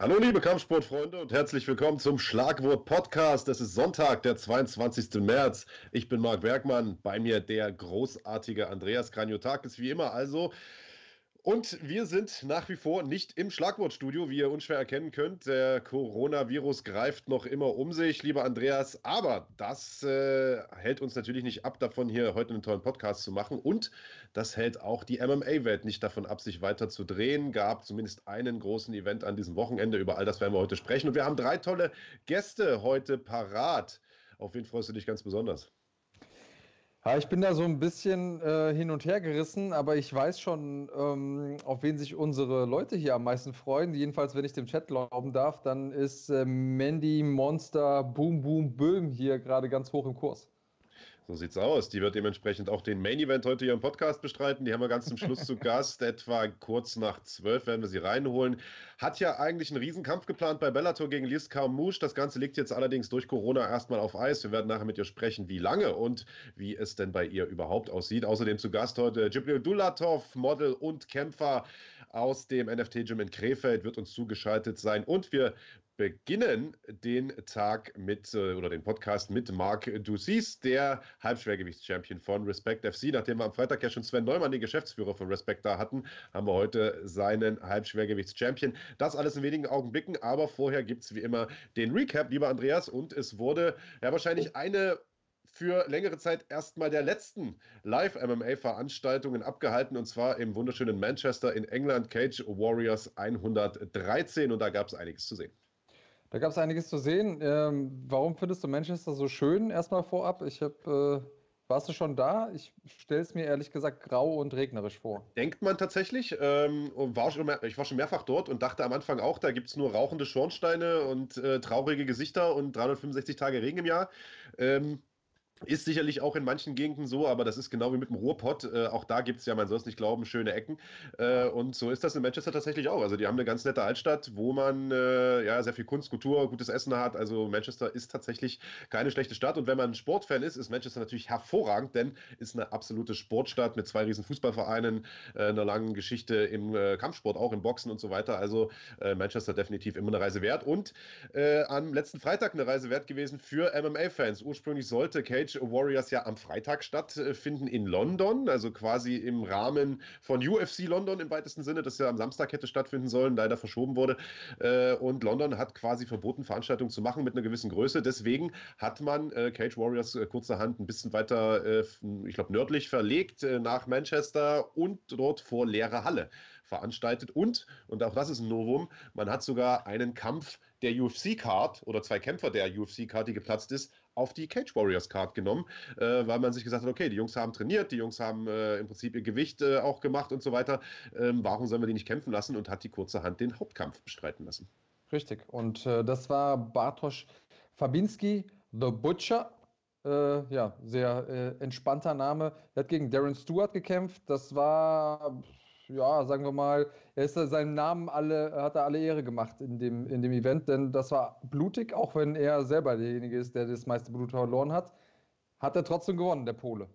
Hallo liebe Kampfsportfreunde und herzlich willkommen zum Schlagwort Podcast. Es ist Sonntag, der 22. März. Ich bin Marc Bergmann, bei mir der großartige Andreas Kranjotakis wie immer. Also und wir sind nach wie vor nicht im Schlagwortstudio, wie ihr unschwer erkennen könnt. Der Coronavirus greift noch immer um sich, lieber Andreas. Aber das äh, hält uns natürlich nicht ab, davon hier heute einen tollen Podcast zu machen. Und das hält auch die MMA-Welt nicht davon ab, sich weiter zu drehen. Gab zumindest einen großen Event an diesem Wochenende. Über all das werden wir heute sprechen. Und wir haben drei tolle Gäste heute parat. Auf wen freust du dich ganz besonders? Ja, ich bin da so ein bisschen äh, hin und her gerissen, aber ich weiß schon, ähm, auf wen sich unsere Leute hier am meisten freuen. Jedenfalls, wenn ich dem Chat glauben darf, dann ist äh, Mandy Monster Boom Boom Böhm hier gerade ganz hoch im Kurs. So sieht's aus. Die wird dementsprechend auch den Main Event heute hier im Podcast bestreiten. Die haben wir ganz zum Schluss zu Gast. Etwa kurz nach zwölf werden wir sie reinholen. Hat ja eigentlich einen Riesenkampf geplant bei Bellator gegen Liz Carmouche. Das Ganze liegt jetzt allerdings durch Corona erstmal auf Eis. Wir werden nachher mit ihr sprechen, wie lange und wie es denn bei ihr überhaupt aussieht. Außerdem zu Gast heute Jibril Dulatov, Model und Kämpfer aus dem NFT-Gym in Krefeld, wird uns zugeschaltet sein. Und wir beginnen den Tag mit äh, oder den Podcast mit Marc Ducis, der Halbschwergewichtschampion von Respect FC. Nachdem wir am Freitag ja schon Sven Neumann, den Geschäftsführer von Respect, da hatten, haben wir heute seinen Halbschwergewichtschampion. Das alles in wenigen Augenblicken, aber vorher gibt es wie immer den Recap, lieber Andreas. Und es wurde ja wahrscheinlich eine für längere Zeit erstmal der letzten Live-MMA-Veranstaltungen abgehalten und zwar im wunderschönen Manchester in England, Cage Warriors 113 und da gab es einiges zu sehen. Da gab es einiges zu sehen. Ähm, warum findest du Manchester so schön? Erstmal vorab. Ich habe. Äh, warst du schon da? Ich stelle es mir ehrlich gesagt grau und regnerisch vor. Denkt man tatsächlich. Ähm, war schon mehr, ich war schon mehrfach dort und dachte am Anfang auch, da gibt es nur rauchende Schornsteine und äh, traurige Gesichter und 365 Tage Regen im Jahr. Ähm, ist sicherlich auch in manchen Gegenden so, aber das ist genau wie mit dem Ruhrpott. Äh, auch da gibt es ja, man soll es nicht glauben, schöne Ecken. Äh, und so ist das in Manchester tatsächlich auch. Also die haben eine ganz nette Altstadt, wo man äh, ja sehr viel Kunst, Kultur, gutes Essen hat. Also Manchester ist tatsächlich keine schlechte Stadt. Und wenn man Sportfan ist, ist Manchester natürlich hervorragend, denn ist eine absolute Sportstadt mit zwei riesen Fußballvereinen, äh, einer langen Geschichte im äh, Kampfsport, auch im Boxen und so weiter. Also äh, Manchester definitiv immer eine Reise wert. Und am letzten Freitag eine Reise wert gewesen für MMA-Fans. Ursprünglich sollte Cage Cage Warriors ja am Freitag stattfinden in London, also quasi im Rahmen von UFC London im weitesten Sinne, das ja am Samstag hätte stattfinden sollen, leider verschoben wurde. Äh, und London hat quasi verboten, Veranstaltungen zu machen mit einer gewissen Größe. Deswegen hat man äh, Cage Warriors äh, kurzerhand ein bisschen weiter, ich glaube, nördlich verlegt nach Manchester und dort vor leerer Halle veranstaltet. Und, und auch das ist ein Novum, man hat sogar einen Kampf der UFC-Card oder zwei Kämpfer der UFC-Card, die geplatzt ist, auf die Cage Warriors-Card genommen, äh, weil man sich gesagt hat, okay, die Jungs haben trainiert, die Jungs haben äh, im Prinzip ihr Gewicht äh, auch gemacht und so weiter. Ähm, warum sollen wir die nicht kämpfen lassen? Und hat die kurze Hand den Hauptkampf bestreiten lassen. Richtig. Und äh, das war Bartosz Fabinski, The Butcher. Äh, ja, sehr äh, entspannter Name. Er hat gegen Darren Stewart gekämpft. Das war ja, sagen wir mal, er ist seinem Namen alle, hat er alle Ehre gemacht in dem, in dem Event, denn das war blutig, auch wenn er selber derjenige ist, der das meiste Blut verloren hat, hat er trotzdem gewonnen, der Pole.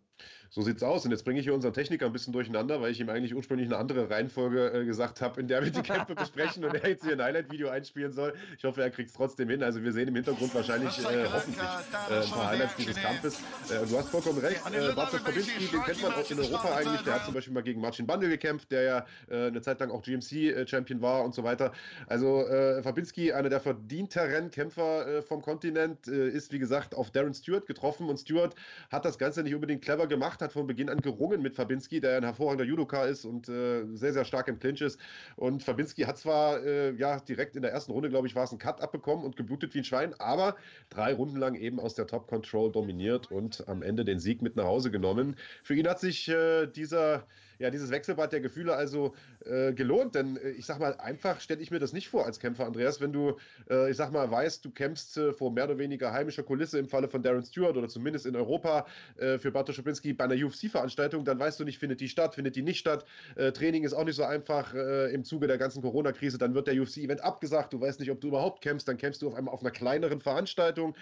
So sieht's aus. Und jetzt bringe ich hier unseren Techniker ein bisschen durcheinander, weil ich ihm eigentlich ursprünglich eine andere Reihenfolge äh, gesagt habe, in der wir die Kämpfe besprechen und er jetzt hier ein Highlight-Video einspielen soll. Ich hoffe, er kriegt es trotzdem hin. Also wir sehen im Hintergrund wahrscheinlich äh, hoffentlich äh, ein paar Highlights dieses Kampfes. Äh, du hast vollkommen recht. Äh, Bartosz Kobinski, den kennt man auch in Europa eigentlich. Der hat zum Beispiel mal gegen Marcin Bandel gekämpft, der ja äh, eine Zeit lang auch GMC-Champion war und so weiter. Also äh, Fabinski, einer der verdienteren Kämpfer vom Kontinent, ist wie gesagt auf Darren Stewart getroffen und Stewart hat das Ganze nicht unbedingt clever gemacht, hat von Beginn an gerungen mit Fabinski, der ein hervorragender Judoka ist und äh, sehr, sehr stark im Clinch ist. Und Fabinski hat zwar äh, ja direkt in der ersten Runde, glaube ich, war es ein Cut abbekommen und geblutet wie ein Schwein, aber drei Runden lang eben aus der Top Control dominiert und am Ende den Sieg mit nach Hause genommen. Für ihn hat sich äh, dieser ja, dieses Wechselbad der Gefühle also äh, gelohnt. Denn äh, ich sag mal, einfach stelle ich mir das nicht vor als Kämpfer, Andreas, wenn du, äh, ich sag mal, weißt, du kämpfst äh, vor mehr oder weniger heimischer Kulisse im Falle von Darren Stewart oder zumindest in Europa äh, für Bartosz Schopinski bei einer UFC-Veranstaltung, dann weißt du nicht, findet die statt, findet die nicht statt. Äh, Training ist auch nicht so einfach im Zuge der ganzen Corona-Krise. Dann wird der UFC-Event abgesagt. Du weißt nicht, ob du überhaupt kämpfst. Dann kämpfst du auf einmal auf einer kleineren Veranstaltung.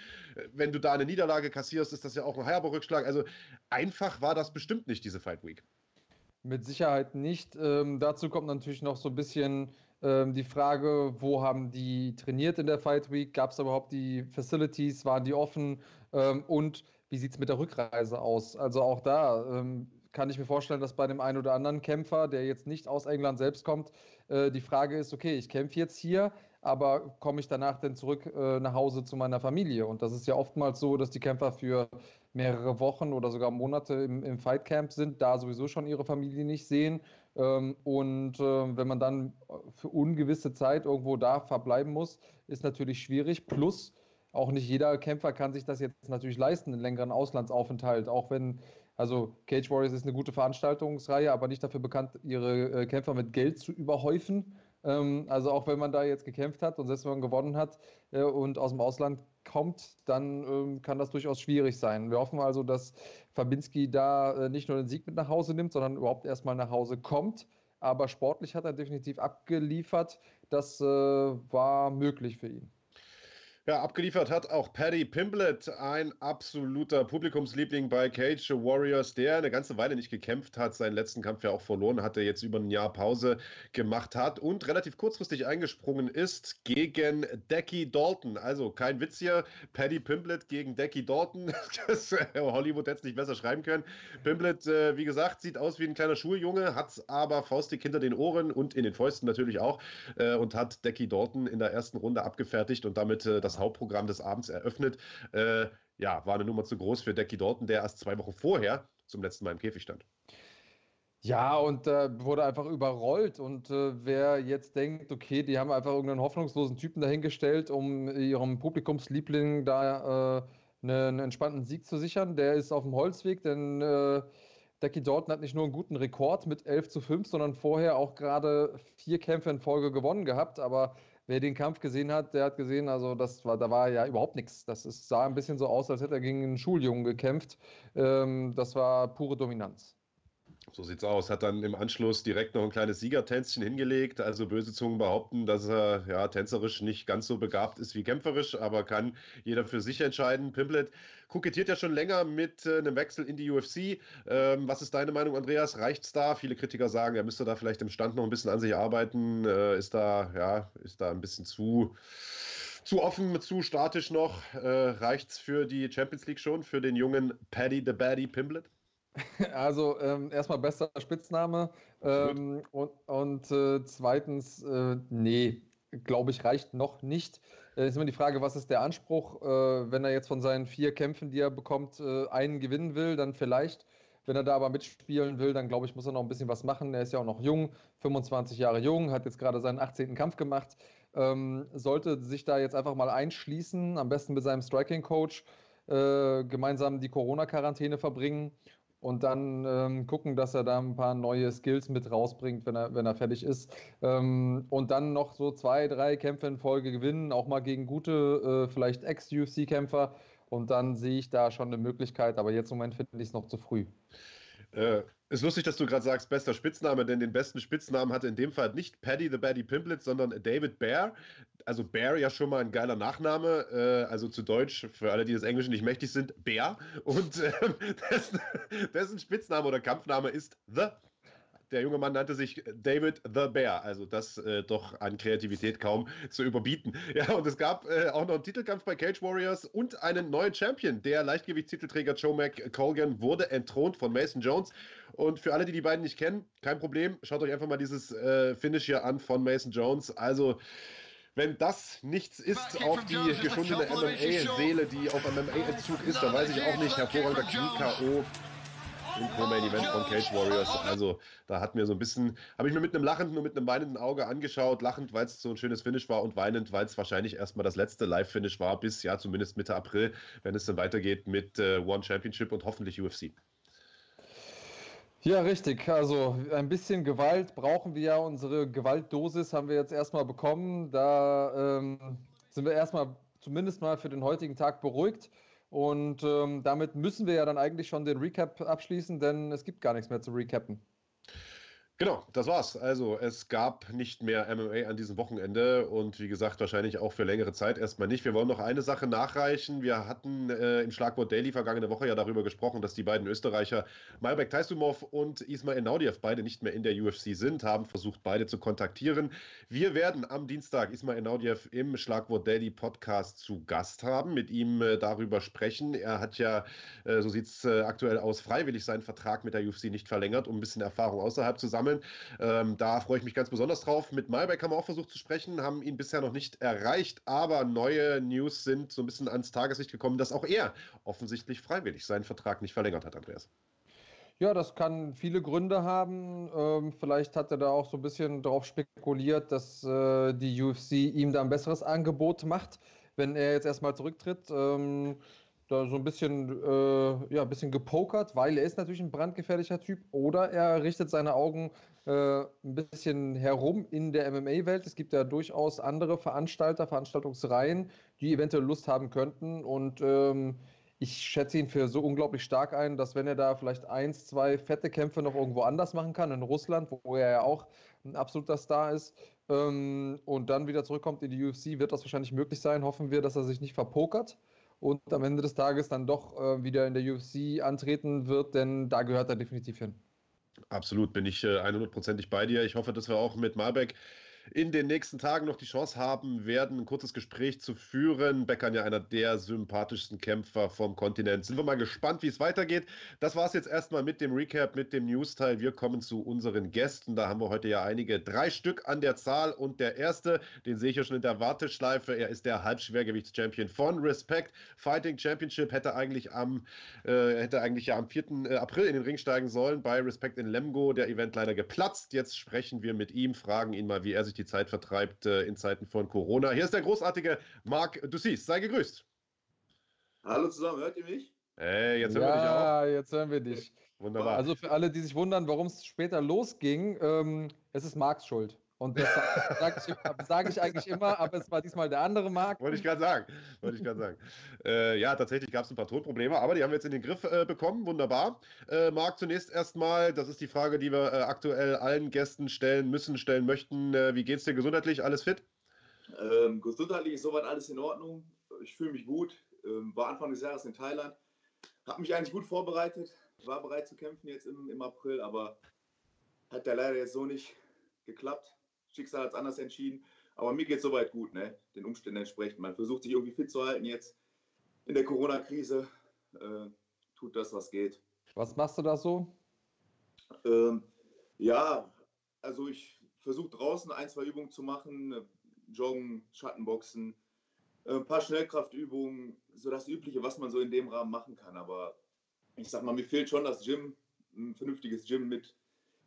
Wenn du da eine Niederlage kassierst, ist das ja auch ein herber Rückschlag. Also einfach war das bestimmt nicht, diese Fight Week. Mit Sicherheit nicht. Ähm, dazu kommt natürlich noch so ein bisschen Ähm, die Frage, wo haben die trainiert in der Fight Week? Gab es überhaupt die Facilities? Waren die offen? Ähm, und wie sieht es mit der Rückreise aus? Also auch da ähm, kann ich mir vorstellen, dass bei dem einen oder anderen Kämpfer, der jetzt nicht aus England selbst kommt, äh, die Frage ist, okay, ich kämpfe jetzt hier, aber komme ich danach denn zurück äh, nach Hause zu meiner Familie? Und das ist ja oftmals so, dass die Kämpfer für mehrere Wochen oder sogar Monate im, im Fightcamp sind, da sowieso schon ihre Familie nicht sehen. Ähm, und äh, wenn man dann für ungewisse Zeit irgendwo da verbleiben muss, ist natürlich schwierig. Plus, auch nicht jeder Kämpfer kann sich das jetzt natürlich leisten, einen längeren Auslandsaufenthalt, auch wenn also Cage Warriors ist eine gute Veranstaltungsreihe, aber nicht dafür bekannt, ihre äh, Kämpfer mit Geld zu überhäufen. Ähm, also auch wenn man da jetzt gekämpft hat und selbst wenn man gewonnen hat äh, und aus dem Ausland kommt, dann ähm, kann das durchaus schwierig sein. Wir hoffen also, dass Fabinski da äh, nicht nur den Sieg mit nach Hause nimmt, sondern überhaupt erstmal nach Hause kommt. Aber sportlich hat er definitiv abgeliefert. Das äh, war möglich für ihn. Ja, abgeliefert hat auch Paddy Pimblett, ein absoluter Publikumsliebling bei Cage Warriors, der eine ganze Weile nicht gekämpft hat, seinen letzten Kampf ja auch verloren hatte, jetzt über ein Jahr Pause gemacht hat und relativ kurzfristig eingesprungen ist gegen Decky Dalton. Also kein Witz hier, Paddy Pimblett gegen Decky Dalton. Das, äh, Hollywood hätte es nicht besser schreiben können. Pimblett, äh, wie gesagt, sieht aus wie ein kleiner Schuljunge, hat aber faustig hinter den Ohren und in den Fäusten natürlich auch äh, und hat Decky Dalton in der ersten Runde abgefertigt und damit das das Hauptprogramm des Abends eröffnet. Äh, ja, war eine Nummer zu groß für Decky Dalton, der erst zwei Wochen vorher zum letzten Mal im Käfig stand. Ja, und äh, wurde einfach überrollt. Und äh, wer jetzt denkt, okay, die haben einfach irgendeinen hoffnungslosen Typen dahingestellt, um ihrem Publikumsliebling da äh, ne, einen entspannten Sieg zu sichern, der ist auf dem Holzweg, denn äh, Decky Dalton hat nicht nur einen guten Rekord mit 11 zu 5, sondern vorher auch gerade vier Kämpfe in Folge gewonnen gehabt. Aber wer den Kampf gesehen hat, der hat gesehen, also das war, da war ja überhaupt nichts. Das ist, sah ein bisschen so aus, als hätte er gegen einen Schuljungen gekämpft. Ähm, das war pure Dominanz. So sieht's aus. Hat dann im Anschluss direkt noch ein kleines Siegertänzchen hingelegt. Also böse Zungen behaupten, dass er ja tänzerisch nicht ganz so begabt ist wie kämpferisch, aber kann jeder für sich entscheiden. Pimplet kokettiert ja schon länger mit äh, einem Wechsel in die UFC. Ähm, was ist deine Meinung, Andreas? Reicht's da? Viele Kritiker sagen, er müsste da vielleicht im Stand noch ein bisschen an sich arbeiten. Äh, ist da, ja, ist da ein bisschen zu zu offen, zu statisch noch. Äh, reicht's für die Champions League schon, für den jungen Paddy the Baddy Pimblet? Also ähm, erstmal bester Spitzname ähm, und, und äh, zweitens, äh, nee, glaube ich, reicht noch nicht. Äh, ist immer die Frage, was ist der Anspruch? Äh, wenn er jetzt von seinen vier Kämpfen, die er bekommt, äh, einen gewinnen will, dann vielleicht. Wenn er da aber mitspielen will, dann glaube ich, muss er noch ein bisschen was machen. Er ist ja auch noch jung, 25 Jahre jung, hat jetzt gerade seinen 18. Kampf gemacht. Ähm, sollte sich da jetzt einfach mal einschließen, am besten mit seinem Striking-Coach, äh, gemeinsam die Corona-Quarantäne verbringen und dann ähm, gucken, dass er da ein paar neue Skills mit rausbringt, wenn er, wenn er fertig ist. Ähm, und dann noch so zwei, drei Kämpfe in Folge gewinnen, auch mal gegen gute, äh, vielleicht Ex-UFC-Kämpfer. Und dann sehe ich da schon eine Möglichkeit, aber jetzt im Moment finde ich es noch zu früh. Äh, ist lustig, dass du gerade sagst, bester Spitzname, denn den besten Spitznamen hatte in dem Fall nicht Paddy the Baddy Pimplet, sondern David Bear. Also Bear ja schon mal ein geiler Nachname, äh, also zu Deutsch, für alle, die das Englische nicht mächtig sind, Bear. Und äh, dessen, dessen Spitzname oder Kampfname ist The der junge Mann nannte sich David the Bear, also das äh, doch an Kreativität kaum zu überbieten. Ja, und es gab äh, auch noch einen Titelkampf bei Cage Warriors und einen neuen Champion. Der Leichtgewichtstitelträger Joe McColgan wurde entthront von Mason Jones. Und für alle, die die beiden nicht kennen, kein Problem, schaut euch einfach mal dieses äh, Finish hier an von Mason Jones. Also wenn das nichts ist, auch die geschundene MMA-Seele, die auf MMA-Entzug ist, dann weiß ich auch nicht. Hervorragender Knie-K.O im Co-Main Event von Cage Warriors. Also da hat mir so ein bisschen, habe ich mir mit einem lachenden und mit einem weinenden Auge angeschaut. Lachend, weil es so ein schönes Finish war und weinend, weil es wahrscheinlich erstmal das letzte Live-Finish war, bis ja zumindest Mitte April, wenn es dann weitergeht mit äh, One Championship und hoffentlich UFC. Ja, richtig. Also ein bisschen Gewalt brauchen wir ja. Unsere Gewaltdosis haben wir jetzt erstmal bekommen. Da ähm, sind wir erstmal zumindest mal für den heutigen Tag beruhigt. Und ähm, damit müssen wir ja dann eigentlich schon den Recap abschließen, denn es gibt gar nichts mehr zu recappen. Genau, das war's. Also es gab nicht mehr MMA an diesem Wochenende und wie gesagt, wahrscheinlich auch für längere Zeit erstmal nicht. Wir wollen noch eine Sache nachreichen. Wir hatten äh, im Schlagwort Daily vergangene Woche ja darüber gesprochen, dass die beiden Österreicher Malbek Taisumov und Ismail Naudiev beide nicht mehr in der UFC sind, haben versucht, beide zu kontaktieren. Wir werden am Dienstag Ismail Naudiev im Schlagwort Daily Podcast zu Gast haben, mit ihm äh, darüber sprechen. Er hat ja, äh, so sieht es äh, aktuell aus, freiwillig seinen Vertrag mit der UFC nicht verlängert, um ein bisschen Erfahrung außerhalb zu sammeln. Ähm, da freue ich mich ganz besonders drauf. Mit Malbeck haben wir auch versucht zu sprechen, haben ihn bisher noch nicht erreicht, aber neue News sind so ein bisschen ans Tageslicht gekommen, dass auch er offensichtlich freiwillig seinen Vertrag nicht verlängert hat, Andreas. Ja, das kann viele Gründe haben. Ähm, vielleicht hat er da auch so ein bisschen darauf spekuliert, dass äh, die UFC ihm da ein besseres Angebot macht, wenn er jetzt erstmal zurücktritt. Ähm, da so ein bisschen, äh, ja, ein bisschen gepokert, weil er ist natürlich ein brandgefährlicher Typ. Oder er richtet seine Augen äh, ein bisschen herum in der MMA-Welt. Es gibt ja durchaus andere Veranstalter, Veranstaltungsreihen, die eventuell Lust haben könnten. Und ähm, ich schätze ihn für so unglaublich stark ein, dass wenn er da vielleicht eins, zwei fette Kämpfe noch irgendwo anders machen kann, in Russland, wo er ja auch ein absoluter Star ist, ähm, und dann wieder zurückkommt in die UFC, wird das wahrscheinlich möglich sein. Hoffen wir, dass er sich nicht verpokert und am Ende des Tages dann doch äh, wieder in der UFC antreten wird, denn da gehört er definitiv hin. Absolut, bin ich äh, 100%ig bei dir. Ich hoffe, dass wir auch mit Malbeck in den nächsten Tagen noch die Chance haben werden, ein kurzes Gespräch zu führen. Beckern ja einer der sympathischsten Kämpfer vom Kontinent. Sind wir mal gespannt, wie es weitergeht. Das war es jetzt erstmal mit dem Recap, mit dem News-Teil. Wir kommen zu unseren Gästen. Da haben wir heute ja einige, drei Stück an der Zahl. Und der erste, den sehe ich ja schon in der Warteschleife. Er ist der Halbschwergewichts-Champion von Respect Fighting Championship. Hätte eigentlich am, äh, hätte eigentlich ja am 4. Äh, April in den Ring steigen sollen bei Respect in Lemgo. Der Event leider geplatzt. Jetzt sprechen wir mit ihm, fragen ihn mal, wie er sich sich die Zeit vertreibt äh, in Zeiten von Corona. Hier ist der großartige Marc Dussis. Sei gegrüßt. Hallo zusammen, hört ihr mich? Hey, jetzt hören ja, wir dich auch. Ja, jetzt hören wir dich. Wunderbar. Also für alle, die sich wundern, warum es später losging, ähm, es ist Marks Schuld. Und das sage ich, sag ich, eigentlich immer, aber es war diesmal der andere Markt. Wollte ich gerade sagen. Wollte ich gerade sagen. Äh, ja, tatsächlich gab es ein paar Tonprobleme, aber die haben wir jetzt in den Griff äh, bekommen. Wunderbar. Äh, Marc, zunächst erstmal, das ist die Frage, die wir äh, aktuell allen Gästen stellen müssen, stellen möchten. Äh, wie es dir gesundheitlich? Alles fit? Ähm, gesundheitlich ist soweit alles in Ordnung. Ich fühle mich gut. Ähm, war Anfang des Jahres in Thailand. Habe mich eigentlich gut vorbereitet. War bereit zu kämpfen jetzt im, im April, aber hat ja leider jetzt so nicht geklappt. Schicksal hat es anders entschieden. Aber mir geht es soweit gut, ne? den Umständen entsprechend. Man versucht sich irgendwie fit zu halten jetzt in der Corona-Krise. Äh, tut das, was geht. Was machst du da so? Ähm, ja, also ich versuche draußen ein, zwei Übungen zu machen. Joggen, Schattenboxen, äh, ein paar Schnellkraftübungen, so das Übliche, was man so in dem Rahmen machen kann. Aber ich sag mal, mir fehlt schon das Gym, ein vernünftiges Gym mit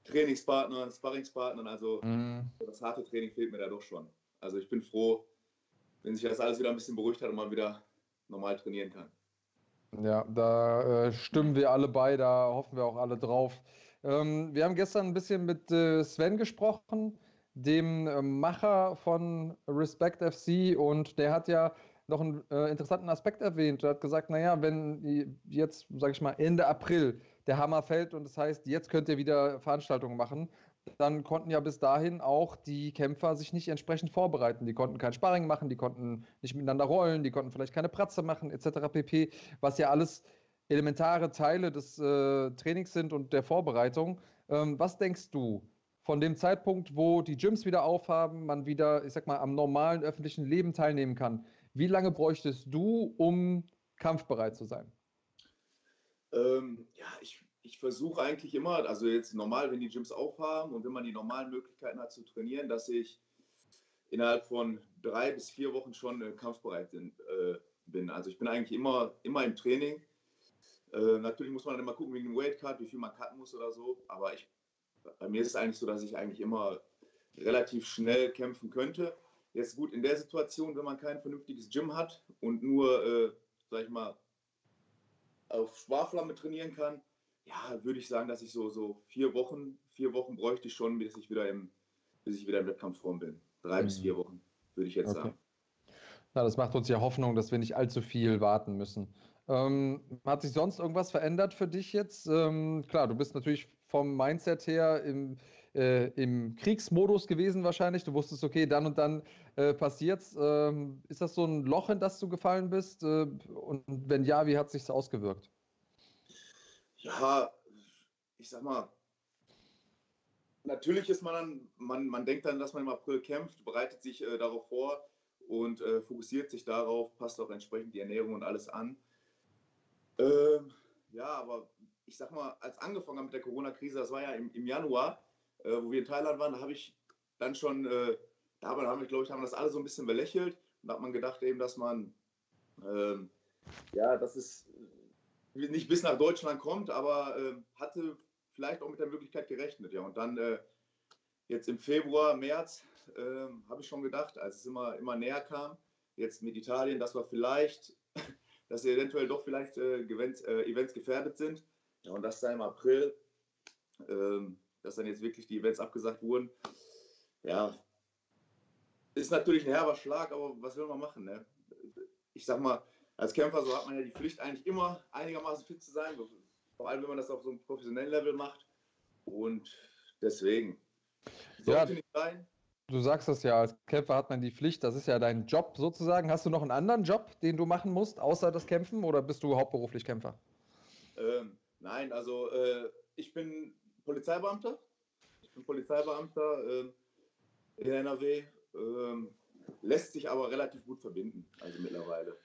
Trainingspartnern, Sparringspartnern. Also mhm. das harte Training fehlt mir da doch schon. Also ich bin froh, wenn sich das alles wieder ein bisschen beruhigt hat und man wieder normal trainieren kann. Ja, da äh, stimmen wir alle bei, da hoffen wir auch alle drauf. Ähm, wir haben gestern ein bisschen mit äh, Sven gesprochen, dem äh, Macher von Respect FC, und der hat ja noch einen äh, interessanten Aspekt erwähnt. Er hat gesagt, naja, wenn jetzt, sage ich mal, Ende April der Hammer fällt und das heißt, jetzt könnt ihr wieder Veranstaltungen machen, dann konnten ja bis dahin auch die Kämpfer sich nicht entsprechend vorbereiten. Die konnten kein Sparring machen, die konnten nicht miteinander rollen, die konnten vielleicht keine Pratze machen, etc. pp. Was ja alles elementare Teile des äh, Trainings sind und der Vorbereitung. Ähm, was denkst du von dem Zeitpunkt, wo die Gyms wieder aufhaben, man wieder, ich sag mal, am normalen öffentlichen Leben teilnehmen kann? Wie lange bräuchtest du, um kampfbereit zu sein? Ähm, ja, ich, ich versuche eigentlich immer, also jetzt normal, wenn die Gyms aufhaben und wenn man die normalen Möglichkeiten hat zu trainieren, dass ich innerhalb von drei bis vier Wochen schon äh, kampfbereit sind, äh, bin. Also ich bin eigentlich immer, immer im Training. Äh, natürlich muss man dann immer gucken wegen dem Weightcut, wie viel man cutten muss oder so. Aber ich, bei mir ist es eigentlich so, dass ich eigentlich immer relativ schnell kämpfen könnte. Jetzt gut, in der Situation, wenn man kein vernünftiges Gym hat und nur, äh, sag ich mal, auf Sparflamme trainieren kann, ja, würde ich sagen, dass ich so, so vier Wochen, vier Wochen bräuchte ich schon, bis ich wieder im, bis ich wieder in Wettkampfform bin. Drei mhm. bis vier Wochen, würde ich jetzt okay. sagen. Na, das macht uns ja Hoffnung, dass wir nicht allzu viel warten müssen. Ähm, hat sich sonst irgendwas verändert für dich jetzt? Ähm, klar, du bist natürlich vom Mindset her im, äh, im Kriegsmodus gewesen wahrscheinlich. Du wusstest, okay, dann und dann äh, passiert's. Ähm, ist das so ein Loch, in das du gefallen bist? Äh, und wenn ja, wie hat sich's ausgewirkt? Ja, ich sag mal, natürlich ist man dann, man, man denkt dann, dass man im April kämpft, bereitet sich äh, darauf vor und äh, fokussiert sich darauf, passt auch entsprechend die Ernährung und alles an. Ähm, ja, aber ich sag mal, als angefangen mit der Corona-Krise, das war ja im, im Januar, äh, wo wir in Thailand waren, da habe ich dann schon, äh, da haben wir, glaube ich, haben das alle so ein bisschen belächelt und da hat man gedacht eben, dass man, ähm, ja, dass es nicht bis nach Deutschland kommt, aber äh, hatte vielleicht auch mit der Möglichkeit gerechnet, ja. Und dann äh, jetzt im Februar, März äh, habe ich schon gedacht, als es immer, immer näher kam, jetzt mit Italien, dass wir vielleicht, dass wir eventuell doch vielleicht äh, Events, äh, Events gefährdet sind. Ja, und das da im April, ähm, dass dann jetzt wirklich die Events abgesagt wurden. Ja, ist natürlich ein herber Schlag, aber was will man machen? Ne? Ich sag mal, als Kämpfer so hat man ja die Pflicht, eigentlich immer einigermaßen fit zu sein, vor allem wenn man das auf so einem professionellen Level macht. Und deswegen sollte ja, nicht sein. Du sagst das ja, als Kämpfer hat man die Pflicht, das ist ja dein Job sozusagen. Hast du noch einen anderen Job, den du machen musst, außer das Kämpfen, oder bist du hauptberuflich Kämpfer? Ähm, nein, also äh, ich bin Polizeibeamter. Ich bin Polizeibeamter äh, in NRW. Äh, lässt sich aber relativ gut verbinden, also mittlerweile.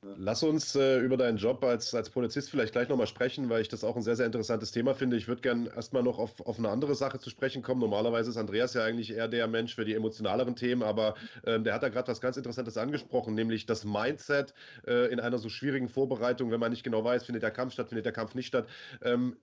Lass uns äh, über deinen Job als, als Polizist vielleicht gleich nochmal sprechen, weil ich das auch ein sehr, sehr interessantes Thema finde. Ich würde gerne erstmal noch auf, auf eine andere Sache zu sprechen kommen. Normalerweise ist Andreas ja eigentlich eher der Mensch für die emotionaleren Themen, aber ähm, der hat da gerade was ganz Interessantes angesprochen, nämlich das Mindset äh, in einer so schwierigen Vorbereitung, wenn man nicht genau weiß, findet der Kampf statt, findet der Kampf nicht statt. Ähm,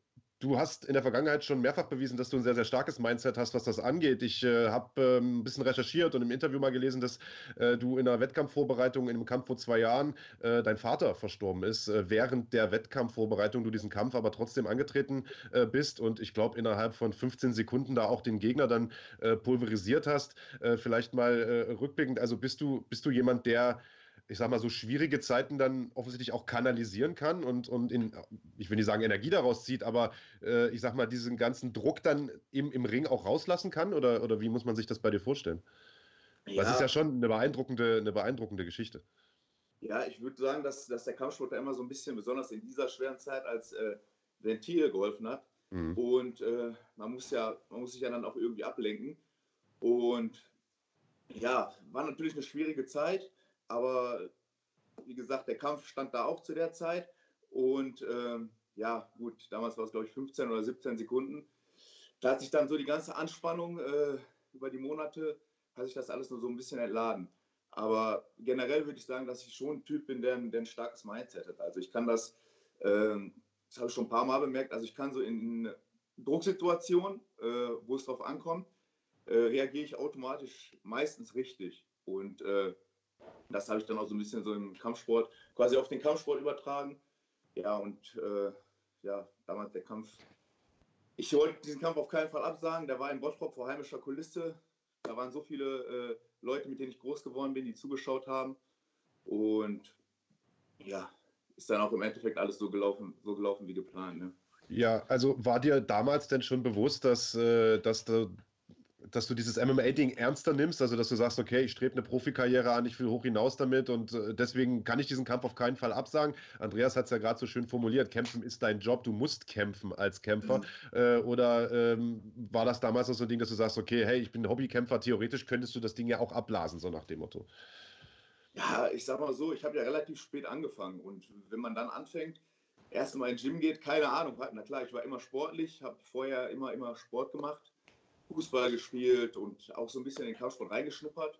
Du hast in der Vergangenheit schon mehrfach bewiesen, dass du ein sehr, sehr starkes Mindset hast, was das angeht. Ich äh, habe ähm, ein bisschen recherchiert und im Interview mal gelesen, dass äh, du in einer Wettkampfvorbereitung in einem Kampf vor zwei Jahren äh, dein Vater verstorben ist. Äh, während der Wettkampfvorbereitung du diesen Kampf aber trotzdem angetreten äh, bist und ich glaube innerhalb von 15 Sekunden da auch den Gegner dann äh, pulverisiert hast. vielleicht mal rückblickend, also bist du, bist du jemand, der ich sag mal, so schwierige Zeiten dann offensichtlich auch kanalisieren kann und, und in, ich will nicht sagen Energie daraus zieht, aber äh, ich sag mal, diesen ganzen Druck dann im, im Ring auch rauslassen kann? Oder, oder wie muss man sich das bei dir vorstellen? Ja. Es ist ja schon eine beeindruckende, eine beeindruckende Geschichte. Ja, ich würde sagen, dass, dass der Kampfsport da immer so ein bisschen, besonders in dieser schweren Zeit, als äh, Ventil geholfen hat. Mhm. Und äh, man muss ja, man muss sich ja dann auch irgendwie ablenken. Und ja, war natürlich eine schwierige Zeit. Aber wie gesagt, der Kampf stand da auch zu der Zeit. Und ähm, ja, gut, damals war es, glaube ich, 15 oder 17 Sekunden. Da hat sich dann so die ganze Anspannung äh, über die Monate, hat sich das alles nur so ein bisschen entladen. Aber generell würde ich sagen, dass ich schon ein Typ bin, der, der ein starkes Mindset hat. Also ich kann das, ähm, das habe ich schon ein paar Mal bemerkt, also ich kann so in Drucksituationen, äh, wo es drauf ankommt, äh, reagiere ich automatisch meistens richtig. Und äh, das habe ich dann auch so ein bisschen so im Kampfsport, quasi auf den Kampfsport übertragen. Ja, und äh, ja, damals der Kampf. Ich wollte diesen Kampf auf keinen Fall absagen. Der war in Bottrop vor heimischer Kulisse. Da waren so viele äh, Leute, mit denen ich groß geworden bin, die zugeschaut haben. Und ja, ist dann auch im Endeffekt alles so gelaufen, so gelaufen wie geplant. Ne? Ja, also war dir damals denn schon bewusst, dass, äh, dass dass du dieses MMA-Ding ernster nimmst, also dass du sagst, okay, ich strebe eine Profikarriere an, ich will hoch hinaus damit und äh, deswegen kann ich diesen Kampf auf keinen Fall absagen. Andreas hat es ja gerade so schön formuliert, kämpfen ist dein Job, du musst kämpfen als Kämpfer. Mhm. Äh, oder ähm, war das damals auch so ein Ding, dass du sagst, okay, hey, ich bin Hobbykämpfer, theoretisch könntest du das Ding ja auch abblasen, so nach dem Motto? Ja, ich sag mal so, ich habe ja relativ spät angefangen und wenn man dann anfängt, erst mal ins Gym geht, keine Ahnung, na klar, ich war immer sportlich, habe vorher immer, immer Sport gemacht Fußball gespielt und auch so ein bisschen in den Kampfsport reingeschnuppert,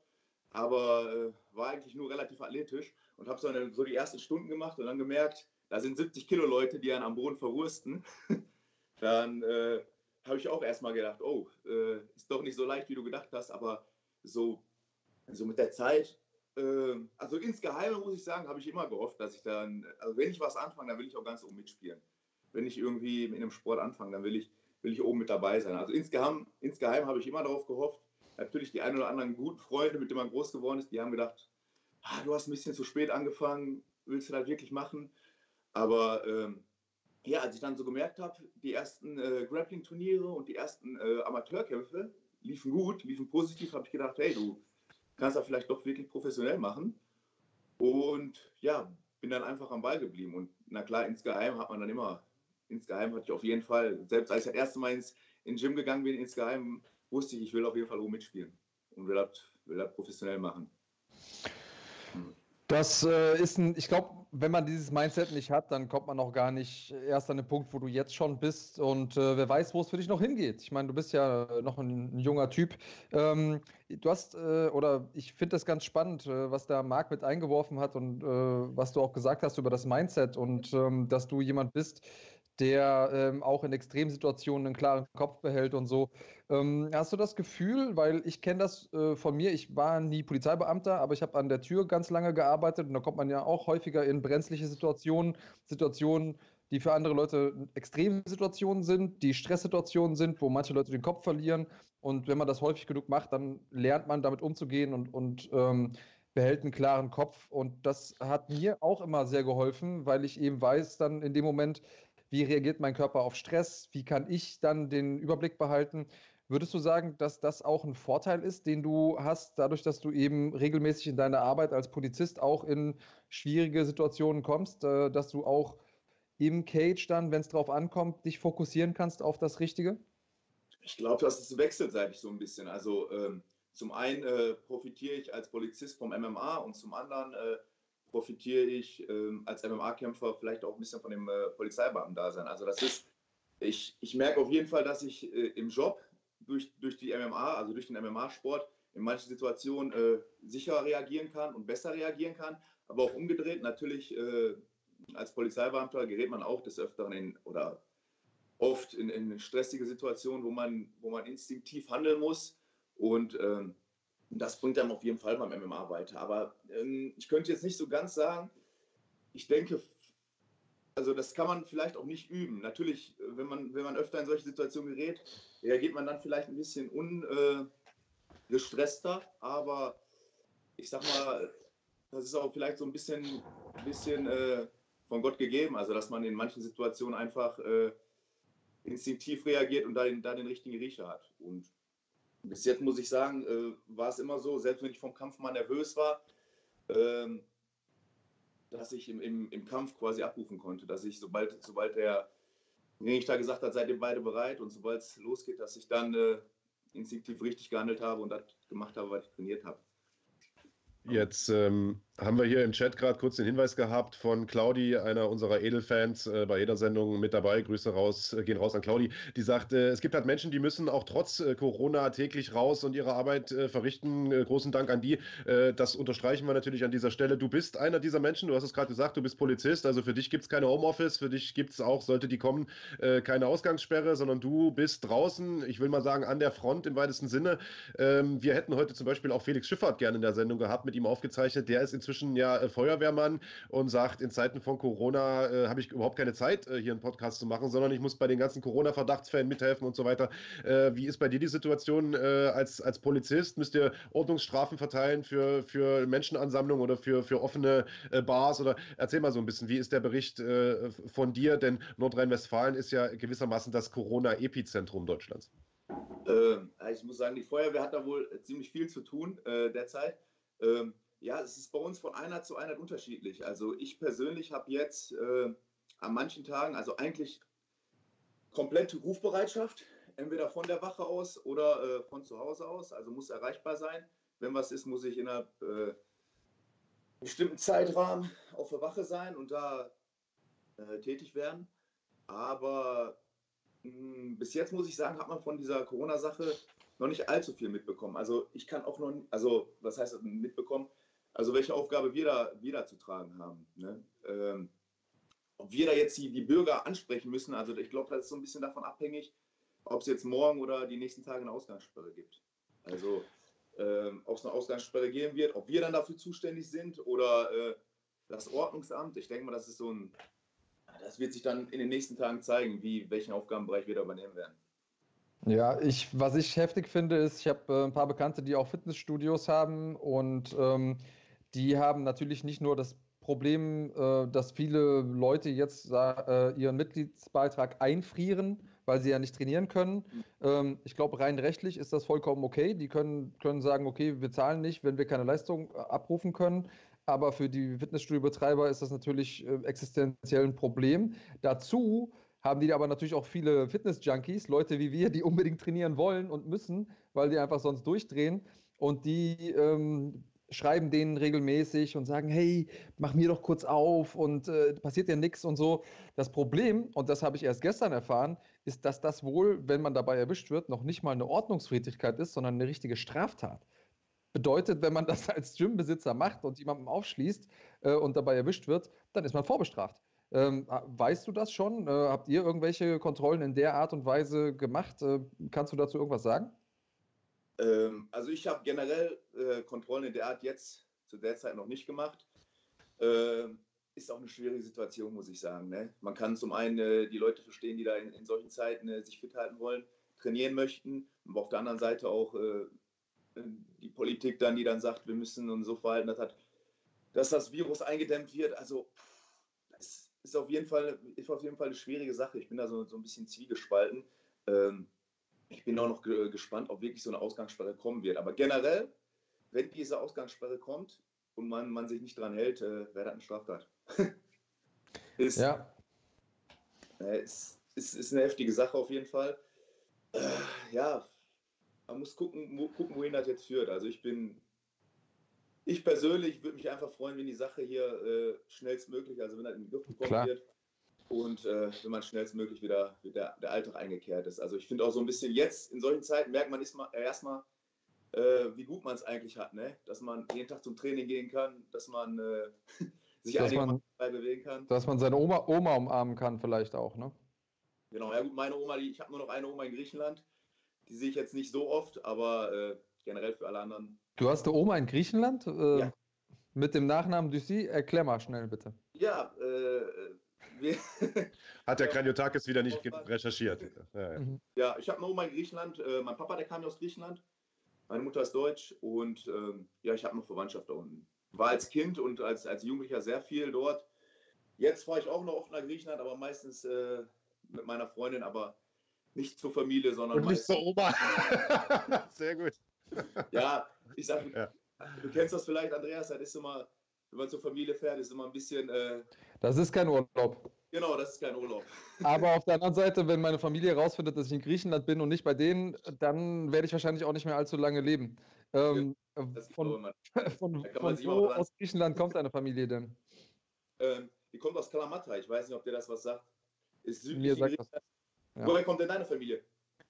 aber äh, war eigentlich nur relativ athletisch und habe so, so die ersten Stunden gemacht und dann gemerkt, da sind 70 Kilo Leute, die einen am Boden verwursten. dann äh, habe ich auch erstmal gedacht, oh, äh, ist doch nicht so leicht, wie du gedacht hast, aber so, so mit der Zeit, äh, also insgeheim muss ich sagen, habe ich immer gehofft, dass ich dann, also wenn ich was anfange, dann will ich auch ganz oben mitspielen. Wenn ich irgendwie in einem Sport anfange, dann will ich will ich oben mit dabei sein. Also insgeheim, insgeheim habe ich immer darauf gehofft. Natürlich die ein oder anderen guten Freunde, mit denen man groß geworden ist, die haben gedacht, ah, du hast ein bisschen zu spät angefangen, willst du das wirklich machen? Aber ähm, ja, als ich dann so gemerkt habe, die ersten äh, Grappling-Turniere und die ersten äh, Amateurkämpfe liefen gut, liefen positiv, habe ich gedacht, hey, du kannst das vielleicht doch wirklich professionell machen. Und ja, bin dann einfach am Ball geblieben. Und na klar, insgeheim hat man dann immer, insgeheim hatte ich auf jeden Fall, selbst als ich das erste Mal ins, in Gym gegangen bin, insgeheim wusste ich, ich will auf jeden Fall oben mitspielen und will das, will das professionell machen. Das äh, ist ein, ich glaube, wenn man dieses Mindset nicht hat, dann kommt man auch gar nicht erst an den Punkt, wo du jetzt schon bist und äh, wer weiß, wo es für dich noch hingeht. Ich meine, du bist ja noch ein, ein junger Typ. Ähm, du hast, äh, oder ich finde das ganz spannend, äh, was da Marc mit eingeworfen hat und äh, was du auch gesagt hast über das Mindset und ähm, dass du jemand bist, der ähm, auch in Extremsituationen einen klaren Kopf behält und so. Ähm, hast du das Gefühl, weil ich kenne das äh, von mir, ich war nie Polizeibeamter, aber ich habe an der Tür ganz lange gearbeitet und da kommt man ja auch häufiger in brenzliche Situationen, Situationen, die für andere Leute Extremsituationen sind, die Stresssituationen sind, wo manche Leute den Kopf verlieren. Und wenn man das häufig genug macht, dann lernt man damit umzugehen und, und ähm, behält einen klaren Kopf. Und das hat mir auch immer sehr geholfen, weil ich eben weiß, dann in dem Moment, wie reagiert mein Körper auf Stress? Wie kann ich dann den Überblick behalten? Würdest du sagen, dass das auch ein Vorteil ist, den du hast, dadurch, dass du eben regelmäßig in deiner Arbeit als Polizist auch in schwierige Situationen kommst, äh, dass du auch im Cage dann, wenn es drauf ankommt, dich fokussieren kannst auf das Richtige? Ich glaube, das ist wechselseitig so ein bisschen. Also ähm, zum einen äh, profitiere ich als Polizist vom MMA und zum anderen äh, profitiere ich ähm, als MMA-Kämpfer vielleicht auch ein bisschen von dem äh, Polizeibeamten-Dasein. Also das ist, ich, ich merke auf jeden Fall, dass ich äh, im Job durch, durch die MMA, also durch den MMA-Sport, in manchen Situationen äh, sicher reagieren kann und besser reagieren kann, aber auch umgedreht. Natürlich äh, als Polizeibeamter gerät man auch des Öfteren in oder oft in, in stressige Situationen, wo man, wo man instinktiv handeln muss. Und ähm, das bringt einem auf jeden Fall beim MMA weiter. Aber ähm, ich könnte jetzt nicht so ganz sagen, ich denke, also das kann man vielleicht auch nicht üben. Natürlich, wenn man, wenn man öfter in solche Situationen gerät, reagiert man dann vielleicht ein bisschen ungestresster. Äh, aber ich sag mal, das ist auch vielleicht so ein bisschen, bisschen äh, von Gott gegeben. Also dass man in manchen Situationen einfach äh, instinktiv reagiert und da den, da den richtigen Riecher hat. Und bis jetzt muss ich sagen, äh, war es immer so, selbst wenn ich vom Kampf mal nervös war, ähm, dass ich im, im, im, Kampf quasi abrufen konnte, dass ich, sobald, sobald der Richter gesagt hat, seid ihr beide bereit und sobald es losgeht, dass ich dann äh, instinktiv richtig gehandelt habe und das gemacht habe, was ich trainiert habe. Jetzt ähm, haben wir hier im Chat gerade kurz den Hinweis gehabt von Claudi, einer unserer Edelfans, äh, bei jeder Sendung mit dabei. Grüße raus, äh, gehen raus an Claudi. Die sagt, äh, es gibt halt Menschen, die müssen auch trotz äh, Corona täglich raus und ihre Arbeit äh, verrichten. Äh, großen Dank an die. das unterstreichen wir natürlich an dieser Stelle. Du bist einer dieser Menschen, du hast es gerade gesagt, du bist Polizist. Also für dich gibt es keine Homeoffice, für dich gibt es auch, sollte die kommen, keine Ausgangssperre, sondern du bist draußen, ich will mal sagen, an der Front im weitesten Sinne. Ähm, wir hätten heute zum Beispiel auch Felix Schiffert gerne in der Sendung gehabt, mit ihm aufgezeichnet. Der ist inzwischen ja äh, Feuerwehrmann und sagt, in Zeiten von Corona äh, habe ich überhaupt keine Zeit, äh, hier einen Podcast zu machen, sondern ich muss bei den ganzen Corona-Verdachtsfällen mithelfen und so weiter. Äh, wie ist bei dir die Situation äh, als, als Polizist? Müsst ihr Ordnungsstrafen verteilen für, für Menschenansammlungen oder für, für offene äh, Bars? Oder erzähl mal so ein bisschen, wie ist der Bericht von dir? Denn Nordrhein-Westfalen ist ja gewissermaßen das Corona-Epizentrum Deutschlands. Ähm, ich muss sagen, die Feuerwehr hat da wohl ziemlich viel zu tun derzeit. Ähm, ja, es ist bei uns von Einheit zu Einheit unterschiedlich. Also ich persönlich habe jetzt äh, an manchen Tagen, also eigentlich komplette Rufbereitschaft, entweder von der Wache aus oder äh, von zu Hause aus, also muss erreichbar sein. Wenn was ist, muss ich innerhalb äh, bestimmten Zeitrahmen auf der Wache sein und da äh, tätig werden. Aber mh, hm, bis jetzt muss ich sagen, hat man von dieser Corona-Sache noch nicht allzu viel mitbekommen. Also ich kann auch noch, also was heißt mitbekommen? Also welche Aufgabe wir da, wir da zu tragen haben. Ne? Ähm, ob wir da jetzt die, die Bürger ansprechen müssen, also ich glaube, das ist so ein bisschen davon abhängig, ob es jetzt morgen oder die nächsten Tage eine Ausgangssperre gibt. Also ähm, ob es eine Ausgangssperre geben wird, ob wir dann dafür zuständig sind oder äh, das Ordnungsamt. Ich denke mal, das ist so ein, das wird sich dann in den nächsten Tagen zeigen, wie welchen Aufgabenbereich wir da übernehmen werden. Ja, ich, was ich heftig finde, ist, ich habe äh, ein paar Bekannte, die auch Fitnessstudios haben und ähm, die haben natürlich nicht nur das Problem, äh, dass viele Leute jetzt äh, ihren Mitgliedsbeitrag einfrieren, weil sie ja nicht trainieren können. Ähm, ich glaube, rein rechtlich ist das vollkommen okay. Die können, können sagen, okay, wir zahlen nicht, wenn wir keine Leistung äh, abrufen können. Aber für die Fitnessstudio-Betreiber ist das natürlich existenziell ein Problem. Dazu haben die aber natürlich auch viele Fitness-Junkies, Leute wie wir, die unbedingt trainieren wollen und müssen, weil die einfach sonst durchdrehen. Und die ähm, schreiben denen regelmäßig und sagen, hey, mach mir doch kurz auf und äh, passiert ja nichts und so. Das Problem, und das habe ich erst gestern erfahren, ist, dass das wohl, wenn man dabei erwischt wird, noch nicht mal eine Ordnungswidrigkeit ist, sondern eine richtige Straftat. Bedeutet, wenn man das als Gymbesitzer macht und jemandem aufschließt äh, und dabei erwischt wird, dann ist man vorbestraft. Ähm, weißt du das schon? Äh, habt ihr irgendwelche Kontrollen in der Art und Weise gemacht? Äh, kannst du dazu irgendwas sagen? Ähm, also ich habe generell äh, Kontrollen in der Art jetzt zu der Zeit noch nicht gemacht. Ähm, ist auch eine schwierige Situation, muss ich sagen. Ne? Man kann zum einen äh, die Leute verstehen, die da in, in solchen Zeiten äh, sich fit halten wollen, trainieren möchten, aber auf der anderen Seite auch äh, die Politik dann, die dann sagt, wir müssen uns so verhalten, dass, hat, dass das Virus eingedämmt wird. Also es ist auf jeden Fall, ist auf jeden Fall eine schwierige Sache. Ich bin da so, so ein bisschen zwiegespalten. Ähm, ich bin auch noch gespannt, ob wirklich so eine Ausgangssperre kommen wird. Aber generell, wenn diese Ausgangssperre kommt und man, man sich nicht dran hält, äh, wäre das eine Straftat. ist, ja. Äh, ist, ist, ist eine heftige Sache auf jeden Fall. Äh, ja, man muss gucken, gucken, wohin das jetzt führt. Also ich bin, ich persönlich würde mich einfach freuen, wenn die Sache hier äh, schnellstmöglich, also wenn das in den Griff bekommen Klar. wird, und äh, wenn man schnellstmöglich wieder, wieder der Alltag eingekehrt ist. Also ich finde auch so ein bisschen jetzt in solchen Zeiten merkt man erstmal, äh, wie gut man es eigentlich hat, ne? dass man jeden Tag zum Training gehen kann, dass man äh, sich einigermaßen bewegen kann. Dass man seine Oma, Oma umarmen kann vielleicht auch, ne? Genau, ja gut, meine Oma, die, ich habe nur noch eine Oma in Griechenland, die sehe ich jetzt nicht so oft, aber äh, generell für alle anderen. Du hast eine Oma in Griechenland? Äh, ja. Mit dem Nachnamen Ducy? Erklär mal schnell bitte. Ja, äh, Hat der Kraniotakis wieder nicht recherchiert. Ja, ja. Mhm. ja ich habe eine Oma in Griechenland. Äh, mein Papa, der kam ja aus Griechenland. Meine Mutter ist deutsch und ähm, ja, ich habe noch Verwandtschaft da unten. War als Kind und als, als Jugendlicher sehr viel dort. Jetzt fahre ich auch noch oft nach Griechenland, aber meistens äh, mit meiner Freundin, aber nicht zur Familie, sondern und nicht zur Oma. sehr gut. Ja, ich sage, ja. du kennst das vielleicht, Andreas, das ist immer wenn man zur Familie fährt, ist immer ein bisschen. Äh, das ist kein Urlaub. Genau, das ist kein Urlaub. Aber auf der anderen Seite, wenn meine Familie herausfindet, dass ich in Griechenland bin und nicht bei denen, dann werde ich wahrscheinlich auch nicht mehr allzu lange leben. Ähm, von, von, von wo aus Griechenland kommt deine Familie denn? Ähm, die kommt aus Kalamata. Ich weiß nicht, ob dir das was sagt. Ist südlich Mir sagt. Ja. Woher kommt denn deine Familie?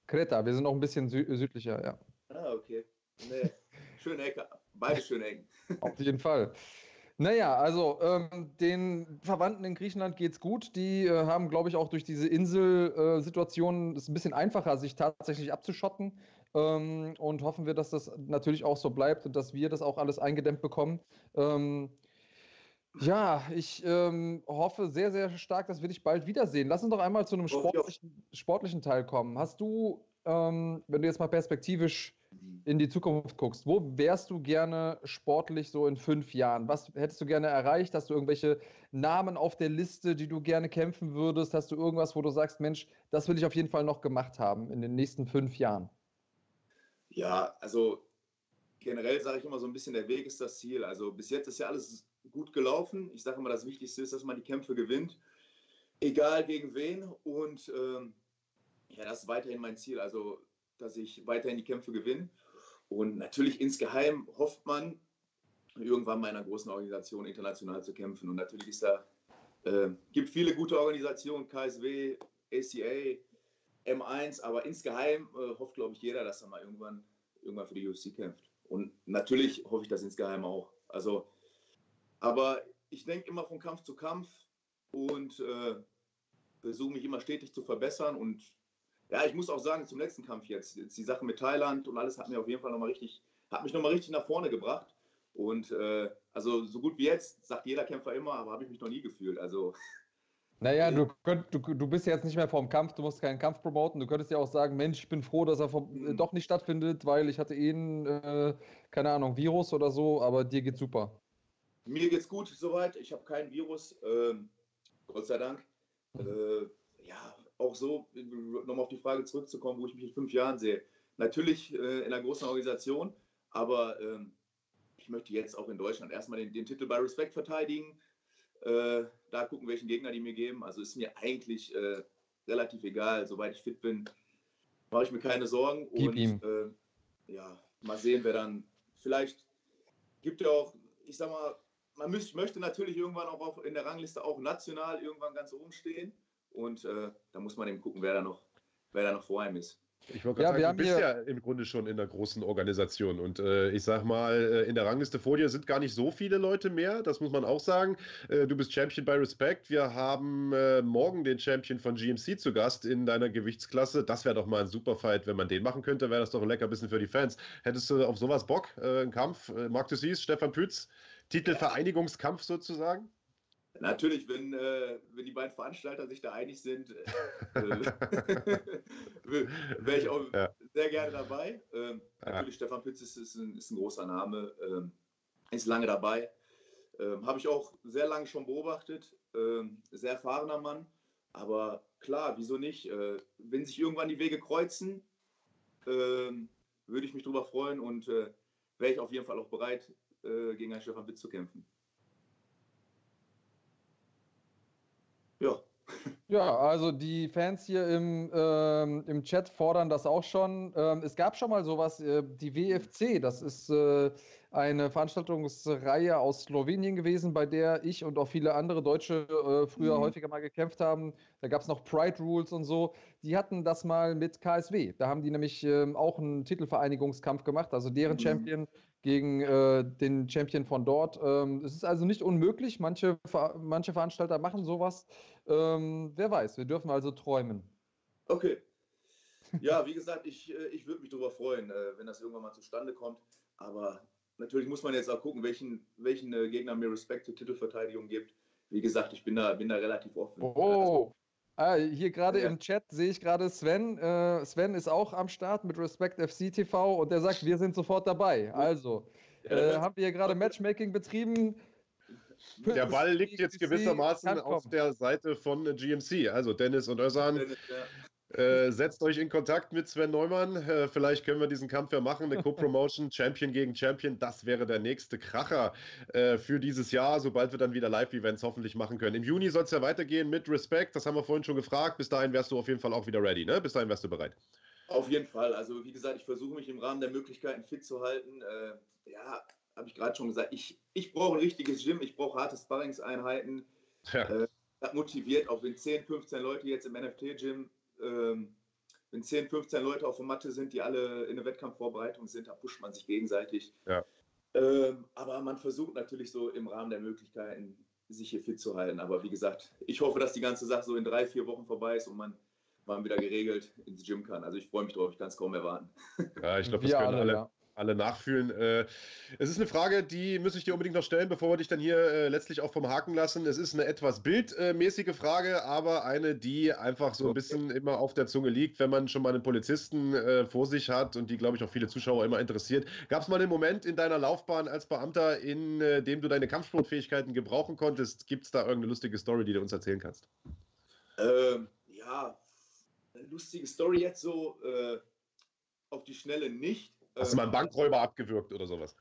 Kreta. Wir sind noch ein bisschen sü südlicher, ja. Ah, okay. Nee. Schöne Ecke. Beide schöne Ecken. Auf jeden Fall. Naja, also ähm, den Verwandten in Griechenland geht es gut. Die äh, haben, glaube ich, auch durch diese Inselsituation äh, es ein bisschen einfacher, sich tatsächlich abzuschotten. Ähm, und hoffen wir, dass das natürlich auch so bleibt und dass wir das auch alles eingedämmt bekommen. Ähm, ja, ich ähm, hoffe sehr, sehr stark, dass wir dich bald wiedersehen. Lass uns doch einmal zu einem sportlichen, sportlichen Teil kommen. Hast du, ähm, wenn du jetzt mal perspektivisch in die Zukunft guckst, wo wärst du gerne sportlich so in fünf Jahren? Was hättest du gerne erreicht? Hast du irgendwelche Namen auf der Liste, die du gerne kämpfen würdest? Hast du irgendwas, wo du sagst, Mensch, das will ich auf jeden Fall noch gemacht haben in den nächsten fünf Jahren? Ja, also generell sage ich immer so ein bisschen, der Weg ist das Ziel. Also bis jetzt ist ja alles gut gelaufen. Ich sage immer, das Wichtigste ist, dass man die Kämpfe gewinnt, egal gegen wen. Und ähm, ja, das ist weiterhin mein Ziel. Also dass ich weiterhin die Kämpfe gewinne. Und natürlich insgeheim hofft man, irgendwann mal in einer großen Organisation international zu kämpfen. Und natürlich ist da, äh, gibt viele gute Organisationen, KSW, ACA, M1, aber insgeheim äh, hofft, glaube ich, jeder, dass er mal irgendwann, irgendwann für die UFC kämpft. Und natürlich hoffe ich das insgeheim auch. Also, aber ich denke immer von Kampf zu Kampf und äh, versuche mich immer stetig zu verbessern und ja, ich muss auch sagen, zum letzten Kampf jetzt, jetzt die Sache mit Thailand und alles hat mir auf jeden Fall nochmal richtig, hat mich nochmal richtig nach vorne gebracht. Und äh, also so gut wie jetzt, sagt jeder Kämpfer immer, aber habe ich mich noch nie gefühlt. Also. Naja, du, könnt, du, du bist jetzt nicht mehr vorm Kampf, du musst keinen Kampf promoten. Du könntest ja auch sagen, Mensch, ich bin froh, dass er vom, äh, mhm. doch nicht stattfindet, weil ich hatte eh ein, äh, keine Ahnung, Virus oder so, aber dir geht's super. mir geht's gut soweit. Ich habe kein Virus, ähm, Gott sei Dank. Äh, ja, auch so, nochmal auf die Frage zurückzukommen, wo ich mich in fünf Jahren sehe. Natürlich äh, in einer großen Organisation, aber ähm, ich möchte jetzt auch in Deutschland erstmal den, den Titel bei Respect verteidigen. Äh, da gucken, welchen Gegner die mir geben. Also ist mir eigentlich äh, relativ egal. Soweit ich fit bin, mache ich mir keine Sorgen. Gib und ihm. Äh, ja, mal sehen, wer dann. Vielleicht gibt ja auch, ich sag mal, man müß, möchte natürlich irgendwann auch in der Rangliste auch national irgendwann ganz oben stehen. Und äh, da muss man eben gucken, wer da noch, wer da noch vor einem ist. Ich wollte gerade ja, sagen, du bist ja im Grunde schon in einer großen Organisation und äh, ich sag mal, äh, in der Rangliste vor dir sind gar nicht so viele Leute mehr, das muss man auch sagen. Äh, du bist Champion bei Respect. Wir haben äh, morgen den Champion von GMC zu Gast in deiner Gewichtsklasse. Das wäre doch mal ein super Fight, wenn man den machen könnte, wäre das doch ein lecker bisschen für die Fans. Hättest du auf sowas Bock, äh, einen Kampf? Äh, Marc du siehst, Stefan Pütz, Titelvereinigungskampf sozusagen? Natürlich, wenn, äh, wenn die beiden Veranstalter sich da einig sind, äh, wäre ich auch ja. sehr gerne dabei. Ähm, ja. Natürlich, Stefan Pitz ist, ist, ein, ist ein, großer Name, ähm, ist lange dabei. Ähm, Habe ich auch sehr lange schon beobachtet. Ähm, sehr erfahrener Mann. Aber klar, wieso nicht? Äh, wenn sich irgendwann die Wege kreuzen, ähm, würde ich mich darüber freuen und äh, wäre ich auf jeden Fall auch bereit, äh, gegen einen Stefan Pitz zu kämpfen. Ja. Ja, also die Fans hier im, ähm, im Chat fordern das auch schon. Ähm, es gab schon mal sowas, äh, die WFC, das ist äh, eine Veranstaltungsreihe aus Slowenien gewesen, bei der ich und auch viele andere Deutsche äh, früher mhm. häufiger mal gekämpft haben. Da gab es noch Pride Rules und so. Die hatten das mal mit KSW. Da haben die nämlich ähm, auch einen Titelvereinigungskampf gemacht. Also deren mhm. Champion gegen äh, den Champion von dort. Ähm, es ist also nicht unmöglich. Manche, manche Veranstalter machen sowas. Ähm, wer weiß, wir dürfen also träumen. Okay. Ja, wie gesagt, ich, äh, ich würde mich darüber freuen, äh, wenn das irgendwann mal zustande kommt. Aber natürlich muss man jetzt auch gucken, welchen, welchen äh, Gegner mir Respekt zur Titelverteidigung gibt. Wie gesagt, ich bin da, bin da relativ offen. Oh, Ah, hier gerade ja. im Chat sehe ich gerade Sven. Äh, Sven ist auch am Start mit Respect FC TV und der sagt, wir sind sofort dabei. Also, äh, haben wir hier gerade Matchmaking betrieben. Der Ball liegt jetzt gewissermaßen auf der Seite von GMC, also Dennis und Özan. Äh, setzt euch in Kontakt mit Sven Neumann. Äh, vielleicht können wir diesen Kampf ja machen. Eine Co-Promotion, Champion gegen Champion. Das wäre der nächste Kracher äh, für dieses Jahr, sobald wir dann wieder Live-Events hoffentlich machen können. Im Juni soll es ja weitergehen mit Respect. Das haben wir vorhin schon gefragt. Bis dahin wärst du auf jeden Fall auch wieder ready. Ne? Bis dahin wärst du bereit. Auf jeden Fall. Also, wie gesagt, ich versuche mich im Rahmen der Möglichkeiten fit zu halten. Äh, ja, habe ich gerade schon gesagt. Ich, ich brauche ein richtiges Gym. Ich brauche harte Sparringseinheiten. Ja. Äh, das motiviert, auch wenn 10, 15 Leute jetzt im NFT-Gym ähm, wenn 10, 15 Leute auf der Matte sind, die alle in der Wettkampfvorbereitung sind, da pusht man sich gegenseitig. Ja. Ähm, aber man versucht natürlich so im Rahmen der Möglichkeiten, sich hier fit zu halten. Aber wie gesagt, ich hoffe, dass die ganze Sache so in drei, vier Wochen vorbei ist und man, man wieder geregelt ins Gym kann. Also ich freue mich drauf, ich kann es kaum erwarten. Ja, ich glaube, das können alle, alle, ja alle nachfühlen. Äh, es ist eine Frage, die muss ich dir unbedingt noch stellen, bevor wir dich dann hier äh, letztlich auch vom Haken lassen. Es ist eine etwas bildmäßige Frage, aber eine, die einfach so ein bisschen immer auf der Zunge liegt, wenn man schon mal einen Polizisten äh, vor sich hat und die, glaube ich, auch viele Zuschauer immer interessiert. Gab es mal einen Moment in deiner Laufbahn als Beamter, in dem du deine Kampfsportfähigkeiten gebrauchen konntest? Gibt es da irgendeine lustige Story, die du uns erzählen kannst? Ähm, ja, eine lustige Story jetzt so äh, auf die Schnelle nicht. Hast du mal einen Bankräuber abgewürgt oder sowas?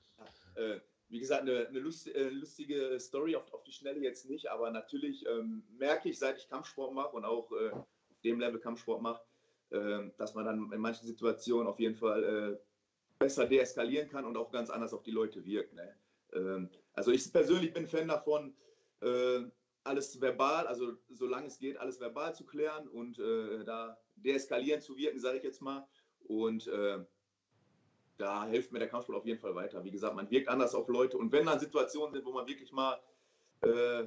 Äh, wie gesagt, eine, eine äh, lustige Story auf, auf, die Schnelle jetzt nicht, aber natürlich ähm, merke ich, seit ich Kampfsport mache und auch äh, auf dem Level Kampfsport mache, äh, dass man dann in manchen Situationen auf jeden Fall äh, besser deeskalieren kann und auch ganz anders auf die Leute wirkt. Ne? Ähm, also ich persönlich bin Fan davon, äh, alles verbal, also solange es geht, alles verbal zu klären und da deeskalieren zu wirken, sage ich jetzt mal. Und da hilft mir der Kampfsport auf jeden Fall weiter. Wie gesagt, man wirkt anders auf Leute und wenn dann Situationen sind, wo man wirklich mal äh,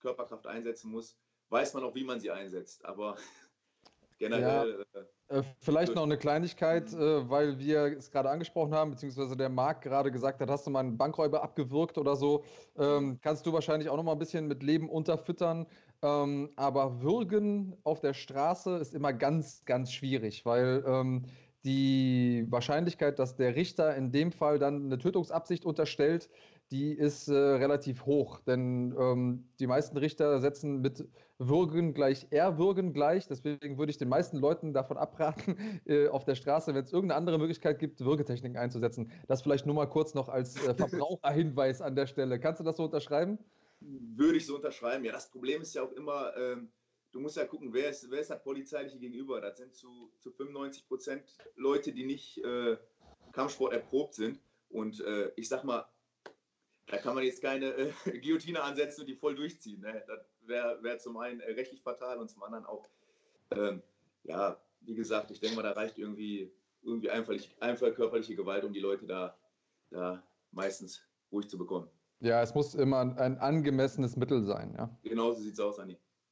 Körperkraft einsetzen muss, weiß man auch, wie man sie einsetzt. Aber generell. Ja, äh, äh, vielleicht noch eine Kleinigkeit, mhm. äh, weil wir es gerade angesprochen haben, beziehungsweise der Marc gerade gesagt hat, hast du mal einen Bankräuber abgewürgt oder so, ähm, kannst du wahrscheinlich auch noch mal ein bisschen mit Leben unterfüttern. Ähm, aber Würgen auf der Straße ist immer ganz, ganz schwierig, weil ähm, die Wahrscheinlichkeit, dass der Richter in dem Fall dann eine Tötungsabsicht unterstellt, die ist äh, relativ hoch, denn ähm, die meisten Richter setzen mit Würgen gleich Erwürgen gleich. Deswegen würde ich den meisten Leuten davon abraten, äh, auf der Straße, wenn es irgendeine andere Möglichkeit gibt, Würgetechniken einzusetzen. Das vielleicht nur mal kurz noch als äh, Verbraucherhinweis an der Stelle. Kannst du das so unterschreiben? Würde ich so unterschreiben. Ja, das Problem ist ja auch immer, ähm, du musst ja gucken, wer ist, wer ist das polizeiliche Gegenüber. Das sind zu, zu 95 Prozent Leute, die nicht äh, Kampfsport erprobt sind. Und äh, ich sag mal, da kann man jetzt keine äh, Guillotine ansetzen und die voll durchziehen. Ne? Das wäre wär zum einen äh, rechtlich fatal und zum anderen auch, ähm, ja, wie gesagt, ich denke mal, da reicht irgendwie, irgendwie einfach, einfach körperliche Gewalt, um die Leute da, da meistens ruhig zu bekommen. Ja, es muss immer ein angemessenes Mittel sein, ja. Genau so sieht es aus, Anni.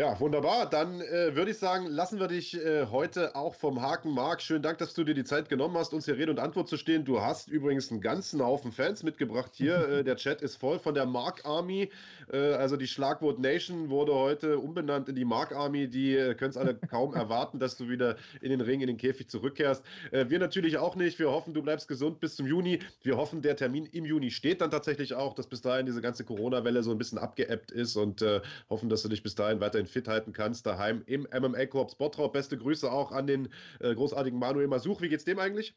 Ja, wunderbar. Dann äh, würde ich sagen, lassen wir dich äh, heute auch vom Haken. Marc, schönen Dank, dass du dir die Zeit genommen hast, uns hier Rede und Antwort zu stehen. Du hast übrigens einen ganzen Haufen Fans mitgebracht hier. äh, der Chat ist voll von der Mark Army. Äh, also die Schlagwort Nation wurde heute umbenannt in die Mark Army. Die äh, können es alle kaum erwarten, dass du wieder in den Ring, in den Käfig zurückkehrst. Äh, wir natürlich auch nicht. Wir hoffen, du bleibst gesund bis zum Juni. Wir hoffen, der Termin im Juni steht dann tatsächlich auch, dass bis dahin diese ganze Corona-Welle so ein bisschen abgeebbt ist und hoffen, dass du dich bis dahin weiterhin fit halten kannst, daheim im MMA-Korps Bottrop. Beste Grüße auch an den äh, großartigen Manuel Masuch. Wie geht's dem eigentlich?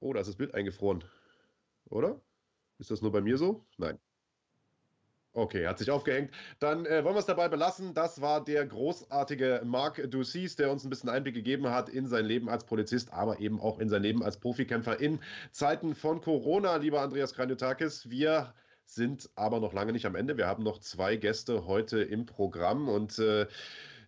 Oh, da ist das Bild eingefroren. Oder? Ist das nur bei mir so? Nein. Okay, hat sich aufgehängt. Dann äh, wollen wir es dabei belassen. Das war der großartige Marc Ducis, der uns ein bisschen Einblick gegeben hat in sein Leben als Polizist, aber eben auch in sein Leben als Profikämpfer in Zeiten von Corona, lieber Andreas Kranjotakis. Wir sind aber noch lange nicht am Ende. Wir haben noch zwei Gäste heute im Programm und äh,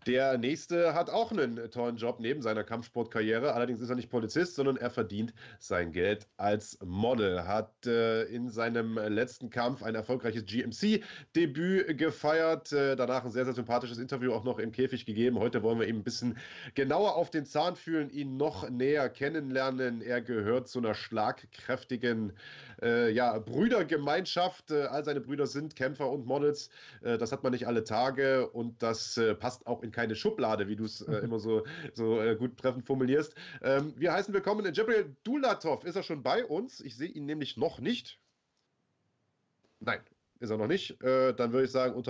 der nächste hat auch einen tollen Job neben seiner Kampfsportkarriere. Allerdings ist er nicht Polizist, sondern er verdient sein Geld als Model. Hat äh, in seinem letzten Kampf ein erfolgreiches GMC-Debüt gefeiert. Äh, danach ein sehr, sehr sympathisches Interview auch noch im Käfig gegeben. Heute wollen wir ihm ein bisschen genauer auf den Zahn fühlen, ihn noch näher kennenlernen. Er gehört zu einer schlagkräftigen äh, ja, Brüdergemeinschaft. Äh, all seine Brüder sind Kämpfer und Models. Äh, das hat man nicht alle Tage und das äh, passt auch in keine Schublade, wie du es äh, immer so, so äh, gut treffend formulierst. Ähm, wir heißen willkommen in Jabril Dulatov. Ist er schon bei uns? Ich sehe ihn nämlich noch nicht. Nein, ist er noch nicht. dann würde ich sagen,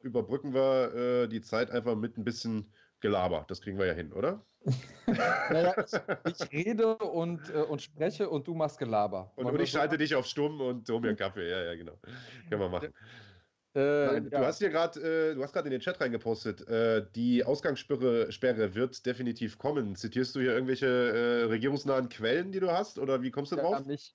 überbrücken wir die Zeit einfach mit ein bisschen Gelaber. Das kriegen wir ja hin, oder? naja, ich, ich, rede und, äh, und spreche und du machst Gelaber. Und, und ich schalte dich auf Stumm und hol mir einen Kaffee. Ja, ja, genau. Können wir machen. Äh, Nein, ja. Du hast hier gerade, äh, du hast gerade in den Chat reingepostet, äh, die Ausgangssperre Sperre wird definitiv kommen. Zitierst du hier irgendwelche äh, regierungsnahen Quellen, die du hast, oder wie kommst du drauf? Ja, mich.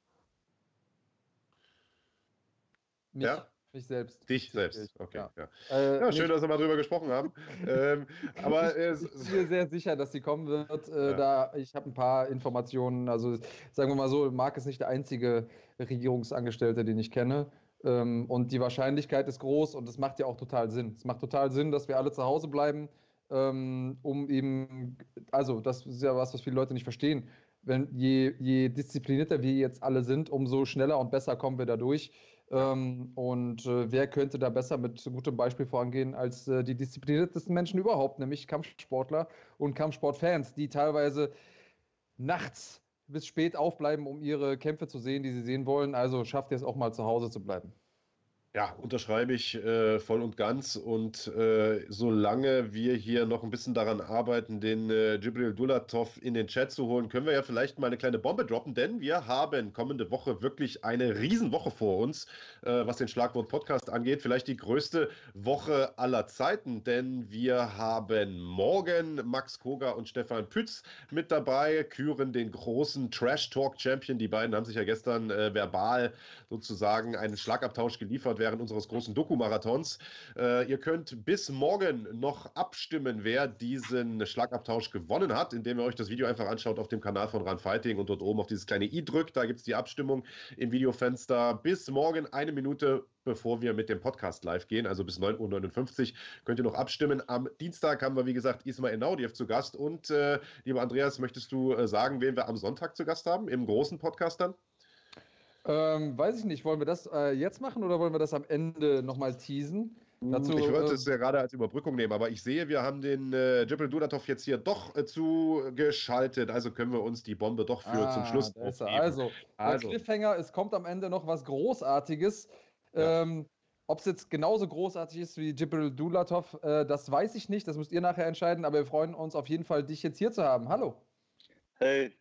mich. Ja? Mich selbst. Dich selbst, okay. Ja, ja. Äh, ja schön, dass wir mal drüber gesprochen haben. ähm, aber äh, ich bin mir sehr sicher, dass sie kommen wird. Äh, ja. da, ich habe ein paar Informationen. Also sagen wir mal so, Marc ist nicht der einzige Regierungsangestellte, den ich kenne. Ähm, und die Wahrscheinlichkeit ist groß und es macht ja auch total Sinn. Es macht total Sinn, dass wir alle zu Hause bleiben, ähm, um eben, also das ist ja was, was viele Leute nicht verstehen. Wenn je, je disziplinierter wir jetzt alle sind, umso schneller und besser kommen wir da durch. Ähm, und äh, wer könnte da besser mit gutem Beispiel vorangehen als äh, die diszipliniertesten Menschen überhaupt, nämlich Kampfsportler und Kampfsportfans, die teilweise nachts bis spät aufbleiben, um ihre Kämpfe zu sehen, die sie sehen wollen. Also schafft ihr es auch mal zu Hause zu bleiben. Ja, unterschreibe ich äh, voll und ganz. Und äh, solange wir hier noch ein bisschen daran arbeiten, den äh, Jibril Dulatov in den Chat zu holen, können wir ja vielleicht mal eine kleine Bombe droppen, denn wir haben kommende Woche wirklich eine Riesenwoche vor uns, äh, was den Schlagwort Podcast angeht. Vielleicht die größte Woche aller Zeiten, denn wir haben morgen Max Koga und Stefan Pütz mit dabei, küren den großen Trash Talk Champion. Die beiden haben sich ja gestern äh, verbal sozusagen einen Schlagabtausch geliefert während unseres großen Doku-Marathons. Äh, ihr könnt bis morgen noch abstimmen, wer diesen Schlagabtausch gewonnen hat, indem ihr euch das Video einfach anschaut auf dem Kanal von Run Fighting und dort oben auf dieses kleine i drückt. Da gibt es die Abstimmung im Videofenster. Bis morgen eine Minute bevor wir mit dem Podcast live gehen, also bis 9.59 Uhr könnt ihr noch abstimmen. Am Dienstag haben wir, wie gesagt, Ismail Naudiev zu Gast. Und äh, lieber Andreas, möchtest du äh, sagen, wen wir am Sonntag zu Gast haben, im großen Podcast dann? Ähm, weiß ich nicht. Wollen wir das äh, jetzt machen oder wollen wir das am Ende nochmal teasen? Dazu, ich wollte äh, es ja gerade als Überbrückung nehmen, aber ich sehe, wir haben den äh, Jibril Dudatov jetzt hier doch äh, zugeschaltet. Also können wir uns die Bombe doch für ah, zum Schluss aufnehmen. Also, also. Cliffhanger, es kommt am Ende noch was Großartiges. Ja. Ähm, Ob es jetzt genauso großartig ist wie Jibril Dulatov, äh, das weiß ich nicht. Das müsst ihr nachher entscheiden. Aber wir freuen uns auf jeden Fall, dich jetzt hier zu haben. Hallo. Hey,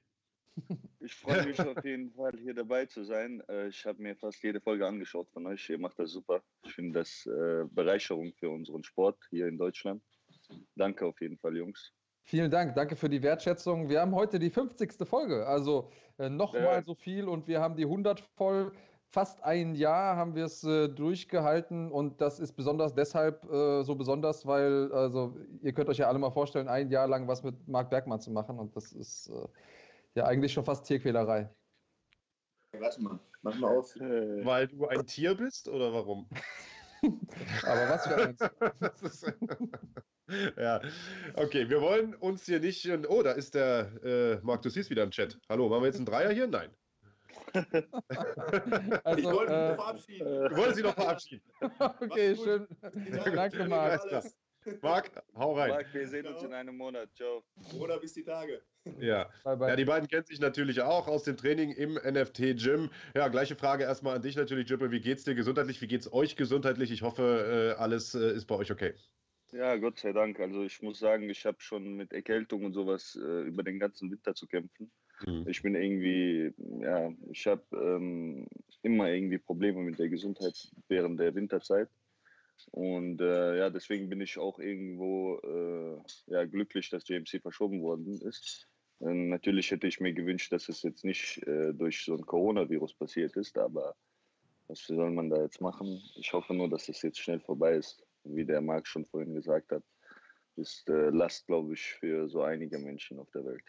ich freue mich auf jeden Fall, hier dabei zu sein. Äh, ich habe mir fast jede Folge angeschaut von euch. Ihr macht das super. Ich finde das äh, Bereicherung für unseren Sport hier in Deutschland. Danke auf jeden Fall, Jungs. Vielen Dank, danke für die Wertschätzung. Wir haben heute die 50. Folge, also äh, nochmal ja. so viel und wir haben die 100 voll. Fast ein Jahr haben wir es äh, durchgehalten und das ist besonders deshalb äh, so besonders, weil, also ihr könnt euch ja alle mal vorstellen, ein Jahr lang was mit Marc Bergmann zu machen und das ist äh, ja, eigentlich schon fast Tierquälerei. Warte mal, mach mal auf. Äh. Weil du ein Tier bist oder warum? Aber was für eins? ja, okay, wir wollen uns hier nicht. Oh, da ist der äh, Marc, du siehst wieder im Chat. Hallo, machen wir jetzt einen Dreier hier? Nein. also, ich wollte äh, verabschieden. Du wolltest sie noch verabschieden. okay, schön. Danke, Marc. Marc, hau rein. Marc, wir sehen uns in einem Monat. Ciao. Oder bis die Tage. Ja. Bye, bye. ja, die beiden kennen sich natürlich auch aus dem Training im NFT-Gym. Ja, gleiche Frage erstmal an dich natürlich, Jippel. Wie geht's dir gesundheitlich? Wie geht's euch gesundheitlich? Ich hoffe, äh, alles äh, ist bei euch okay. Ja, Gott sei Dank. Also ich muss sagen, ich habe schon mit Erkältung und sowas äh, über den ganzen Winter zu kämpfen. Mhm. Ich bin irgendwie, ja, ich habe ähm, immer irgendwie Probleme mit der Gesundheit während der Winterzeit. Und äh, ja, deswegen bin ich auch irgendwo äh, ja, glücklich, dass JMC verschoben worden ist. Ähm, natürlich hätte ich mir gewünscht, dass es jetzt nicht äh, durch so ein Coronavirus passiert ist, aber was soll man da jetzt machen? Ich hoffe nur, dass es jetzt schnell vorbei ist. Wie der Marc schon vorhin gesagt hat, ist äh, Last, glaube ich, für so einige Menschen auf der Welt.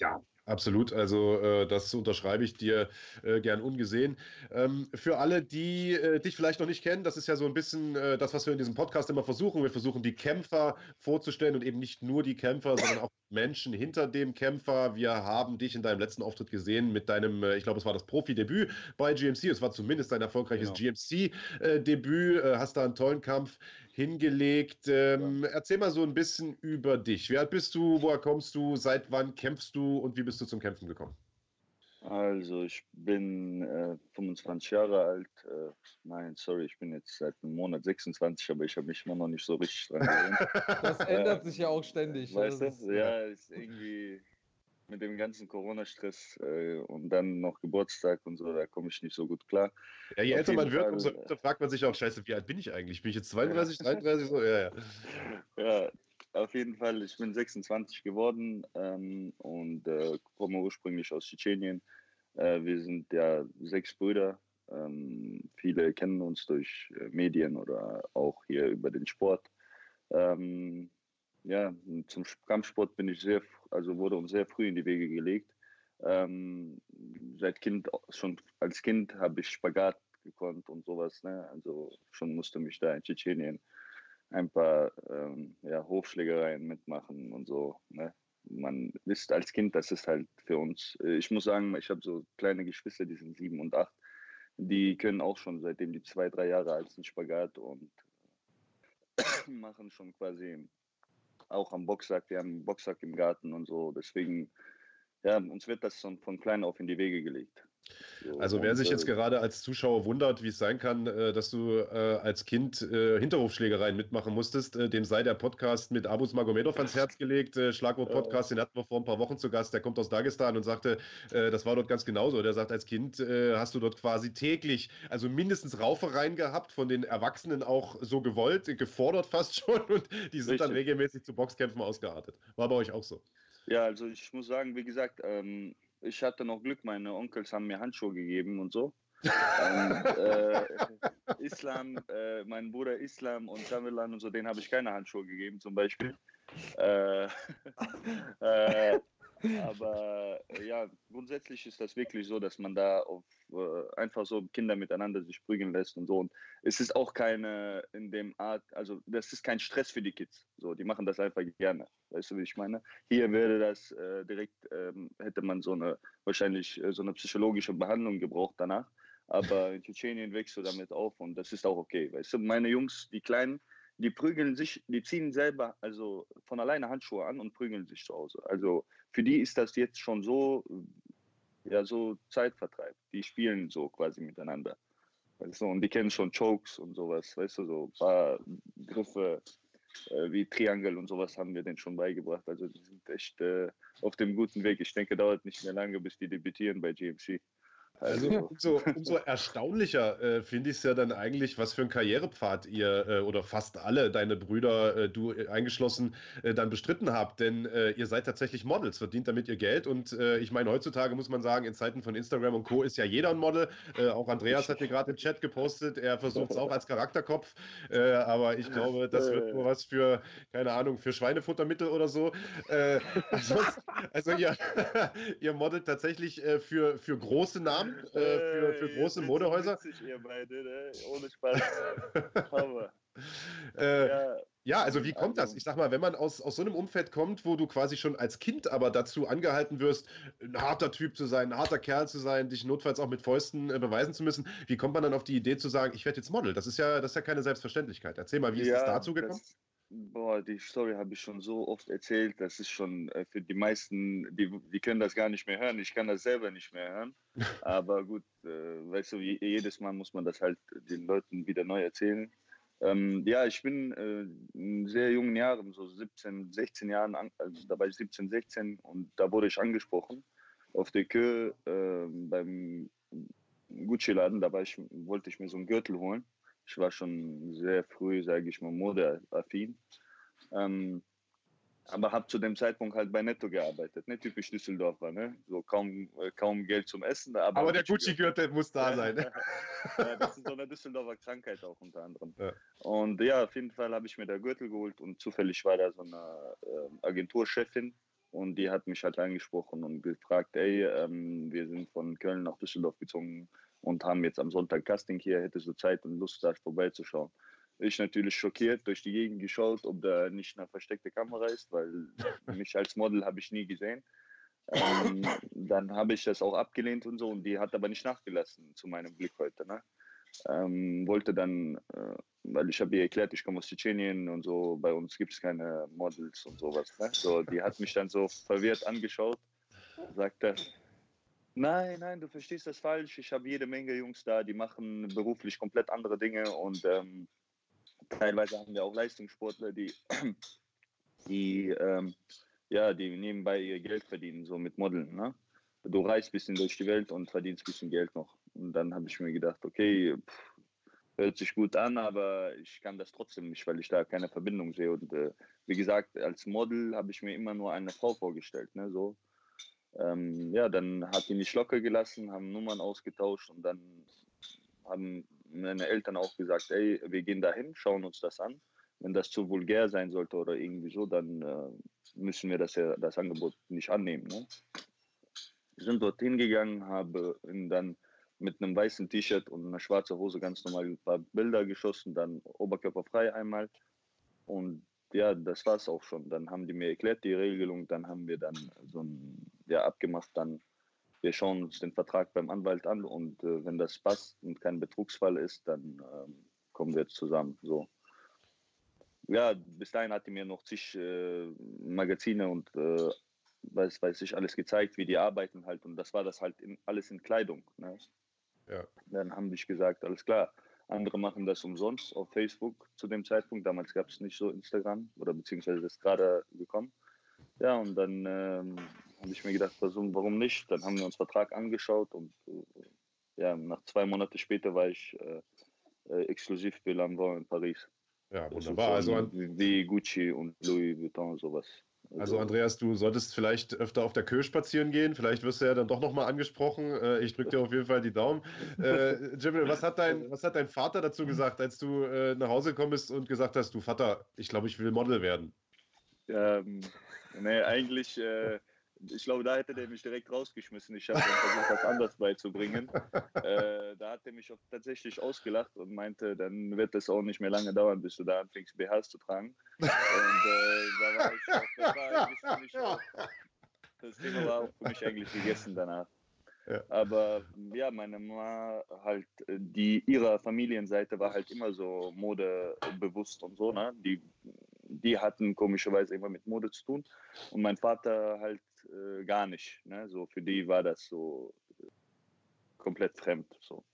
Ja, Absolut, also äh, das unterschreibe ich dir äh, gern ungesehen. Ähm, für alle, die äh, dich vielleicht noch nicht kennen, das ist ja so ein bisschen äh, das, was wir in diesem Podcast immer versuchen. Wir versuchen die Kämpfer vorzustellen und eben nicht nur die Kämpfer, sondern auch Menschen hinter dem Kämpfer. Wir haben dich in deinem letzten Auftritt gesehen mit deinem, äh, ich glaube, es war das Profi-Debüt bei GMC. Es war zumindest ein erfolgreiches genau. GMC-Debüt. Äh, hast da einen tollen Kampf hingelegt. Ähm, ja. Erzähl mal so ein bisschen über dich. Wer bist du? Woher kommst du? Seit wann kämpfst du? Und wie bist du zum Kämpfen gekommen? Also ich bin äh, 25 Jahre alt. Äh, nein, sorry, ich bin jetzt seit einem Monat 26, aber ich habe mich immer noch nicht so richtig dran gewöhnt. Das ändert sich ja auch ständig. Weißt du? Ja, ist irgendwie mit dem ganzen Corona-Stress äh, und dann noch Geburtstag und so, da komme ich nicht so gut klar. Ja, je älter man wird, Fall, umso öfter fragt man sich auch, scheiße, wie alt bin ich eigentlich? Bin ich jetzt 32, 33? So? Ja, ja. ja, auf jeden Fall. Ich bin 26 geworden ähm, und äh, komme ursprünglich aus Tschetschenien. Äh, wir sind ja sechs Brüder. Ähm, viele kennen uns durch äh, Medien oder auch hier über den Sport. Ähm, ja, zum Kampfsport bin ich sehr, also wurde uns sehr früh in die Wege gelegt. Ähm, seit Kind, schon als Kind habe ich Spagat gekonnt und sowas. Ne? Also schon musste mich da in Tschetschenien ein paar ähm, ja, Hofschlägereien mitmachen und so. Ne? Man wisst als Kind, das ist halt für uns. Äh, ich muss sagen, ich habe so kleine Geschwister, die sind sieben und acht. Die können auch schon seitdem die zwei, drei Jahre alt sind Spagat und machen schon quasi auch am Boxsack. Wir haben einen Boxsack im Garten und so. Deswegen, ja, uns wird das schon von klein auf in die Wege gelegt. Also wer sich jetzt äh, gerade als Zuschauer wundert, wie es sein kann, äh, dass du äh, als Kind Hinterhofschlägereien mitmachen musstest, dem sei der Podcast mit Abus Magomedov ans Herz gelegt. Schlagwort Podcast, den hatten wir vor ein paar Wochen zu Gast. Der kommt aus Dagestan und sagte, das war dort ganz genauso. Der sagt, als Kind hast du dort quasi täglich, also mindestens Raufereien gehabt, von den Erwachsenen auch so gewollt, gefordert fast schon und die sind Richtig. dann regelmäßig zu Boxkämpfen ausgeartet. War bei euch auch so? Ja, also ich muss sagen, wie gesagt, ähm, ich hatte noch Glück, meine Onkels haben mir Handschuhe gegeben und so. und, äh, Islam, äh, mein Bruder Islam und Tamerlan und so, denen habe ich keine Handschuhe gegeben, zum Beispiel. Äh, äh aber äh, ja, grundsätzlich ist das wirklich so, dass man da auf, äh, einfach so Kinder miteinander sich prügeln lässt und so. Und es ist auch keine in dem Art, also das ist kein Stress für die Kids. So, die machen das einfach gerne. Weißt du, wie ich meine? Hier würde das äh, direkt, ähm, hätte man so eine, wahrscheinlich äh, so eine psychologische Behandlung gebraucht danach. Aber in Tschetschenien wächst du damit auf und das ist auch okay. Weißt du, meine Jungs, die Kleinen, die prügeln sich, die ziehen selber also von alleine Handschuhe an und prügeln sich zu Hause. Also für die ist das jetzt schon so, ja, so Zeitvertreib. Die spielen so quasi miteinander. Weißt du, und die kennen schon Chokes und sowas, weißt du, so ein paar Griffe äh, wie Triangle und sowas haben wir denen schon beigebracht. Also die sind echt äh, auf dem guten Weg. Ich denke, dauert nicht mehr lange, bis die debütieren bei GMC. Also umso, umso erstaunlicher äh, finde ich es ja dann eigentlich, was für ein Karrierepfad ihr äh, oder fast alle deine Brüder, äh, du eingeschlossen, äh, dann bestritten habt. Denn äh, ihr seid tatsächlich Models, verdient damit ihr Geld. Und äh, ich meine, heutzutage muss man sagen, in Zeiten von Instagram und Co. ist ja jeder ein Model. auch Andreas hat dir gerade im Chat gepostet, er versucht es auch als Charakterkopf. aber ich glaube, das wird nur was für, keine Ahnung, für Schweinefuttermittel oder so. also, also ihr, ihr modelt tatsächlich für, für große Namen äh, für, für große Modehäuser. Ihr beide, ne? Ohne Spaß. äh, ja. ja. also wie kommt das? Also ich sag mal, wenn man aus, aus so einem Umfeld kommt, wo du quasi schon als Kind aber dazu angehalten wirst, ein harter Typ zu sein, ein harter Kerl zu sein, dich notfalls auch mit Fäusten äh, beweisen zu müssen, wie kommt man dann auf die Idee zu sagen, ich werde jetzt Model? Das ist ja, das ist ja keine Selbstverständlichkeit. Erzähl mal, wie ist es dazu gekommen? Das, Boah, die Story habe ich schon so oft erzählt. Das ist schon äh, für die meisten, die, die können das gar nicht mehr hören. Ich kann das selber nicht mehr hören. Aber gut, äh, weißt du, jedes Mal muss man das halt den Leuten wieder neu erzählen. Ähm, ja, ich bin äh, in sehr jungen Jahren, so 17, 16 Jahren, also da war ich 17, 16 und da wurde ich angesprochen auf der Kö äh, beim Gucci-Laden. Da ich, wollte ich mir so einen Gürtel holen ich war schon sehr früh, sage ich mal, modeaffin. Ähm, aber habe zu dem Zeitpunkt halt bei Netto gearbeitet, ne? typisch Düsseldorfer, ne? so kaum, äh, kaum Geld zum Essen. Aber, aber der Gucci-Gürtel muss da sein. Ne? ja, das ist so eine Düsseldorfer Krankheit auch unter anderem. Ja. Und ja, auf jeden Fall habe ich mir da Gürtel geholt und zufällig war da so eine äh, Agenturchefin und die hat mich halt angesprochen und gefragt, ey, ähm, wir sind von Köln nach Düsseldorf gezogen, und haben jetzt am Sonntag Casting hier, hättest du Zeit und Lust, da vorbeizuschauen. Ich natürlich schockiert durch die Gegend geschaut, ob da nicht eine versteckte Kamera ist, weil mich als Model habe ich nie gesehen. Ähm, dann habe ich das auch abgelehnt und so und die hat aber nicht nachgelassen zu meinem Glück heute. Ne? Ähm, wollte dann, äh, weil ich habe ihr erklärt, ich komme aus Tschetschenien und so, bei uns gibt es keine Models und sowas. Ne? So, die hat mich dann so verwirrt angeschaut, sagte, Nein, nein, du verstehst das falsch. Ich habe jede Menge Jungs da, die machen beruflich komplett andere Dinge und ähm, teilweise haben wir auch Leistungssportler, die, die, ähm, ja, die nebenbei ihr Geld verdienen, so mit Modeln. Ne? Du reist ein bisschen durch die Welt und verdienst ein bisschen Geld noch. Und dann habe ich mir gedacht, okay, pff, hört sich gut an, aber ich kann das trotzdem nicht, weil ich da keine Verbindung sehe. Und äh, wie gesagt, als Model habe ich mir immer nur eine Frau vorgestellt. Ne? So ähm, ja, dann hat die nicht locker gelassen, haben Nummern ausgetauscht und dann haben meine Eltern auch gesagt, ey, wir gehen dahin, schauen uns das an. Wenn das zu vulgär sein sollte oder irgendwie so, dann äh, müssen wir das, das Angebot nicht annehmen. Ne? Wir sind dorthin gegangen, habe dann mit einem weißen T-Shirt und einer schwarzen Hose ganz normal ein paar Bilder geschossen, dann oberkörperfrei einmal. Und ja, das war es auch schon. Dann haben die mir erklärt, die Regelung, dann haben wir dann so ein, ja, abgemacht, dann wir schauen uns den Vertrag beim Anwalt an und äh, wenn das passt und kein Betrugsfall ist, dann ähm, kommen wir jetzt zusammen. So. Ja, bis dahin hat die mir noch zig äh, Magazine und äh, weiß, weiß ich alles gezeigt, wie die arbeiten halt und das war das halt in, alles in Kleidung. Ne? Ja. Dann haben ich gesagt, alles klar, andere machen das umsonst auf Facebook zu dem Zeitpunkt. Damals gab es nicht so Instagram oder beziehungsweise ist gerade gekommen. Ja, und dann ähm, habe ich mir gedacht, warum nicht? Dann haben wir uns Vertrag angeschaut und äh, ja, nach zwei Monaten später war ich äh, äh, exklusiv für Lambert in Paris. Ja, wunderbar. So also wie Gucci und Louis Vuitton sowas. Also Andreas, du solltest vielleicht öfter auf der Kö spazieren gehen. Vielleicht wirst du ja dann doch nochmal angesprochen. Äh, ich drücke dir auf jeden Fall die Daumen. Äh, Jibril, was hat, dein, was hat dein Vater dazu gesagt, als du äh, nach Hause gekommen bist und gesagt hast, du Vater, ich glaube, ich will Model werden? Ähm, nee, eigentlich äh, ich glaube, da hätte der mich direkt rausgeschmissen. Ich habe versucht, was anderes beizubringen. Äh, da hat er mich auch tatsächlich ausgelacht und meinte, dann wird es auch nicht mehr lange dauern, bis du da anfängst, BHs zu tragen. Und äh, da war ich auch, das war eigentlich für mich auch, das Thema war auch für mich eigentlich gegessen danach. Ja. Aber ja, meine Mama halt, die ihrer Familienseite war halt immer so modebewusst und so, ne? Die, die hatten komischerweise immer mit Mode zu tun. Und mein Vater halt äh, gar nicht. Ne? So für die war das so komplett fremd. So.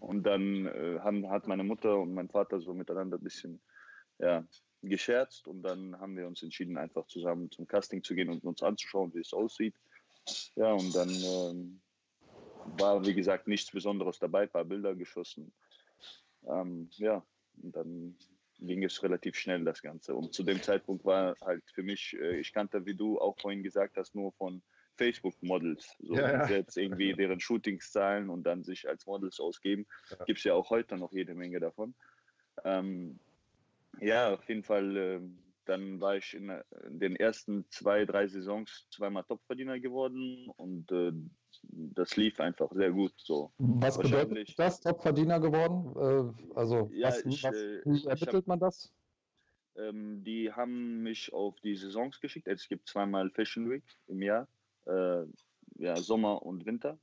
Und dann äh, haben, hat meine Mutter und mein Vater so miteinander ein bisschen ja, gescherzt und dann haben wir uns entschieden, einfach zusammen zum Casting zu gehen und uns anzuschauen, wie es aussieht. Ja, und dann ähm, war, wie gesagt, nichts Besonderes dabei, ein paar Bilder geschossen. Ähm, ja, und dann ging es relativ schnell, das Ganze. Und zu dem Zeitpunkt war halt für mich, äh, ich kannte, wie du auch vorhin gesagt hast, nur von Facebook-Models. So ja, ja. jetzt irgendwie deren Shootings zahlen und dann sich als Models ausgeben. Ja. Gibt es ja auch heute noch jede Menge davon. Ähm, ja, auf jeden Fall. Äh, dann war ich in, in, den ersten zwei, drei Saisons zweimal Topverdiener geworden und äh, das lief einfach sehr gut. So. Was bedeutet das, Topverdiener geworden? Äh, also, ja, was, ich, was, äh, wie ermittelt hab, man das? Ähm, die haben mich auf die Saisons geschickt. Es gibt zweimal Fashion Week im Jahr äh, ja, Sommer und Winter.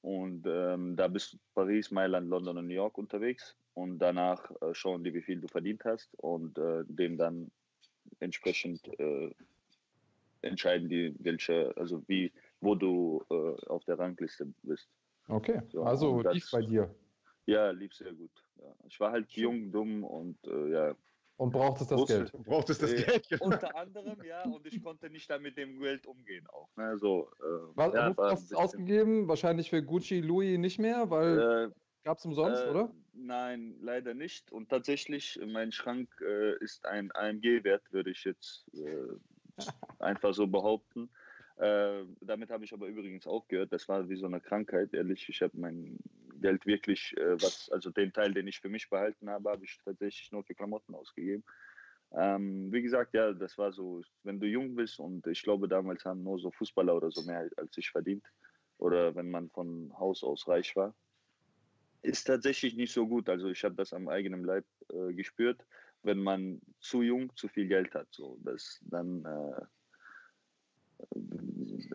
Und ähm, da bist du Paris, Mailand, London und New York unterwegs. Und danach äh, schauen die, wie viel du verdient hast und äh, dem dann entsprechend äh, entscheiden die, welche, also wie, wo du äh, auf der Rangliste bist. Okay, so, also das, lief bei dir. Ja, lief sehr gut. Ja. Ich war halt jung, dumm und äh, ja, und braucht es das Wusste, Geld? Braucht es das äh, Geld? Genau. Unter anderem, ja, und ich konnte nicht damit dem Geld umgehen auch. Ne? So, äh, Was, ja, hast du ausgegeben? Wahrscheinlich für Gucci, Louis nicht mehr, weil äh, gab es umsonst, äh, oder? Nein, leider nicht. Und tatsächlich, mein Schrank äh, ist ein AMG-Wert, würde ich jetzt äh, einfach so behaupten. Äh, damit habe ich aber übrigens aufgehört. Das war wie so eine Krankheit, ehrlich. Ich habe mein Geld wirklich, äh, was, also den Teil, den ich für mich behalten habe, habe ich tatsächlich nur für Klamotten ausgegeben. Ähm, wie gesagt, ja, das war so, wenn du jung bist und ich glaube, damals haben nur so Fußballer oder so mehr als ich verdient. Oder wenn man von Haus aus reich war. Ist tatsächlich nicht so gut. Also ich habe das am eigenen Leib äh, gespürt, wenn man zu jung zu viel Geld hat. So, das dann äh,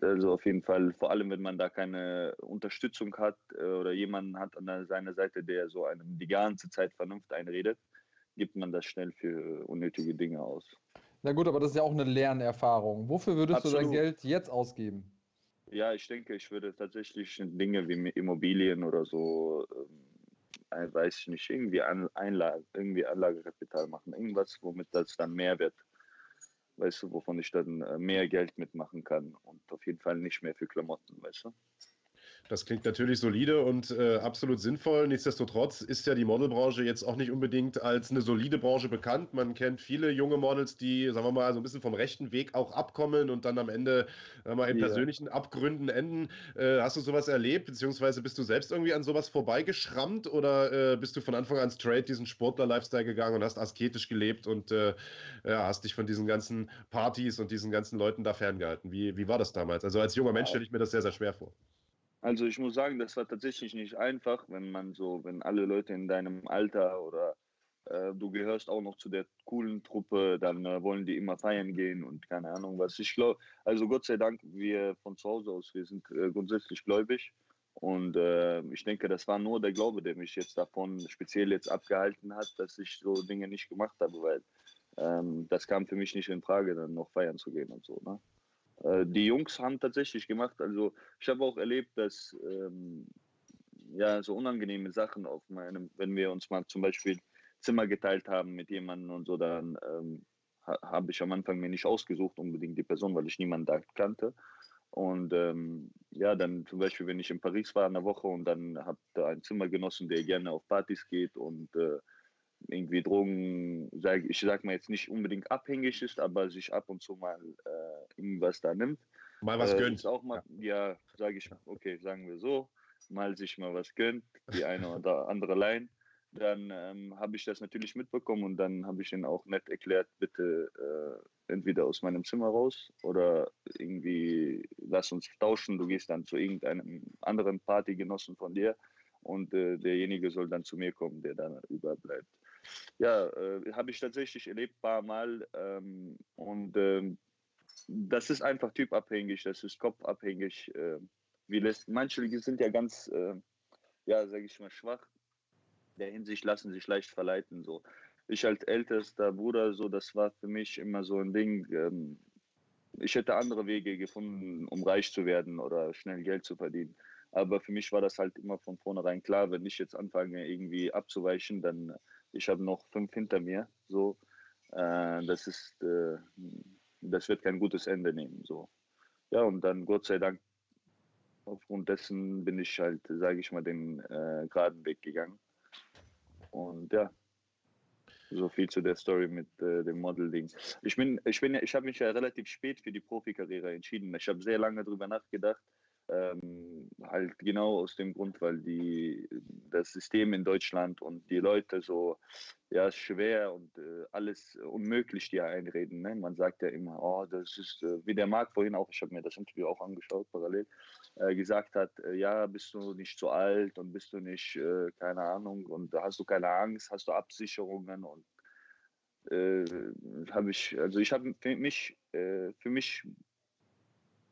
also auf jeden Fall, vor allem wenn man da keine Unterstützung hat äh, oder jemanden hat an seiner Seite, der so einem die ganze Zeit Vernunft einredet, gibt man das schnell für unnötige Dinge aus. Na gut, aber das ist ja auch eine Lernerfahrung. Wofür würdest Absolut. du dein Geld jetzt ausgeben? Ja, ich denke, ich würde tatsächlich Dinge wie Immobilien oder so, ähm, weiß ich nicht, irgendwie Einlage, irgendwie Anlagekapital machen. Irgendwas, womit das dann Mehrwert weißt du, wovon ich dann äh, mehr Geld mitmachen kann und auf jeden Fall nicht mehr für Klamotten, weißt du. Das klingt natürlich solide und äh, absolut sinnvoll. Nichtsdestotrotz ist ja die Modelbranche jetzt auch nicht unbedingt als eine solide Branche bekannt. Man kennt viele junge Models, die, sagen wir mal, so ein bisschen vom rechten Weg auch abkommen und dann am Ende äh, mal in ja. persönlichen Abgründen enden. Äh, hast du sowas erlebt, beziehungsweise bist du selbst irgendwie an sowas vorbeigeschrammt oder äh, bist du von Anfang an straight diesen Sportler-Lifestyle gegangen und hast asketisch gelebt und äh, ja, hast dich von diesen ganzen Partys und diesen ganzen Leuten da ferngehalten? Wie, wie war das damals? Also als junger Mensch stelle ich mir das sehr, sehr schwer vor. Also ich muss sagen, das war tatsächlich nicht einfach, wenn man so, wenn alle Leute in deinem Alter oder äh, du gehörst auch noch zu der coolen Truppe, dann äh, wollen die immer feiern gehen und keine Ahnung was. Ich glaube, also Gott sei Dank, wir von zu Hause aus, wir sind äh, grundsätzlich gläubig und äh, ich denke, das war nur der Glaube, der mich jetzt davon speziell jetzt abgehalten hat, dass ich so Dinge nicht gemacht habe, weil ähm, das kam für mich nicht in Frage, dann noch feiern zu gehen und so. Ne? Äh, die Jungs haben tatsächlich gemacht. Also ich habe auch erlebt, dass ähm, ja so unangenehme Sachen auf meinem, wenn wir uns mal zum Beispiel Zimmer geteilt haben mit jemandem und so, dann ähm, ha, habe ich am Anfang mir nicht ausgesucht unbedingt die Person, weil ich niemanden da kannte. Und ähm, ja, dann zum Beispiel, wenn ich in Paris war eine Woche und dann habe da ein Zimmer genossen, der gerne auf Partys geht und äh, irgendwie Drogen, sag, ich sag mal jetzt nicht unbedingt abhängig ist, aber sich ab und zu mal äh, irgendwas da nimmt. Mal was äh, gönnt. Auch mal, ja, ja sage ich, okay, sagen wir so, mal sich mal was gönnt, die eine oder andere Line. Dann ähm, habe ich das natürlich mitbekommen und dann habe ich ihnen auch nett erklärt, bitte äh, entweder aus meinem Zimmer raus oder irgendwie lass uns tauschen, du gehst dann zu irgendeinem anderen Partygenossen von dir und äh, derjenige soll dann zu mir kommen, der dann überbleibt. Ja, äh, habe ich tatsächlich erlebt, ein paar Mal. Ähm, und ähm, das ist einfach typabhängig, das ist kopfabhängig, äh, wie lässt, manche sind ja ganz, äh, ja, sage ich mal, schwach. Der Hinsicht lassen sich leicht verleiten. So. Ich als ältester Bruder, so, das war für mich immer so ein Ding. Ähm, ich hätte andere Wege gefunden, um reich zu werden oder schnell Geld zu verdienen. Aber für mich war das halt immer von vornherein klar, wenn ich jetzt anfange, irgendwie abzuweichen, dann ich habe noch fünf hinter mir. So, äh, das ist, äh, das wird kein gutes Ende nehmen. So, ja und dann Gott sei Dank aufgrund dessen bin ich halt, sage ich mal, den äh, geraden Weg gegangen. Und ja, so viel zu der Story mit äh, dem Modeling. Ich bin, ich bin, ich habe mich ja relativ spät für die Profikarriere entschieden. Ich habe sehr lange darüber nachgedacht ähm, halt genau aus dem Grund, weil die, das System in Deutschland und die Leute so ja, schwer und äh, alles unmöglich dir einreden. Ne? Man sagt ja immer, oh, das ist, äh, wie der Marc vorhin auch, ich habe mir das Interview auch angeschaut, parallel, äh, gesagt hat, äh, ja, bist du nicht zu alt und bist du nicht, äh, keine Ahnung, und hast du keine Angst, hast du Absicherungen und äh, habe ich, also ich habe mich, für mich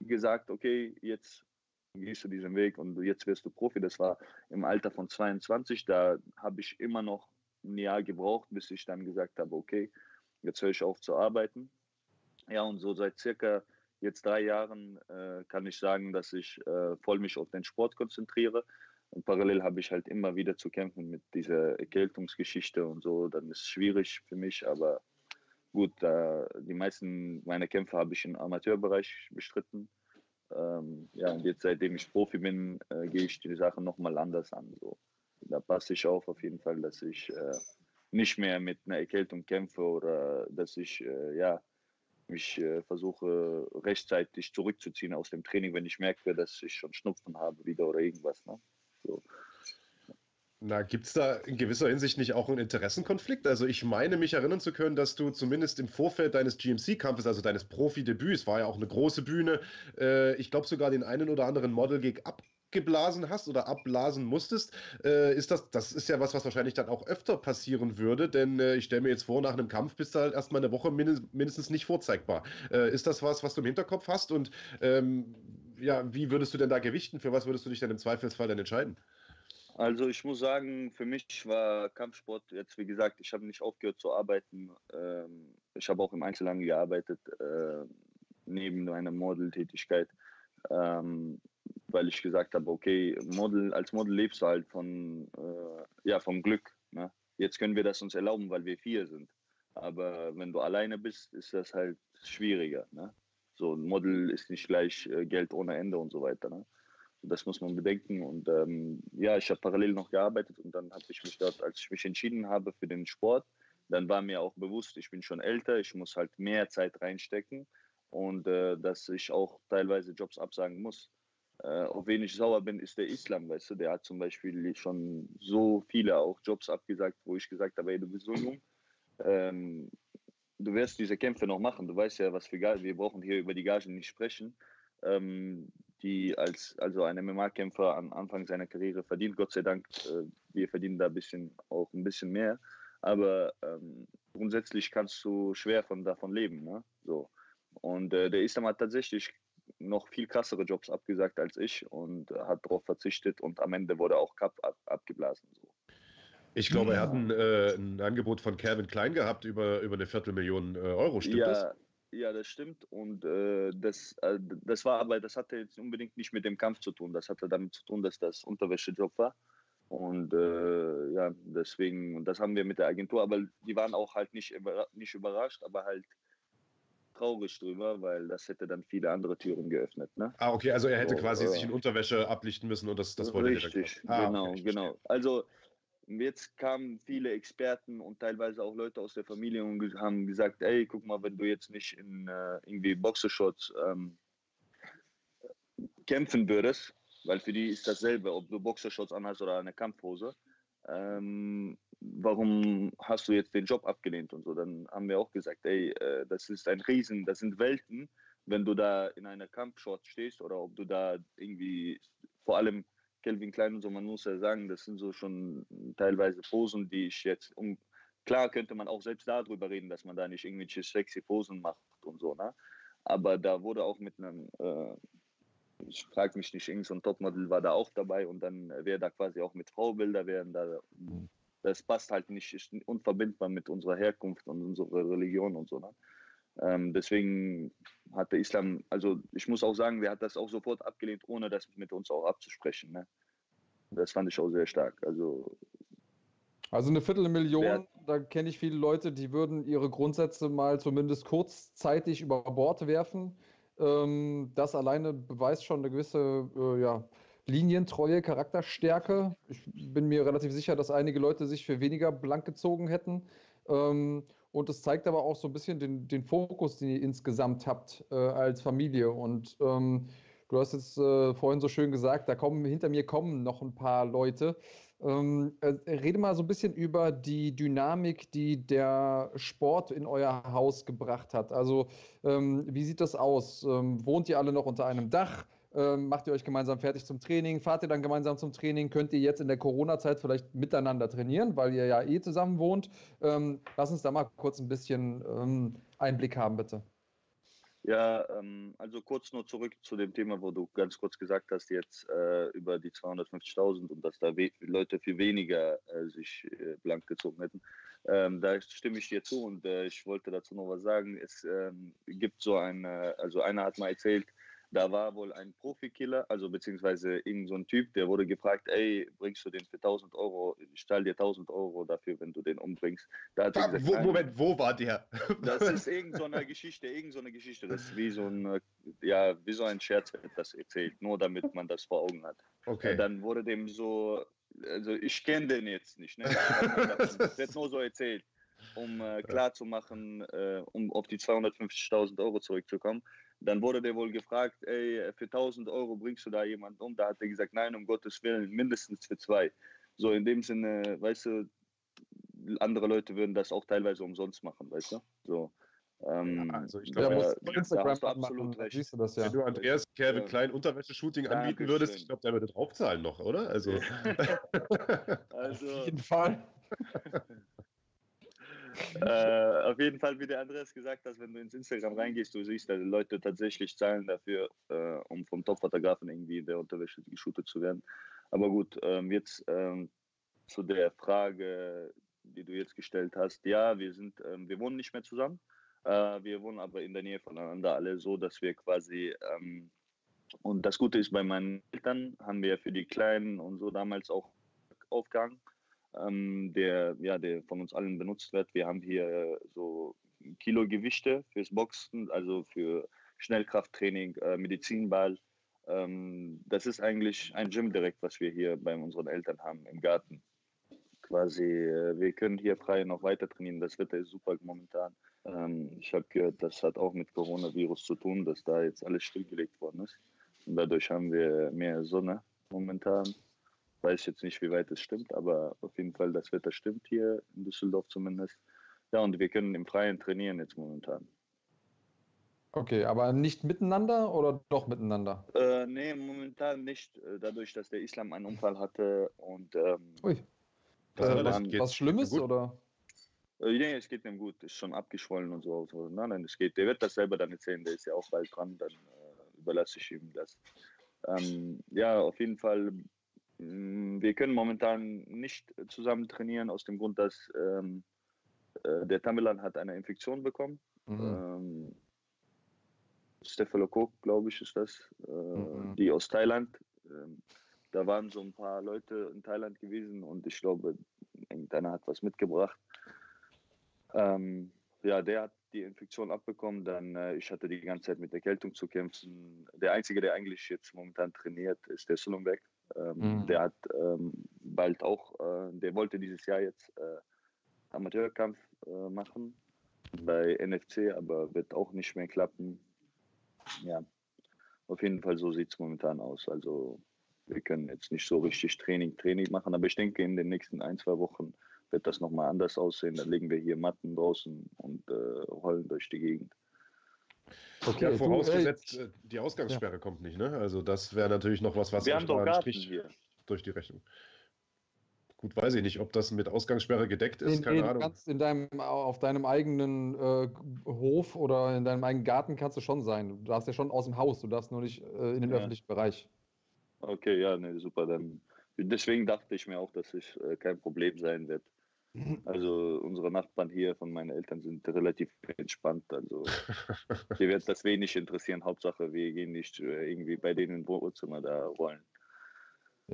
gesagt, okay, jetzt gehst du diesen Weg und jetzt wirst du Profi. Das war im Alter von 22. Da habe ich immer noch ein Jahr gebraucht, bis ich dann gesagt habe, okay, jetzt höre ich auf zu arbeiten. Ja, und so seit circa jetzt drei Jahren äh, kann ich sagen, dass ich äh, voll mich auf den Sport konzentriere. Und parallel habe ich halt immer wieder zu kämpfen mit dieser Erkältungsgeschichte und so. Dann ist es schwierig für mich, aber gut, äh, die meisten meiner Kämpfe habe ich im Amateurbereich bestritten. Ähm, ja, und jetzt seitdem ich Profi bin, äh, gehe ich die Sachen nochmal anders an. So. Da passe ich auf auf jeden Fall, dass ich äh, nicht mehr mit einer Erkältung kämpfe oder dass ich äh, ja, mich äh, versuche rechtzeitig zurückzuziehen aus dem Training, wenn ich merke, dass ich schon Schnupfen habe wieder oder irgendwas. Ne? So. Na, gibt es da in gewisser Hinsicht nicht auch einen Interessenkonflikt? Also ich meine mich erinnern zu können, dass du zumindest im Vorfeld deines GMC-Kampfes, also deines Profi-Debüts, war ja auch eine große Bühne, äh, ich glaube sogar den einen oder anderen Model-Gig abgeblasen hast oder abblasen musstest. Äh, ist das, das ist ja was, was wahrscheinlich dann auch öfter passieren würde, denn äh, ich stelle mir jetzt vor, nach einem Kampf bist du halt erstmal eine Woche mindestens nicht vorzeigbar. Äh, ist das was, was du im Hinterkopf hast und ähm, ja, wie würdest du denn da gewichten? Für was würdest du dich denn im Zweifelsfall dann entscheiden? Also ich muss sagen, für mich war Kampfsport jetzt, wie gesagt, ich habe nicht aufgehört zu arbeiten. Ähm, ich habe auch im Einzelhandel gearbeitet, äh, neben meiner Modeltätigkeit, ähm, weil ich gesagt habe, okay, Model, als Model lebst du halt von, äh, ja, vom Glück. Ne? Jetzt können wir das uns erlauben, weil wir vier sind. Aber wenn du alleine bist, ist das halt schwieriger. Ne? So ein Model ist nicht gleich äh, Geld ohne Ende und so weiter. Ne? Das muss man bedenken. Und ähm, ja, ich habe parallel noch gearbeitet und dann habe ich mich dort, als ich mich entschieden habe für den Sport, dann war mir auch bewusst, ich bin schon älter, ich muss halt mehr Zeit reinstecken und äh, dass ich auch teilweise Jobs absagen muss. Äh, auf wen ich sauer bin, ist der Islam, weißt du, der hat zum Beispiel schon so viele auch Jobs abgesagt, wo ich gesagt habe, ey, du bist so jung, ähm, du wirst diese Kämpfe noch machen, du weißt ja, was wir, wir brauchen hier über die Gagen nicht sprechen. Ähm, die als also ein MMA-Kämpfer am Anfang seiner Karriere verdient. Gott sei Dank, äh, wir verdienen da ein bisschen auch ein bisschen mehr. Aber ähm, grundsätzlich kannst du schwer von davon leben. Ne? So. Und äh, der Islam hat tatsächlich noch viel krassere Jobs abgesagt als ich und hat darauf verzichtet und am Ende wurde auch Cup ab, abgeblasen. So. Ich glaube, er hat ein, äh, ein, Angebot von Calvin Klein gehabt über, über eine Viertelmillion äh, Euro, stimmt ja, das? Ja, das stimmt. Und äh, das, äh, das war aber, das hatte jetzt unbedingt nicht mit dem Kampf zu tun. Das hatte damit zu tun, dass das Unterwäschejob war. Und äh, ja, deswegen, und das haben wir mit der Agentur, aber die waren auch halt nicht, nicht überrascht, aber halt traurig drüber, weil das hätte dann viele andere Türen geöffnet. Ne? Ah, okay, also er hätte so, quasi sich in Unterwäsche ablichten müssen und das, das wollte er Richtig, ah, genau, okay, genau. Also Jetzt kamen viele Experten und teilweise auch Leute aus der Familie und haben gesagt, ey, guck mal, wenn du jetzt nicht in äh, irgendwie Boxershorts ähm, kämpfen würdest, weil für die ist dasselbe, ob du Boxershorts anhast oder eine Kampfhose, ähm, warum hast du jetzt den Job abgelehnt und so? Dann haben wir auch gesagt, ey, äh, das ist ein Riesen, das sind Welten, wenn du da in einer Kampfshorts stehst oder ob du da irgendwie vor allem Kelvin Klein und so, man muss ja sagen, das sind so schon teilweise Posen, die ich jetzt, um, klar könnte man auch selbst darüber reden, dass man da nicht irgendwelche sexy Posen macht und so, ne? Aber da wurde auch mit einem, äh, ich frage mich nicht, irgend so ein Topmodel war da auch dabei und dann wäre da quasi auch mit Fraubilder wären da. Mhm. Das passt halt nicht, ist unverbindbar mit unserer Herkunft und unserer Religion und so. Ne? Ähm, deswegen hat der Islam, also ich muss auch sagen, der hat das auch sofort abgelehnt, ohne das mit uns auch abzusprechen. Ne? Das fand ich auch sehr stark. Also, also eine Viertelmillion, da kenne ich viele Leute, die würden ihre Grundsätze mal zumindest kurzzeitig über Bord werfen. Ähm, das alleine beweist schon eine gewisse äh, ja, Linientreue, Charakterstärke. Ich bin mir relativ sicher, dass einige Leute sich für weniger blank gezogen hätten. Ähm, und es zeigt aber auch so ein bisschen den, den Fokus, den ihr insgesamt habt äh, als Familie. Und ähm, du hast jetzt äh, vorhin so schön gesagt, da kommen hinter mir kommen noch ein paar Leute. Ähm, äh, rede mal so ein bisschen über die Dynamik, die der Sport in euer Haus gebracht hat. Also ähm, wie sieht das aus? Ähm, wohnt ihr alle noch unter einem Dach? Ähm, macht ihr euch gemeinsam fertig zum Training? Fahrt ihr dann gemeinsam zum Training? Könnt ihr jetzt in der Corona-Zeit vielleicht miteinander trainieren, weil ihr ja eh zusammen wohnt? Ähm, lass uns da mal kurz ein bisschen ähm, Einblick haben, bitte. Ja, ähm, also kurz nur zurück zu dem Thema, wo du ganz kurz gesagt hast, jetzt äh, über die 250.000 und dass da Leute viel weniger äh, sich äh, blank gezogen hätten. Ähm, da stimme ich dir zu und äh, ich wollte dazu noch was sagen. Es ähm, gibt so eine, also einer hat mal erzählt, da war wohl ein Profikiller, also beziehungsweise irgend so ein Typ, der wurde gefragt, ey, bringst du den für 1000 Euro? Ich zahle dir 1000 Euro dafür, wenn du den umbringst. Da hat gesagt, wo, Moment, wo war der? Das ist irgend so eine Geschichte, irgend so eine Geschichte. Das ist wie so ein, ja, wie so ein Scherz wird das erzählt, nur damit man das vor Augen hat. Okay. Dann wurde dem so, also ich kenne den jetzt nicht, ne? Das wird nur so erzählt um äh, klarzumachen, äh, um auf die 250.000 Euro zurückzukommen. Dann wurde der wohl gefragt, ey, für 1000 Euro bringst du da jemanden um? Da hat er gesagt, nein, um Gottes Willen, mindestens für zwei. So in dem Sinne, weißt du, andere Leute würden das auch teilweise umsonst machen, weißt du? So. Ähm, ja, also ich glaube, ja, ja, Instagram hast du absolut machen, recht. Siehst du das ja. Wenn du Andreas Kerbe ja. kleinen Unterwäsche-Shooting anbieten würdest, ich glaube, der würde draufzahlen noch, oder? Also, also auf jeden Fall. äh, auf jeden Fall, wie der Andreas gesagt hat, wenn du ins Instagram reingehst, du siehst, dass Leute tatsächlich zahlen dafür, äh, um vom Top-Fotografen irgendwie in der Unterwäsche geshootet zu werden. Aber gut, ähm, jetzt ähm, zu der Frage, die du jetzt gestellt hast. Ja, wir sind, ähm, wir wohnen nicht mehr zusammen. Äh, wir wohnen aber in der Nähe voneinander alle so, dass wir quasi ähm, und das Gute ist, bei meinen Eltern haben wir für die Kleinen und so damals auch aufgehangen ähm, der, ja, der von uns allen benutzt wird. Wir haben hier so Kilogewichte fürs Boxen, also für Schnellkrafttraining, äh, Medizinball. Ähm, das ist eigentlich ein Gym direkt, was wir hier bei unseren Eltern haben im Garten. Quasi, äh, wir können hier frei noch weiter trainieren. Das Wetter ist super momentan. Ähm, ich habe gehört, das hat auch mit Coronavirus zu tun, dass da jetzt alles stillgelegt worden ist. Und dadurch haben wir mehr Sonne momentan. Weiß jetzt nicht, wie weit es stimmt, aber auf jeden Fall das Wetter stimmt hier in Düsseldorf zumindest. Ja, und wir können im Freien trainieren jetzt momentan. Okay, aber nicht miteinander oder doch miteinander? Äh, nee, momentan nicht. Äh, dadurch, dass der Islam einen Unfall hatte und. Ähm, Ui. Äh, was, was Schlimmes oder? Äh, nee, es geht ihm gut. Ist schon abgeschwollen und so. Nein, nein, es geht. Der wird das selber dann erzählen. Der ist ja auch bald dran. Dann äh, überlasse ich ihm das. Ähm, ja, auf jeden Fall wir können momentan nicht zusammen trainieren, aus dem Grund, dass ähm, äh, der Tamilan hat eine Infektion bekommen. Mhm. Ähm, Staphylococcus, glaube ich, ist das, äh, mhm. die aus Thailand. Ähm, da waren so ein paar Leute in Thailand gewesen und ich glaube, irgendeiner hat was mitgebracht. Ähm, ja, der hat die Infektion abbekommen, dann äh, ich hatte die ganze Zeit mit Erkältung zu kämpfen. Der Einzige, der eigentlich jetzt momentan trainiert, ist der Sulumbeck. Ähm, mhm. Der hat ähm, bald auch, äh, der wollte dieses Jahr jetzt äh, Amateurkampf äh, machen bei NFC, aber wird auch nicht mehr klappen. Ja, auf jeden Fall so sieht es momentan aus. Also wir können jetzt nicht so richtig Training, Training machen, aber ich denke, in den nächsten ein, zwei Wochen wird das nochmal anders aussehen. Dann legen wir hier Matten draußen und äh, rollen durch die Gegend. Okay, ja, vorausgesetzt, du, äh, die Ausgangssperre ja. kommt nicht, ne? Also das wäre natürlich noch was, was wir haben doch Garten Strich hier. durch die Rechnung. Gut, weiß ich nicht, ob das mit Ausgangssperre gedeckt ist. Nee, Keine nee, Ahnung. Kannst in deinem, auf deinem eigenen äh, Hof oder in deinem eigenen Garten kannst du schon sein. Du darfst ja schon aus dem Haus, du darfst nur nicht äh, in den ja. öffentlichen Bereich. Okay, ja, nee, super. Dann, deswegen dachte ich mir auch, dass es äh, kein Problem sein wird. Also unsere Nachbarn hier von meinen Eltern sind relativ entspannt. Also hier wird das wenig interessieren. Hauptsache, wir gehen nicht äh, irgendwie bei denen im Wohnzimmer da rollen.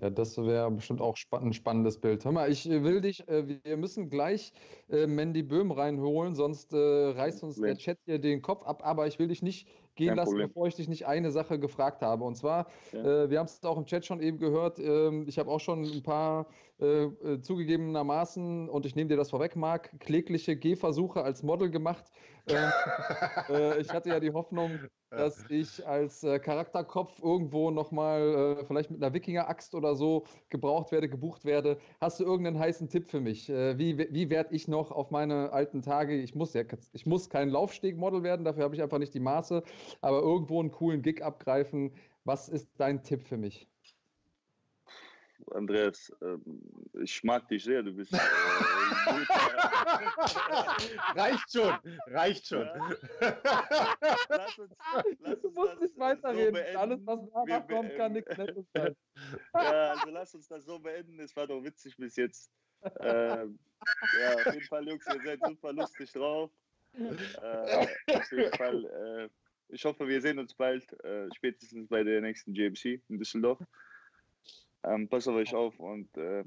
Ja, das wäre bestimmt auch ein spannendes Bild. Hör mal, ich äh, will dich, äh, wir müssen gleich äh, Mandy Böhm reinholen, sonst äh, reißt uns der Chat hier den Kopf ab, aber ich will dich nicht gehen Kein lassen, Problem. bevor ich dich nicht eine Sache gefragt habe. Und zwar, ja. äh, wir haben es auch im Chat schon eben gehört, äh, ich habe auch schon ein paar äh, äh, zugegebenermaßen, und ich nehme dir das vorweg, Marc, klägliche Gehversuche als Model gemacht. Äh, ich hatte ja die Hoffnung, dass ich als äh, Charakterkopf irgendwo nochmal, vielleicht mit einer Wikinger-Axt oder so, gebraucht werde, gebucht werde. Hast du irgendeinen heißen Tipp für mich? wie wie werde ich noch auf meine alten Tage, ich muss ja, ich muss kein Laufsteg-Model werden, dafür habe ich einfach nicht die Maße, aber irgendwo einen coolen Gig abgreifen. Was ist dein Tipp für mich? Andreas, ähm, ich mag dich sehr, du bist äh, gut. reicht schon, reicht schon. Ja. Lass uns, lass du musst nicht weiterreden. So Alles, was danach kommt, kann nichts Nettes sein. Ja, also lass uns das so beenden. Es war doch witzig bis jetzt. Ähm, ja, auf jeden Fall, Jungs, ihr seid super lustig drauf. Äh, auf jeden Fall. Äh, ich hoffe, wir sehen uns bald, äh, spätestens bei der nächsten GMC in Düsseldorf. Ähm, passt auf euch auf und äh,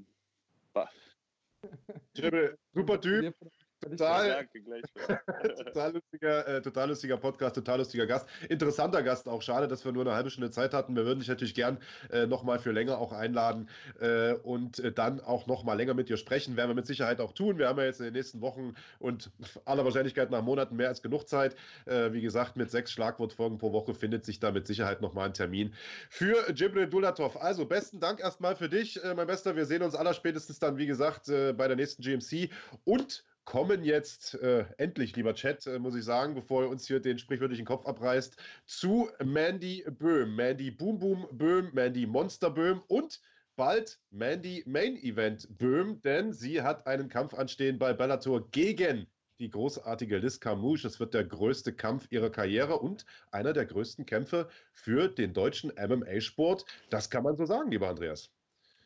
super Typ. Total, total, lustiger, äh, total lustiger Podcast, total lustiger Gast. Interessanter Gast auch. Schade, dass wir nur eine halbe Stunde Zeit hatten. Wir würden dich natürlich gern äh, nochmal für länger auch einladen äh, und äh, dann auch nochmal länger mit dir sprechen. Werden wir mit Sicherheit auch tun. Wir haben ja jetzt in den nächsten Wochen und aller Wahrscheinlichkeit nach Monaten mehr als genug Zeit. Äh, wie gesagt, mit sechs Schlagwortfolgen pro Woche findet sich da mit Sicherheit nochmal ein Termin für Jibril Dulatov. Also besten Dank erstmal für dich, äh, mein Bester. Wir sehen uns aller spätestens dann, wie gesagt, äh, bei der nächsten GMC und kommen jetzt äh, endlich, lieber Chat, äh, muss ich sagen, bevor ihr uns hier den sprichwörtlichen Kopf abreißt, zu Mandy Böhm. Mandy Boom Boom Böhm, Mandy Monster Böhm und bald Mandy Main Event Böhm, denn sie hat einen Kampf anstehen bei Bellator gegen die großartige Liz Carmouche. Das wird der größte Kampf ihrer Karriere und einer der größten Kämpfe für den deutschen MMA-Sport. Das kann man so sagen, lieber Andreas.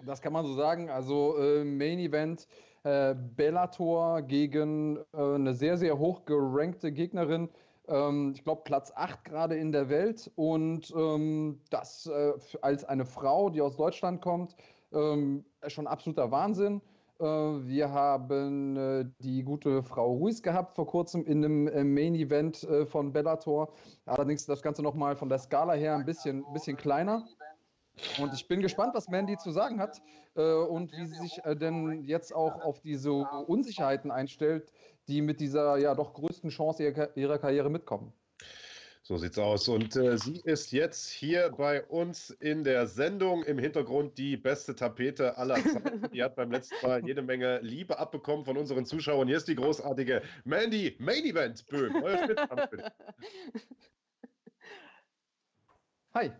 Das kann man so sagen. Also äh, Main Event äh, Bellator gegen äh, eine sehr, sehr hoch gerankte Gegnerin. Ähm, ich glaube, Platz 8 gerade in der Welt. Und ähm, das äh, als eine Frau, die aus Deutschland kommt, ähm, schon absoluter Wahnsinn. Äh, wir haben äh, die gute Frau Ruiz gehabt vor kurzem in einem äh, Main Event von Bellator. Allerdings das Ganze nochmal von der Skala her ein bisschen, bisschen kleiner. Und ich bin gespannt, was Mandy zu sagen hat und wie sie sich äh, denn jetzt auch auf diese Unsicherheiten einstellt, die mit dieser ja doch größten Chance ihrer, ihrer Karriere mitkommen. So sieht's aus. Und äh, sie ist jetzt hier bei uns in der Sendung. Im Hintergrund die beste Tapete aller Zeiten. Die hat beim letzten Mal jede Menge Liebe abbekommen von unseren Zuschauern. Hier ist die großartige Mandy Main Event Böhm. Euer. Hi.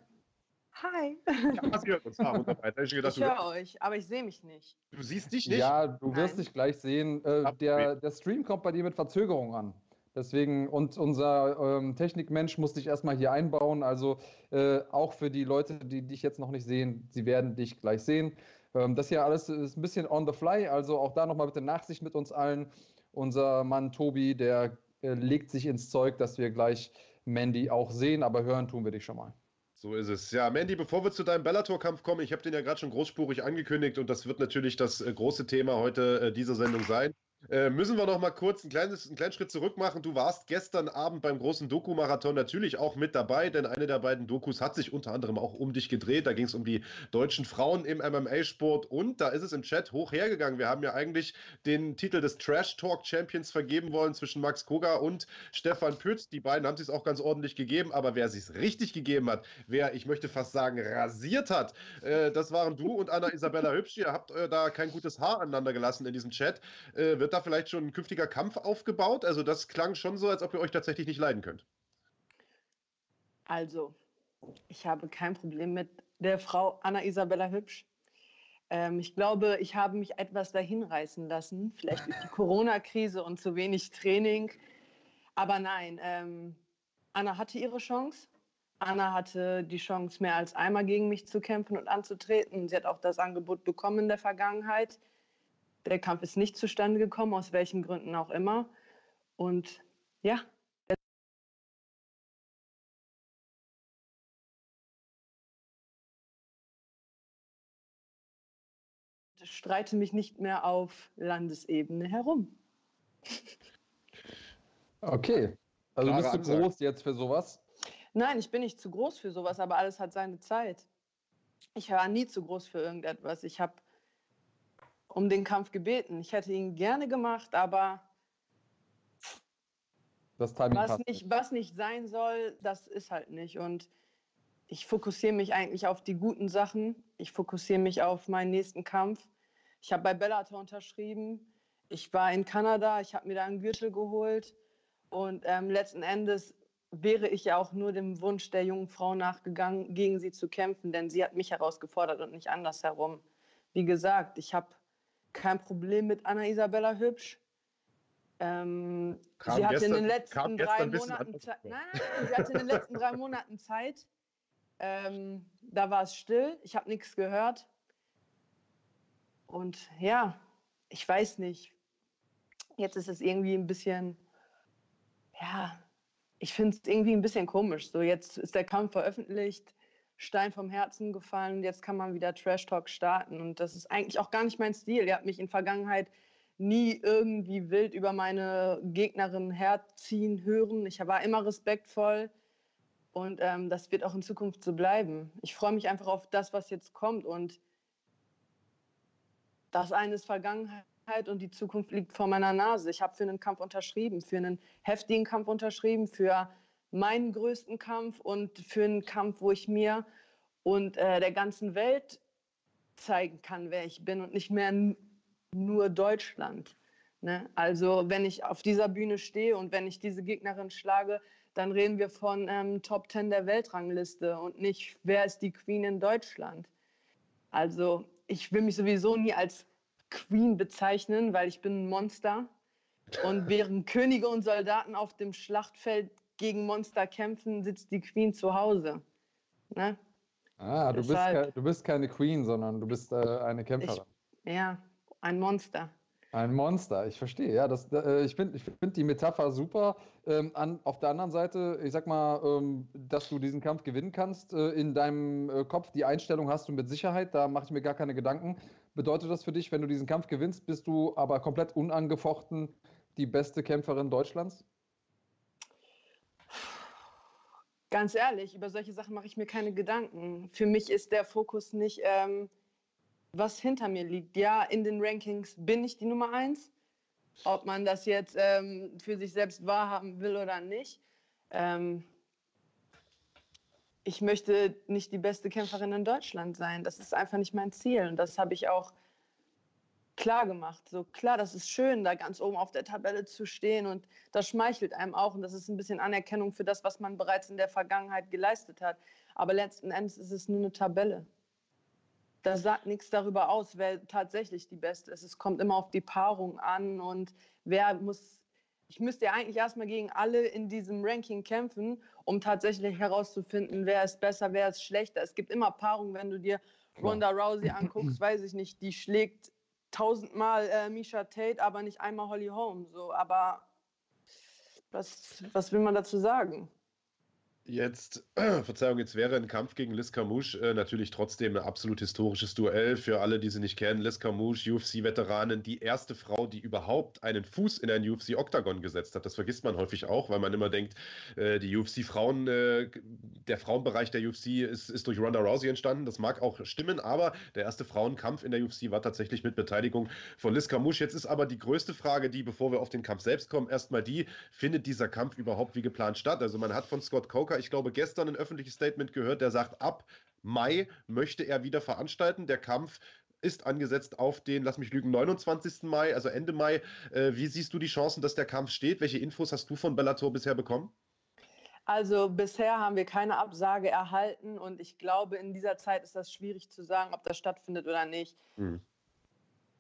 Hi. Ja, sie hört uns. Ah, wunderbar. Ich, gedacht, ich höre euch, aber ich sehe mich nicht. Du siehst dich nicht? Ja, du wirst dich gleich sehen. Äh, der, der Stream kommt bei dir mit Verzögerung an. Deswegen, und unser ähm, Technikmensch muss dich erstmal hier einbauen. Also äh, auch für die Leute, die dich jetzt noch nicht sehen, sie werden dich gleich sehen. Ähm, das hier alles ist ein bisschen on the fly, also auch da nochmal bitte Nachsicht mit uns allen. Unser Mann Tobi, der äh, legt sich ins Zeug, dass wir gleich Mandy auch sehen, aber hören tun wir dich schon mal. So ist es. Ja, Mandy, bevor wir zu deinem Bellator-Kampf kommen, ich habe den ja gerade schon großspurig angekündigt und das wird natürlich das äh, große Thema heute äh, dieser Sendung sein. Äh, müssen wir noch mal kurz ein kleines, einen kleinen Schritt zurück machen. Du warst gestern Abend beim großen Doku-Marathon natürlich auch mit dabei, denn eine der beiden Dokus hat sich unter anderem auch um dich gedreht. Da ging es um die deutschen Frauen im MMA-Sport und da ist es im Chat hoch hergegangen. Wir haben ja eigentlich den Titel des Trash Talk Champions vergeben wollen zwischen Max Koga und Stefan Pütz. Die beiden haben es auch ganz ordentlich gegeben, aber wer es richtig gegeben hat, wer, ich möchte fast sagen, rasiert hat, äh, das waren du und Anna Isabella Hübsch. Ihr habt äh, da kein gutes Haar aneinander gelassen in diesem Chat. Äh, wird da vielleicht schon ein künftiger Kampf aufgebaut? Also das klang schon so, als ob ihr euch tatsächlich nicht leiden könnt. Also, ich habe kein Problem mit der Frau Anna Isabella Hübsch. Ähm, ich glaube, ich habe mich etwas dahin reißen lassen, vielleicht durch die Corona-Krise und zu wenig Training. Aber nein, ähm, Anna hatte ihre Chance. Anna hatte die Chance, mehr als einmal gegen mich zu kämpfen und anzutreten. Sie hat auch das Angebot bekommen in der Vergangenheit. Der Kampf ist nicht zustande gekommen, aus welchen Gründen auch immer. Und ja, streite mich nicht mehr auf Landesebene herum. Okay. Also Klare bist du groß jetzt für sowas? Nein, ich bin nicht zu groß für sowas, aber alles hat seine Zeit. Ich war nie zu groß für irgendetwas. Ich habe um den Kampf gebeten. Ich hätte ihn gerne gemacht, aber das was, nicht, was nicht sein soll, das ist halt nicht. Und ich fokussiere mich eigentlich auf die guten Sachen. Ich fokussiere mich auf meinen nächsten Kampf. Ich habe bei Bellator unterschrieben. Ich war in Kanada, ich habe mir da einen Gürtel geholt. Und ähm, letzten Endes wäre ich ja auch nur dem Wunsch der jungen Frau nachgegangen, gegen sie zu kämpfen, denn sie hat mich herausgefordert und nicht andersherum. Wie gesagt, ich habe kein Problem mit Anna Isabella Hübsch. Ähm, sie hatte in den letzten drei Monaten Zeit. Nein, nein, sie hatte in den letzten drei Monaten Zeit. Ähm, da war es still, ich habe nichts gehört. Und ja, ich weiß nicht. Jetzt ist es irgendwie ein bisschen, ja, ich finde es irgendwie ein bisschen komisch. So, jetzt ist der Kampf veröffentlicht, Stein vom Herzen gefallen und jetzt kann man wieder Trash Talk starten. Und das ist eigentlich auch gar nicht mein Stil. Ihr habt mich in Vergangenheit nie irgendwie wild über meine Gegnerin herziehen hören. Ich war immer respektvoll und ähm, das wird auch in Zukunft so bleiben. Ich freue mich einfach auf das, was jetzt kommt und das eine ist Vergangenheit und die Zukunft liegt vor meiner Nase. Ich habe für einen Kampf unterschrieben, für einen heftigen Kampf unterschrieben, für meinen größten Kampf und für einen Kampf, wo ich mir und äh, der ganzen Welt zeigen kann, wer ich bin und nicht mehr nur Deutschland. Ne? Also wenn ich auf dieser Bühne stehe und wenn ich diese Gegnerin schlage, dann reden wir von ähm, Top 10 der Weltrangliste und nicht, wer ist die Queen in Deutschland. Also ich will mich sowieso nie als Queen bezeichnen, weil ich bin ein Monster. Und während Könige und Soldaten auf dem Schlachtfeld gegen Monster kämpfen, sitzt die Queen zu Hause. Ne? Ah, du bist, ke du bist keine Queen, sondern du bist äh, eine Kämpferin. Ich, ja, ein Monster. Ein Monster, ich verstehe. Ja, das, äh, ich finde ich find die Metapher super. Ähm, an, auf der anderen Seite, ich sag mal, ähm, dass du diesen Kampf gewinnen kannst, äh, in deinem äh, Kopf, die Einstellung hast du mit Sicherheit, da mache ich mir gar keine Gedanken. Bedeutet das für dich, wenn du diesen Kampf gewinnst, bist du aber komplett unangefochten die beste Kämpferin Deutschlands? Ganz ehrlich, über solche Sachen mache ich mir keine Gedanken. Für mich ist der Fokus nicht. Ähm was hinter mir liegt. Ja, in den Rankings bin ich die Nummer eins. Ob man das jetzt ähm, für sich selbst wahrhaben will oder nicht. Ähm, ich möchte nicht die beste Kämpferin in Deutschland sein. Das ist einfach nicht mein Ziel. Und das habe ich auch klar gemacht. So klar, das ist schön, da ganz oben auf der Tabelle zu stehen und das schmeichelt einem auch und das ist ein bisschen Anerkennung für das, was man bereits in der Vergangenheit geleistet hat. Aber letzten Endes ist es nur eine Tabelle das sagt nichts darüber aus, wer tatsächlich die Beste ist. Es kommt immer auf die Paarung an und wer muss. Ich müsste ja eigentlich erstmal gegen alle in diesem Ranking kämpfen, um tatsächlich herauszufinden, wer ist besser, wer ist schlechter. Es gibt immer Paarungen, wenn du dir Ronda Rousey anguckst, weiß ich nicht, die schlägt tausendmal äh, Misha Tate, aber nicht einmal Holly Holm. So, aber was, was will man dazu sagen? Jetzt, Verzeihung, jetzt wäre ein Kampf gegen Liz Carmouche äh, natürlich trotzdem ein absolut historisches Duell. Für alle, die sie nicht kennen, Liz Carmouche, UFC-Veteranin, die erste Frau, die überhaupt einen Fuß in ein UFC-Oktagon gesetzt hat. Das vergisst man häufig auch, weil man immer denkt, äh, die UFC-Frauen, äh, der Frauenbereich der UFC ist, ist durch Ronda Rousey entstanden. Das mag auch stimmen, aber der erste Frauenkampf in der UFC war tatsächlich mit Beteiligung von Liz Carmouche. Jetzt ist aber die größte Frage, die, bevor wir auf den Kampf selbst kommen, erstmal die, findet dieser Kampf überhaupt wie geplant statt? Also man hat von Scott Coker ich glaube, gestern ein öffentliches Statement gehört, der sagt, ab Mai möchte er wieder veranstalten. Der Kampf ist angesetzt auf den, lass mich lügen, 29. Mai, also Ende Mai. Äh, wie siehst du die Chancen, dass der Kampf steht? Welche Infos hast du von Bellator bisher bekommen? Also bisher haben wir keine Absage erhalten und ich glaube, in dieser Zeit ist das schwierig zu sagen, ob das stattfindet oder nicht. Mhm.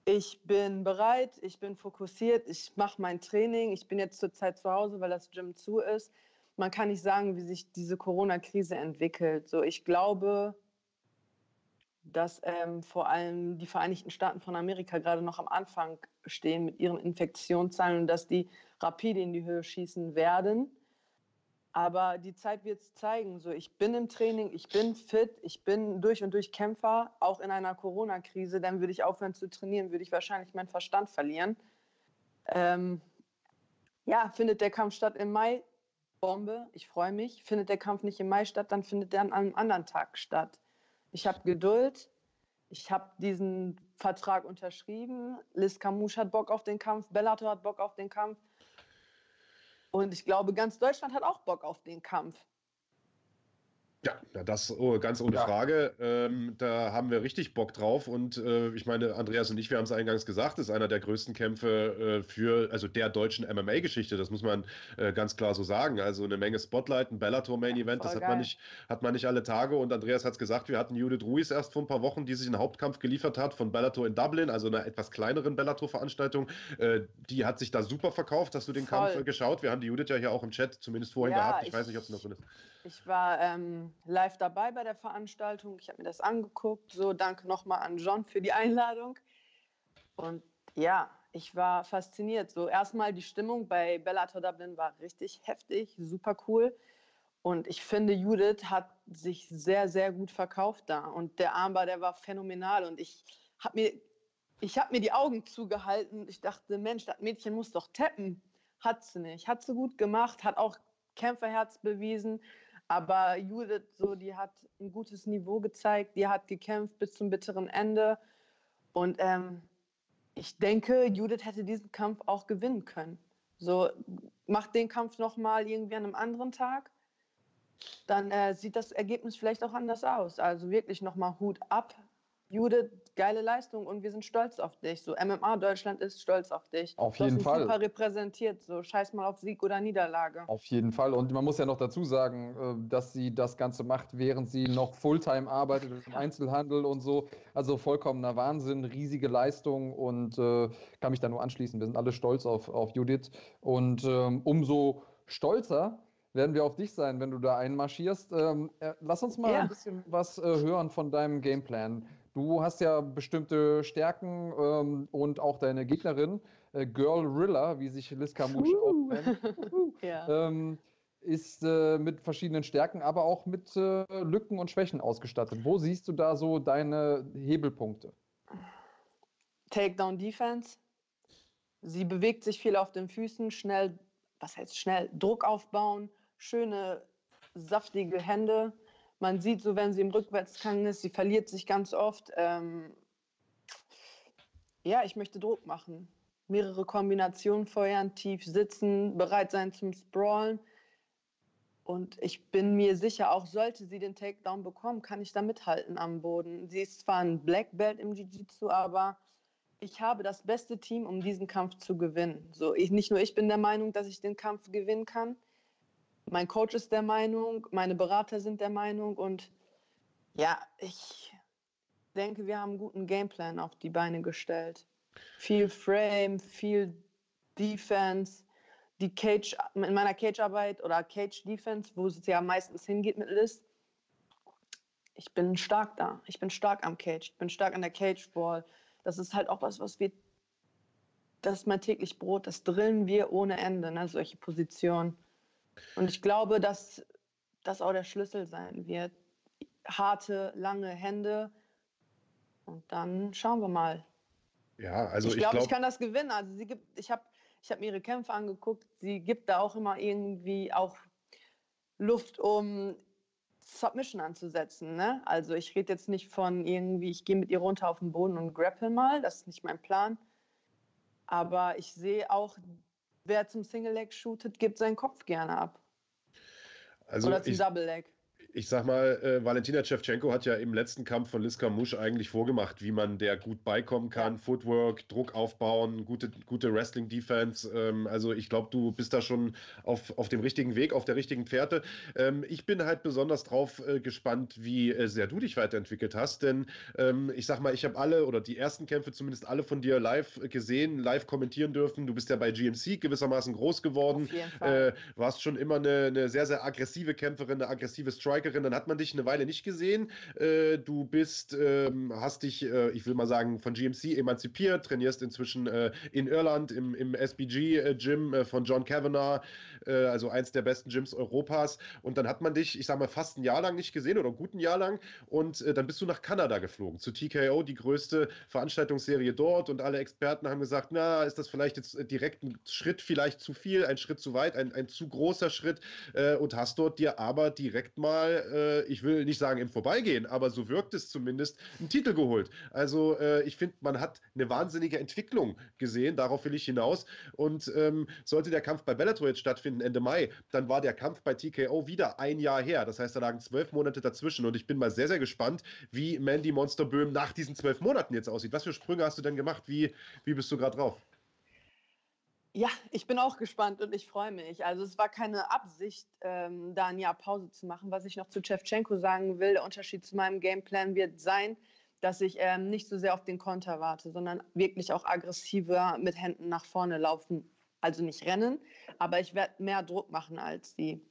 Ich bin bereit, ich bin fokussiert, ich mache mein Training. Ich bin jetzt zurzeit zu Hause, weil das Gym zu ist. Man kann nicht sagen, wie sich diese Corona-Krise entwickelt. So, ich glaube, dass ähm, vor allem die Vereinigten Staaten von Amerika gerade noch am Anfang stehen mit ihren Infektionszahlen und dass die rapide in die Höhe schießen werden. Aber die Zeit wird es zeigen. So, ich bin im Training, ich bin fit, ich bin durch und durch Kämpfer, auch in einer Corona-Krise. Dann würde ich aufhören zu trainieren, würde ich wahrscheinlich meinen Verstand verlieren. Ähm, ja, findet der Kampf statt im Mai? Bombe, ich freue mich. Findet der Kampf nicht im Mai statt, dann findet der an einem anderen Tag statt. Ich habe Geduld. Ich habe diesen Vertrag unterschrieben. Liz Camouche hat Bock auf den Kampf. Bellator hat Bock auf den Kampf. Und ich glaube, ganz Deutschland hat auch Bock auf den Kampf. Ja, das oh, ganz ohne ja. Frage. Ähm, da haben wir richtig Bock drauf. Und äh, ich meine, Andreas und ich, wir haben es eingangs gesagt, ist einer der größten Kämpfe äh, für, also der deutschen MMA-Geschichte. Das muss man äh, ganz klar so sagen. Also eine Menge Spotlight, ein Bellator-Main-Event, das hat man, nicht, hat man nicht alle Tage. Und Andreas hat es gesagt, wir hatten Judith Ruiz erst vor ein paar Wochen, die sich einen Hauptkampf geliefert hat von Bellator in Dublin, also einer etwas kleineren Bellator-Veranstaltung. Äh, die hat sich da super verkauft. Hast du den Voll. Kampf äh, geschaut? Wir haben die Judith ja hier auch im Chat zumindest vorhin ja, gehabt. Ich, ich weiß nicht, ob es noch drin ist. Ich war ähm, live dabei bei der Veranstaltung. Ich habe mir das angeguckt. So, danke nochmal an John für die Einladung. Und ja, ich war fasziniert. So, erstmal die Stimmung bei Bellator Dublin war richtig heftig, super cool. Und ich finde, Judith hat sich sehr, sehr gut verkauft da. Und der Armbar, der war phänomenal. Und ich habe mir, hab mir die Augen zugehalten. Ich dachte, Mensch, das Mädchen muss doch tappen. Hat sie nicht. Hat sie gut gemacht, hat auch Kämpferherz bewiesen. Aber Judith, so, die hat ein gutes Niveau gezeigt, die hat gekämpft bis zum bitteren Ende. Und ähm, ich denke, Judith hätte diesen Kampf auch gewinnen können. So, macht den Kampf nochmal irgendwie an einem anderen Tag, dann äh, sieht das Ergebnis vielleicht auch anders aus. Also wirklich nochmal Hut ab Judith, geile Leistung und wir sind stolz auf dich. So MMA Deutschland ist stolz auf dich. Auf du jeden hast Fall. Super repräsentiert. So scheiß mal auf Sieg oder Niederlage. Auf jeden Fall. Und man muss ja noch dazu sagen, äh, dass sie das Ganze macht, während sie noch Fulltime arbeitet im Einzelhandel und so. Also vollkommener Wahnsinn, riesige Leistung und äh, kann mich da nur anschließen. Wir sind alle stolz auf, auf Judith und ähm, umso stolzer werden wir auf dich sein, wenn du da einmarschierst. Ähm, äh, lass uns mal ja. ein bisschen was äh, hören von deinem Gameplan. Du hast ja bestimmte Stärken ähm, und auch deine Gegnerin, äh, Girl Rilla, wie sich Liz uh. auch nennt, ja. ähm, ist äh, mit verschiedenen Stärken, aber auch mit äh, Lücken und Schwächen ausgestattet. Wo siehst du da so deine Hebelpunkte? Takedown Defense. Sie bewegt sich viel auf den Füßen, schnell, was heißt schnell, Druck aufbauen, schöne, saftige Hände man sieht so, wenn sie im Rückwärtsgang ist, sie verliert sich ganz oft. Ähm, ja, ich möchte Druck machen. Mehrere Kombinationen feuern, tief sitzen, bereit sein zum Sprawlen. Und ich bin mir sicher, auch sollte sie den Takedown bekommen, kann ich da mithalten am Boden. Sie ist zwar ein Black Belt im Jiu-Jitsu, aber ich habe das beste Team, um diesen Kampf zu gewinnen. So, ich, nicht nur ich bin der Meinung, dass ich den Kampf gewinnen kann, mein Coach ist der Meinung, meine Berater sind der Meinung und ja, ich denke, wir haben einen guten Gameplan auf die Beine gestellt. Viel Frame, viel Defense, die Cage, in meiner Cage-Arbeit oder Cage-Defense, wo es ja meistens hingeht mit List. Ich bin stark da. Ich bin stark am Cage. Ich bin stark an der Cage-Ball. Das ist halt auch was, was wir, das ist mein täglich Brot. Das drillen wir ohne Ende, ne? solche Positionen. Und ich glaube, dass das auch der Schlüssel sein wird. Harte, lange Hände. Und dann schauen wir mal. Ja, also ich, glaube, ich, glaub, ich kann das gewinnen. Also sie gibt, ich habe ich hab mir ihre Kämpfe angeguckt. Sie gibt da auch immer irgendwie auch Luft, um Submission anzusetzen. Ne? Also ich rede jetzt nicht von irgendwie, ich gehe mit ihr runter auf den Boden und grapple mal. Das ist nicht mein Plan. Aber ich sehe auch wer zum Single Leg shootet, gibt seinen Kopf gerne ab. Also Oder zum ich, Double Leg. Ich sag mal, äh, Valentina Shevchenko hat ja im letzten Kampf von Liska Musch eigentlich vorgemacht, wie man der gut beikommen kann. Footwork, Druck aufbauen, gute, gute Wrestling-Defense. Ähm, also ich glaube, du bist da schon auf, auf dem richtigen Weg, auf der richtigen Pferde. Ähm, ich bin halt besonders drauf äh, gespannt, wie äh, sehr du dich weiterentwickelt hast. Denn ähm, ich sag mal, ich habe alle oder die ersten Kämpfe zumindest alle von dir live gesehen, live kommentieren dürfen. Du bist ja bei GMC gewissermaßen groß geworden. Äh, warst schon immer eine, eine sehr, sehr aggressive Kämpferin, eine aggressive Striker. Strikerin, dann hat man dich eine Weile nicht gesehen. Äh, du bist, ähm, hast dich, äh, ich will mal sagen, von GMC emanzipiert, trainierst inzwischen äh, in Irland im, im SBG-Gym äh, von John Kavanagh, äh, also eins der besten Gyms Europas. Und dann hat man dich, ich sag mal, fast ein Jahr lang nicht gesehen oder ein guten Jahr lang. Und äh, dann bist du nach Kanada geflogen, zu TKO, die größte Veranstaltungsserie dort. Und alle Experten haben gesagt, na, ist das vielleicht jetzt direkt ein Schritt vielleicht zu viel, ein Schritt zu weit, ein, ein zu großer Schritt. und hast dort dir aber direkt mal äh, ich will nicht sagen im Vorbeigehen, aber so wirkt es zumindest, einen Titel geholt. Also äh, ich finde, man hat eine wahnsinnige Entwicklung gesehen, darauf will ich hinaus. Und ähm, sollte der Kampf bei Bellator jetzt stattfinden Ende Mai, dann war der Kampf bei TKO wieder ein Jahr her. Das heißt, da lagen zwölf Monate dazwischen und ich bin mal sehr, sehr gespannt, wie Mandy Monsterböhm nach diesen zwölf Monaten jetzt aussieht. Was für Sprünge hast du denn gemacht? Wie, wie bist du gerade drauf? Ja, ich bin auch gespannt und ich freue mich. Also es war keine Absicht, ähm, da ein Jahr Pause zu machen. Was ich noch zu Chevchenko sagen will, der Unterschied zu meinem Gameplan wird sein, dass ich ähm, nicht so sehr auf den Konter warte, sondern wirklich auch aggressiver mit Händen nach vorne laufen. Also nicht rennen, aber ich werde mehr Druck machen als die.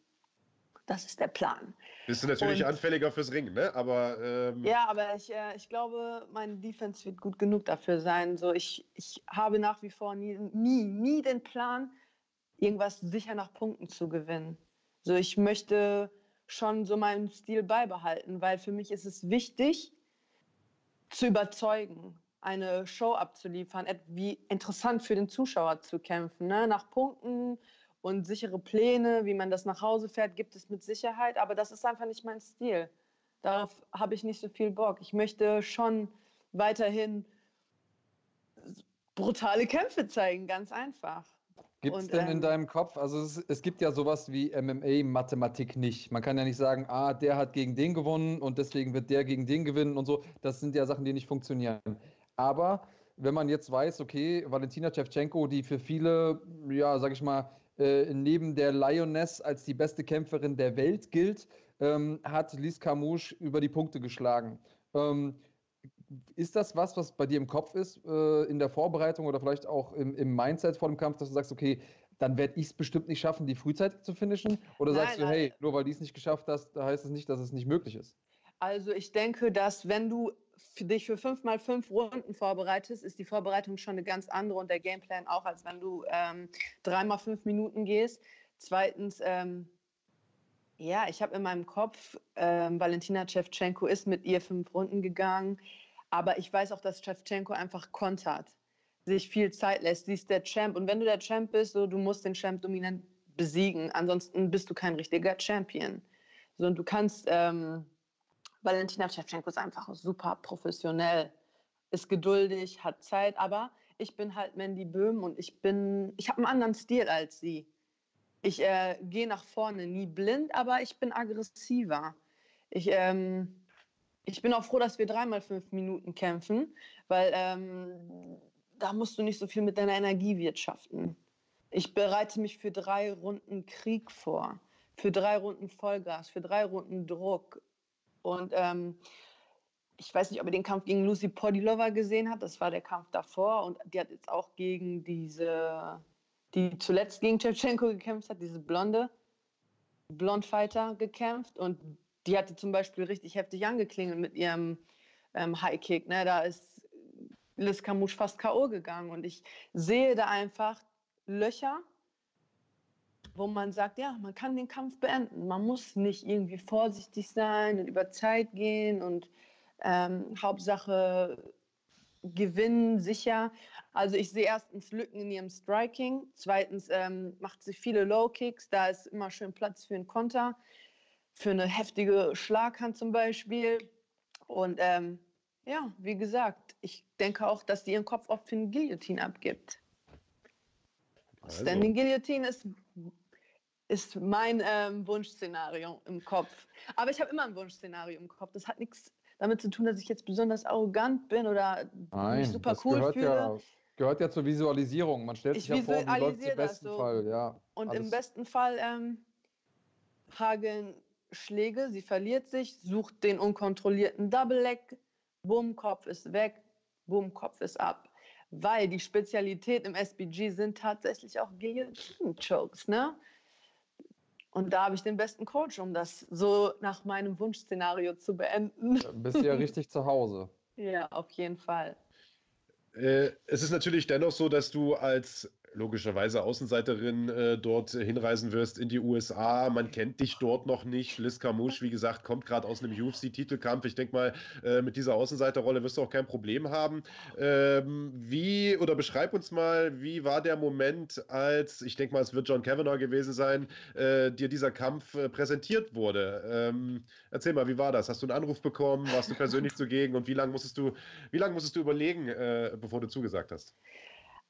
Das ist der Plan. Bist du natürlich und, anfälliger fürs Ringen, ne? Aber ähm ja, aber ich, äh, ich glaube, meine Defense wird gut genug dafür sein. So, ich, ich habe nach wie vor nie, nie, nie den Plan, irgendwas sicher nach Punkten zu gewinnen. So, ich möchte schon so meinen Stil beibehalten, weil für mich ist es wichtig, zu überzeugen, eine Show abzuliefern, wie interessant für den Zuschauer zu kämpfen, ne? nach Punkten und sichere Pläne, wie man das nach Hause fährt, gibt es mit Sicherheit, aber das ist einfach nicht mein Stil. Darauf habe ich nicht so viel Bock. Ich möchte schon weiterhin brutale Kämpfe zeigen, ganz einfach. Gibt es denn ähm, in deinem Kopf, also es, es, gibt ja sowas wie MMA-Mathematik nicht. Man kann ja nicht sagen, ah, der hat gegen den gewonnen und deswegen wird der gegen den gewinnen und so. Das sind ja Sachen, die nicht funktionieren. Aber wenn man jetzt weiß, okay, Valentina Shevchenko, die für viele, ja, sag ich mal, äh, neben der Lioness als die beste Kämpferin der Welt gilt, ähm, hat Liz Camouche über die Punkte geschlagen. Ähm, ist das was, was bei dir im Kopf ist, äh, in der Vorbereitung oder vielleicht auch im, im, Mindset vor dem Kampf, dass du sagst, okay, dann werde ich es bestimmt nicht schaffen, die frühzeitig zu finishen? Oder nein, sagst du, nein. hey, nur weil die es nicht geschafft hast, heißt es nicht, dass es nicht möglich ist? Also ich denke, dass wenn du dich für fünf mal fünf Runden vorbereitest, ist die Vorbereitung schon eine ganz andere und der Gameplan auch, als wenn du ähm, drei mal fünf Minuten gehst. Zweitens, ähm, ja, ich habe in meinem Kopf, ähm, Valentina Shevchenko ist mit ihr fünf Runden gegangen, aber ich weiß auch, dass Shevchenko einfach kontert, sich viel Zeit lässt. Sie ist der Champ und wenn du der Champ bist, so, du musst den Champ dominant besiegen, ansonsten bist du kein richtiger Champion. So, und du kannst ähm, Valentina Shevchenko ist einfach super professionell, ist geduldig, hat Zeit, aber ich bin halt Mandy Böhm und ich bin, ich habe einen anderen Stil als sie. Ich äh, gehe nach vorne, nie blind, aber ich bin aggressiver. Ich, ähm, ich bin auch froh, dass wir dreimal fünf Minuten kämpfen, weil ähm, da musst du nicht so viel mit deiner Energie wirtschaften. Ich bereite mich für drei Runden Krieg vor, für drei Runden Vollgas, für drei Runden Druck. Und ähm, ich weiß nicht, ob ihr den Kampf gegen Lucy Podilova gesehen habt. Das war der Kampf davor. Und die hat jetzt auch gegen diese, die zuletzt gegen Shevchenko gekämpft hat, diese blonde Blondfighter gekämpft. Und die hatte zum Beispiel richtig heftig angeklingelt mit ihrem ähm, High Kick. Ne? Da ist Liz Camouche fast K.O. gegangen. Und ich sehe da einfach Löcher wo man sagt, ja, man kann den Kampf beenden. Man muss nicht irgendwie vorsichtig sein und über Zeit gehen und ähm, Hauptsache gewinnen, sicher. Also ich sehe erstens Lücken in ihrem Striking, zweitens ähm, macht sie viele Low Kicks, da ist immer schön Platz für einen Konter, für eine heftige Schlaghand zum Beispiel. Und ähm, ja, wie gesagt, ich denke auch, dass sie ihren Kopf oft für eine Guillotine abgibt. Also. Standing Guillotine ist ist mein ähm, Wunschszenario im Kopf. Aber ich habe immer ein Wunschszenario im Kopf. Das hat nichts damit zu tun, dass ich jetzt besonders arrogant bin oder Nein, mich super cool fühle. Ja, gehört ja zur Visualisierung. Man stellt Ich sich ja vor, wie läuft im das besten so. Fall. Ja, Und alles- im besten Fall ähm, hageln Schläge, sie verliert sich, sucht den unkontrollierten Double Leg, bumm, Kopf ist weg, bumm, Kopf ist ab. Weil die Spezialität im SBG sind tatsächlich auch Guillotine-Chokes, ne? Und da habe ich den besten Coach, um das so nach meinem Wunschszenario zu beenden. bist du ja richtig zu Hause. Ja, auf jeden Fall. Äh, es ist natürlich dennoch so, dass du als logischerweise Außenseiterin äh, dort hinreisen wirst in die USA. Man kennt dich dort noch nicht. Liz Camouche, wie gesagt, kommt gerade aus einem UFC-Titelkampf. Ich denke mal, äh, mit dieser Außenseiterrolle wirst du auch kein Problem haben. Ähm, wie, oder beschreib uns mal, wie war der Moment, als, ich denke mal, es wird John Kavanaugh gewesen sein, äh, dir dieser Kampf äh, präsentiert wurde? Ähm, erzähl mal, wie war das? Hast du einen Anruf bekommen? Warst du persönlich zugegen? Und wie lange musstest du, wie lange musstest du überlegen, äh, bevor du zugesagt hast?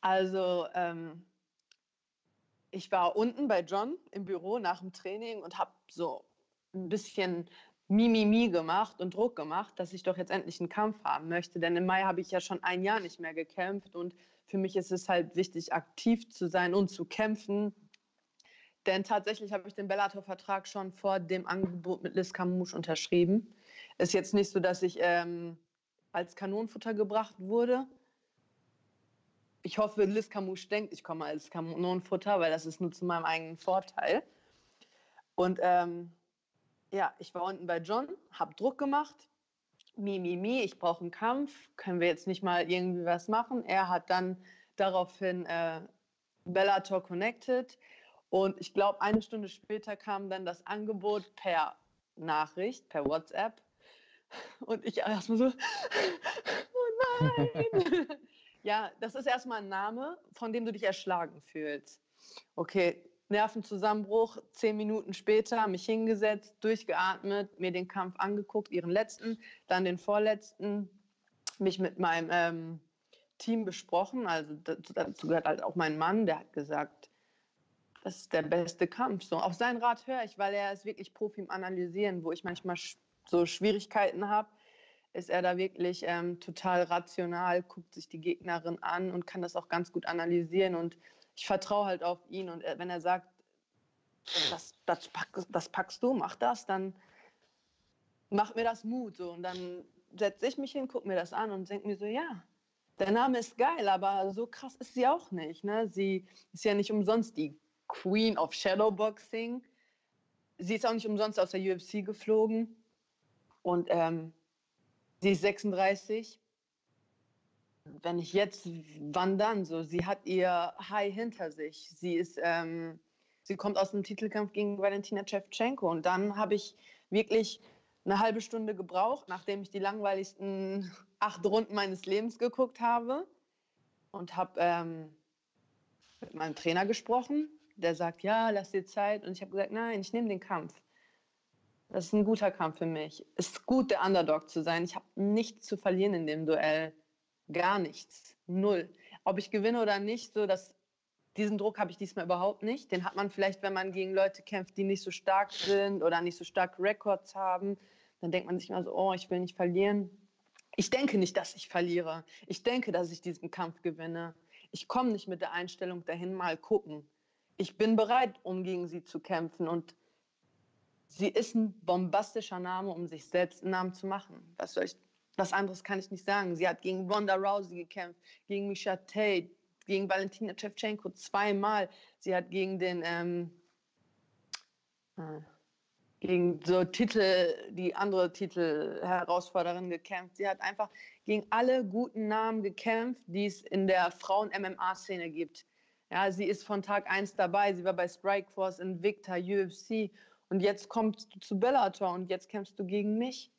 Also, ähm, ich war unten bei John im Büro nach dem Training und habe so ein bisschen Mimimi gemacht und Druck gemacht, dass ich doch jetzt endlich einen Kampf haben möchte. Denn im Mai habe ich ja schon ein Jahr nicht mehr gekämpft und für mich ist es halt wichtig, aktiv zu sein und zu kämpfen. Denn tatsächlich habe ich den Bellator-Vertrag schon vor dem Angebot mit Liz Camouche unterschrieben. Ist jetzt nicht so, dass ich ähm, als Kanonenfutter gebracht wurde. Ich hoffe, Liz Camouche denkt, ich komme als Kanonenfutter, weil das ist nur zu meinem eigenen Vorteil. Und ähm, ja, ich war unten bei John, habe Druck gemacht. Mi, mi, mi, ich brauche einen Kampf. Können wir jetzt nicht mal irgendwie was machen? Er hat dann daraufhin äh, Bellator connected. Und ich glaube, eine Stunde später kam dann das Angebot per Nachricht, per WhatsApp. Und ich erstmal so, oh nein. ja, das ist erstmal ein Name, von dem du dich erschlagen fühlst. Okay, Nervenzusammenbruch, zehn Minuten später mich hingesetzt, durchgeatmet, mir den Kampf angeguckt, ihren letzten, dann den vorletzten, mich mit meinem ähm, Team besprochen. Also dazu, gehört halt auch mein Mann, der hat gesagt, das ist der beste Kampf. So, auf seinen Rat höre ich, weil er ist wirklich Profi im Analysieren, wo ich manchmal so Schwierigkeiten habe, ist er da wirklich ähm, total rational, guckt sich die Gegnerin an und kann das auch ganz gut analysieren. Und ich vertraue halt auf ihn. Und er, wenn er sagt, das, das, pack, das packst du, mach das, dann macht mir das Mut. So. Und dann setze ich mich hin, gucke mir das an und denke mir so, ja, der Name ist geil, aber so krass ist sie auch nicht. Ne? Sie ist ja nicht umsonst die Queen of Shadowboxing. Sie ist auch nicht umsonst aus der UFC geflogen. Und ähm, sie ist 36. Wenn ich jetzt, wann dann? So, sie hat ihr High hinter sich. Sie ist, ähm, sie kommt aus dem Titelkampf gegen Valentina Shevchenko. Und dann habe ich wirklich eine halbe Stunde gebraucht, nachdem ich die langweiligsten acht Runden meines Lebens geguckt habe und habe ähm, mit meinem Trainer gesprochen. Der sagt, ja, lass dir Zeit. Und ich habe gesagt, nein, ich nehme den Kampf. Das ist ein guter Kampf für mich. Es ist gut, der Underdog zu sein. Ich habe nichts zu verlieren in dem Duell. Gar nichts. Null. Ob ich gewinne oder nicht, so dass diesen Druck habe ich diesmal überhaupt nicht. Den hat man vielleicht, wenn man gegen Leute kämpft, die nicht so stark sind oder nicht so starke Records haben. Dann denkt man sich mal so, oh, ich will nicht verlieren. Ich denke nicht, dass ich verliere. Ich denke, dass ich diesen Kampf gewinne. Ich komme nicht mit der Einstellung dahin, mal gucken. Ich bin bereit, um gegen sie zu kämpfen. Und sie ist ein bombastischer Name, um sich selbst einen Namen zu machen. Was, soll ich, was anderes kann ich nicht sagen. Sie hat gegen Ronda Rousey gekämpft, gegen Misha Tate, gegen Valentina Shevchenko zweimal. Sie hat gegen den ähm, äh, gegen so Titel, die andere Titel-Herausforderin gekämpft. Sie hat einfach gegen alle guten Namen gekämpft, die es in der Frauen-MMA-Szene gibt. Ja, sie ist von Tag 1 dabei. Sie war bei Strikeforce, Invicta, UFC. Und jetzt kommst du zu Bellator und jetzt kämpfst du gegen mich.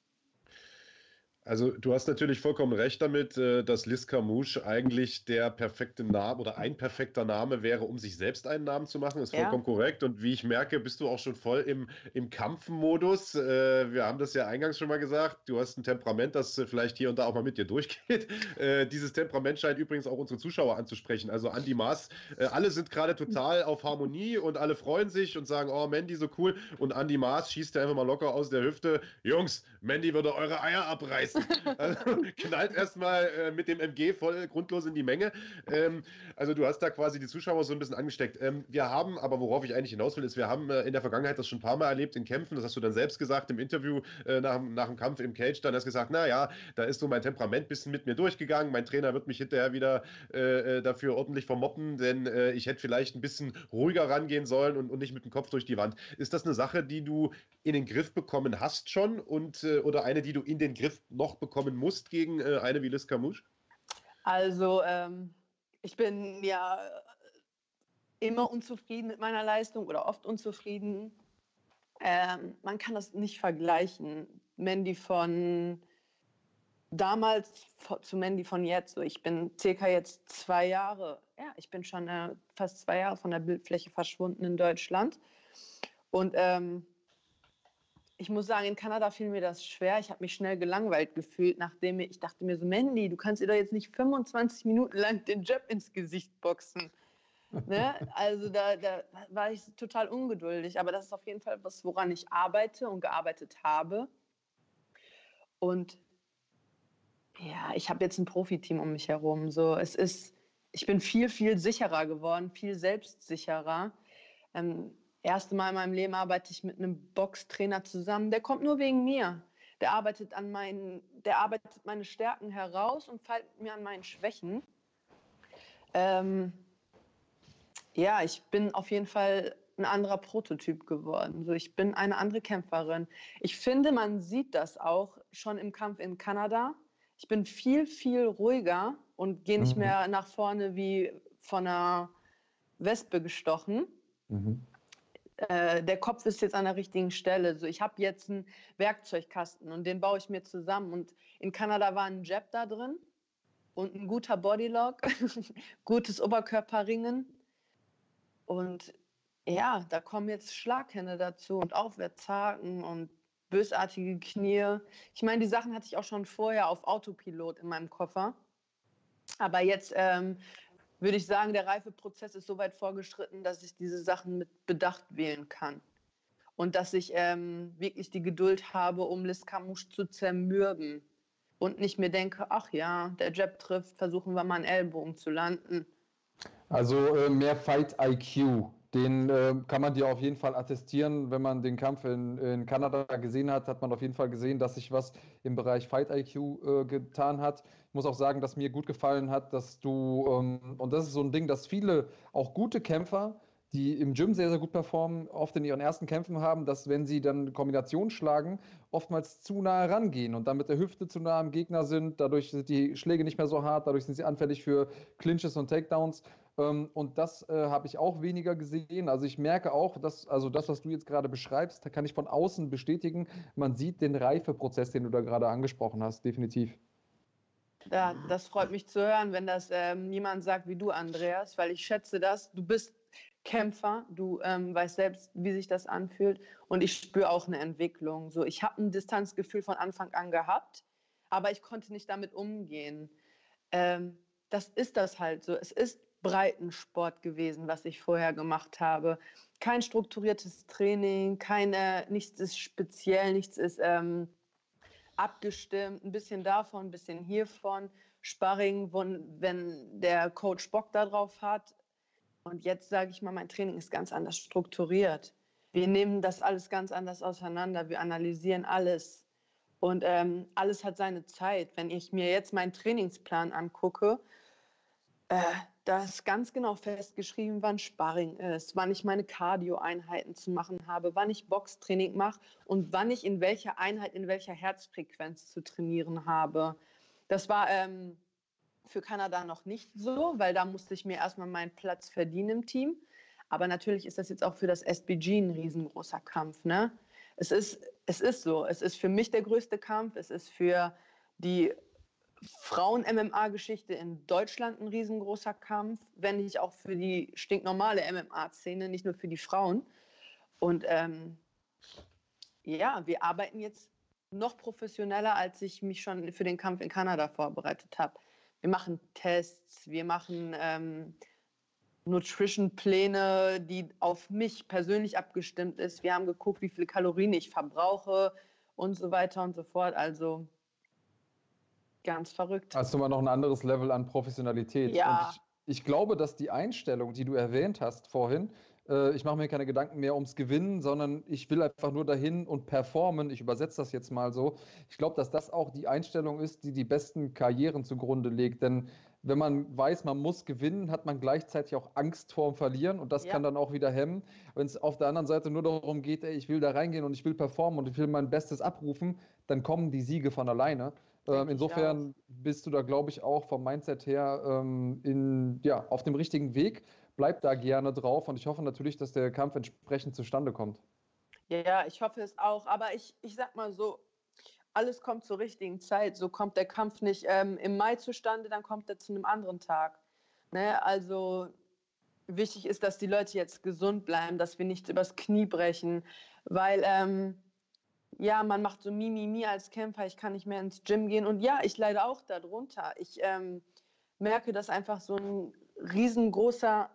Also du hast natürlich vollkommen recht damit, äh, dass Liz Camouche eigentlich der perfekte Name oder ein perfekter Name wäre, um sich selbst einen Namen zu machen. Ist vollkommen ja. korrekt. Und wie ich merke, bist du auch schon voll im, im Kampfmodus. Äh, wir haben das ja eingangs schon mal gesagt. Du hast ein Temperament, das vielleicht hier und da auch mal mit dir durchgeht. Äh, dieses Temperament scheint übrigens auch unsere Zuschauer anzusprechen. Also Andy Maas, alle sind gerade total auf Harmonie und alle freuen sich und sagen, oh Mandy, so cool. Und Andy Maas schießt ja einfach mal locker aus der Hüfte. Jungs, Mandy würde eure Eier abreißen schmeißen. Also knallt erstmal äh, mit dem MG voll grundlos in die Menge. Ähm, also du hast da quasi die Zuschauer so ein bisschen angesteckt. Ähm, wir haben, aber worauf ich eigentlich hinaus will, ist, wir haben äh, in der Vergangenheit das schon ein paar Mal erlebt in Kämpfen, das hast du dann selbst gesagt im Interview äh, nach, nach dem Kampf im Cage, dann hast du gesagt, naja, da ist so mein Temperament ein bisschen mit mir durchgegangen, mein Trainer wird mich hinterher wieder äh, äh dafür ordentlich vermoppen, denn äh, ich hätte vielleicht ein bisschen ruhiger rangehen sollen und, und nicht mit dem Kopf durch die Wand. Ist das eine Sache, die du in den Griff bekommen hast schon und oder eine, die du in den Griff noch bekommen musst gegen äh, eine wie Liz Camouche? Also, ähm, ich bin ja immer unzufrieden mit meiner Leistung oder oft unzufrieden. Ähm, man kann das nicht vergleichen. Mandy von damals zu Mandy von jetzt. Ich bin circa jetzt zwei Jahre, ja, ich bin schon äh, fast zwei Jahre von der Bildfläche verschwunden in Deutschland. Und ähm, ich muss sagen, in Kanada fiel mir das schwer. Ich habe mich schnell gelangweilt gefühlt, nachdem ich dachte mir so, Mandy, du kannst dir doch jetzt nicht 25 Minuten lang den Jab ins Gesicht boxen. ne? Also da, da war ich total ungeduldig. Aber das ist auf jeden Fall was, woran ich arbeite und gearbeitet habe. Und ja, ich habe jetzt ein Profiteam um mich herum. So, es ist, ich bin viel, viel sicherer geworden, viel selbstsicherer. Ähm, erste Mal in meinem Leben arbeite ich mit einem Boxtrainer zusammen. Der kommt nur wegen mir. Der arbeitet an meinen, der arbeitet meine Stärken heraus und fällt mir an meinen Schwächen. Ähm, ja, ich bin auf jeden Fall ein anderer Prototyp geworden. So, ich bin eine andere Kämpferin. Ich finde, man sieht das auch schon im Kampf in Kanada. Ich bin viel, viel ruhiger und gehe nicht mhm. mehr nach vorne wie von einer Wespe gestochen. Mhm. Äh, der Kopf ist jetzt an der richtigen Stelle. So, ich habe jetzt einen Werkzeugkasten und den baue ich mir zusammen. Und in Kanada war ein Jab da drin und ein guter Bodylock, gutes Oberkörperringen. Und ja, da kommen jetzt Schlaghände dazu und Aufwärtshaken und bösartige Knie. Ich meine, die Sachen hatte ich auch schon vorher auf Autopilot in meinem Koffer. Aber jetzt ähm, würde ich sagen, der Reifeprozess ist so weit vorgeschritten, dass ich diese Sachen mit Bedacht wählen kann. Und dass ich ähm, wirklich die Geduld habe, um Liz Camouche zu zermürben. Und nicht mir denke, ach ja, der Jab trifft, versuchen wir mal einen Ellbogen zu landen. Also äh, mehr Fight IQ den äh, kann man dir auf jeden Fall attestieren. Wenn man den Kampf in, in, Kanada gesehen hat, hat man auf jeden Fall gesehen, dass sich was im Bereich Fight IQ äh, getan hat. Ich muss auch sagen, dass mir gut gefallen hat, dass du, ähm, und das ist so ein Ding, dass viele, auch gute Kämpfer, die im Gym sehr, sehr gut performen, oft in ihren ersten Kämpfen haben, dass wenn sie dann Kombinationen schlagen, oftmals zu nah rangehen und dann mit der Hüfte zu nah am Gegner sind. Dadurch sind die Schläge nicht mehr so hart, dadurch sind sie anfällig für Clinches und Takedowns. Ähm, und das äh, habe ich auch weniger gesehen. Also ich merke auch, dass, also das, was du jetzt gerade beschreibst, kann ich von außen bestätigen. Man sieht den Reifeprozess, den du da gerade angesprochen hast, definitiv. Ja, das freut mich zu hören, wenn das ähm, jemand sagt wie du, Andreas, weil ich schätze das. Du bist Kämpfer, du ähm, weißt selbst, wie sich das anfühlt und ich spüre auch eine Entwicklung. So, ich habe ein Distanzgefühl von Anfang an gehabt, aber ich konnte nicht damit umgehen. Ähm, das ist das halt so. Es ist Breitensport gewesen, was ich vorher gemacht habe. Kein strukturiertes Training, keine, nichts ist speziell, nichts ist ähm, abgestimmt, ein bisschen davon, ein bisschen hiervon. Sparring, wenn der Coach Bock darauf hat. Und jetzt sage ich mal, mein Training ist ganz anders strukturiert. Wir nehmen das alles ganz anders auseinander. Wir analysieren alles. Und ähm, alles hat seine Zeit. Wenn ich mir jetzt meinen Trainingsplan angucke, äh, da ganz genau festgeschrieben, wann Sparring ist, wann ich meine Cardio-Einheiten zu machen habe, wann ich Boxtraining mache und wann ich in welcher Einheit, in welcher Herzfrequenz zu trainieren habe. Das war ähm, für Kanada noch nicht so, weil da musste ich mir erstmal meinen Platz verdienen im Team. Aber natürlich ist das jetzt auch für das SBG ein riesengroßer Kampf. Ne? Es, ist, es ist so. Es ist für mich der größte Kampf. Es ist für die Frauen-MMA-Geschichte in Deutschland ein riesengroßer Kampf, wenn nicht auch für die stinknormale MMA-Szene, nicht nur für die Frauen. Und ähm, ja, wir arbeiten jetzt noch professioneller, als ich mich schon für den Kampf in Kanada vorbereitet habe. Wir machen Tests, wir machen ähm, Nutrition-Pläne, die auf mich persönlich abgestimmt ist. Wir haben geguckt, wie viele Kalorien ich verbrauche und so weiter und so fort. Also ganz verrückt. Hast du mal noch ein anderes Level an Professionalität. Ja. Ich, ich, glaube, dass die Einstellung, die du erwähnt hast vorhin, äh, ich mache mir keine Gedanken mehr ums Gewinnen, sondern ich will einfach nur dahin und performen. Ich übersetze das jetzt mal so. Ich glaube, dass das auch die Einstellung ist, die die besten Karrieren zugrunde legt. Denn wenn man weiß, man muss gewinnen, hat man gleichzeitig auch Angst vorm Verlieren und das ja. kann dann auch wieder hemmen. Wenn es auf der anderen Seite nur darum geht, ey, ich will da reingehen und ich will performen und ich will mein Bestes abrufen, dann kommen die Siege von alleine. Ähm, insofern bist du da, glaube ich, auch vom Mindset her ähm, in, ja, auf dem richtigen Weg. Bleib da gerne drauf und ich hoffe natürlich, dass der Kampf entsprechend zustande kommt. Ja, ich hoffe es auch. Aber ich, ich sag mal so, alles kommt zur richtigen Zeit. So kommt der Kampf nicht ähm, im Mai zustande, dann kommt er zu einem anderen Tag. Ne? Also wichtig ist, dass die Leute jetzt gesund bleiben, dass wir nicht übers Knie brechen, weil ähm, ja, man macht so Mimimi als Kämpfer, ich kann nicht mehr ins Gym gehen und ja, ich leide auch darunter. Ich ähm, merke, dass einfach so ein riesengroßer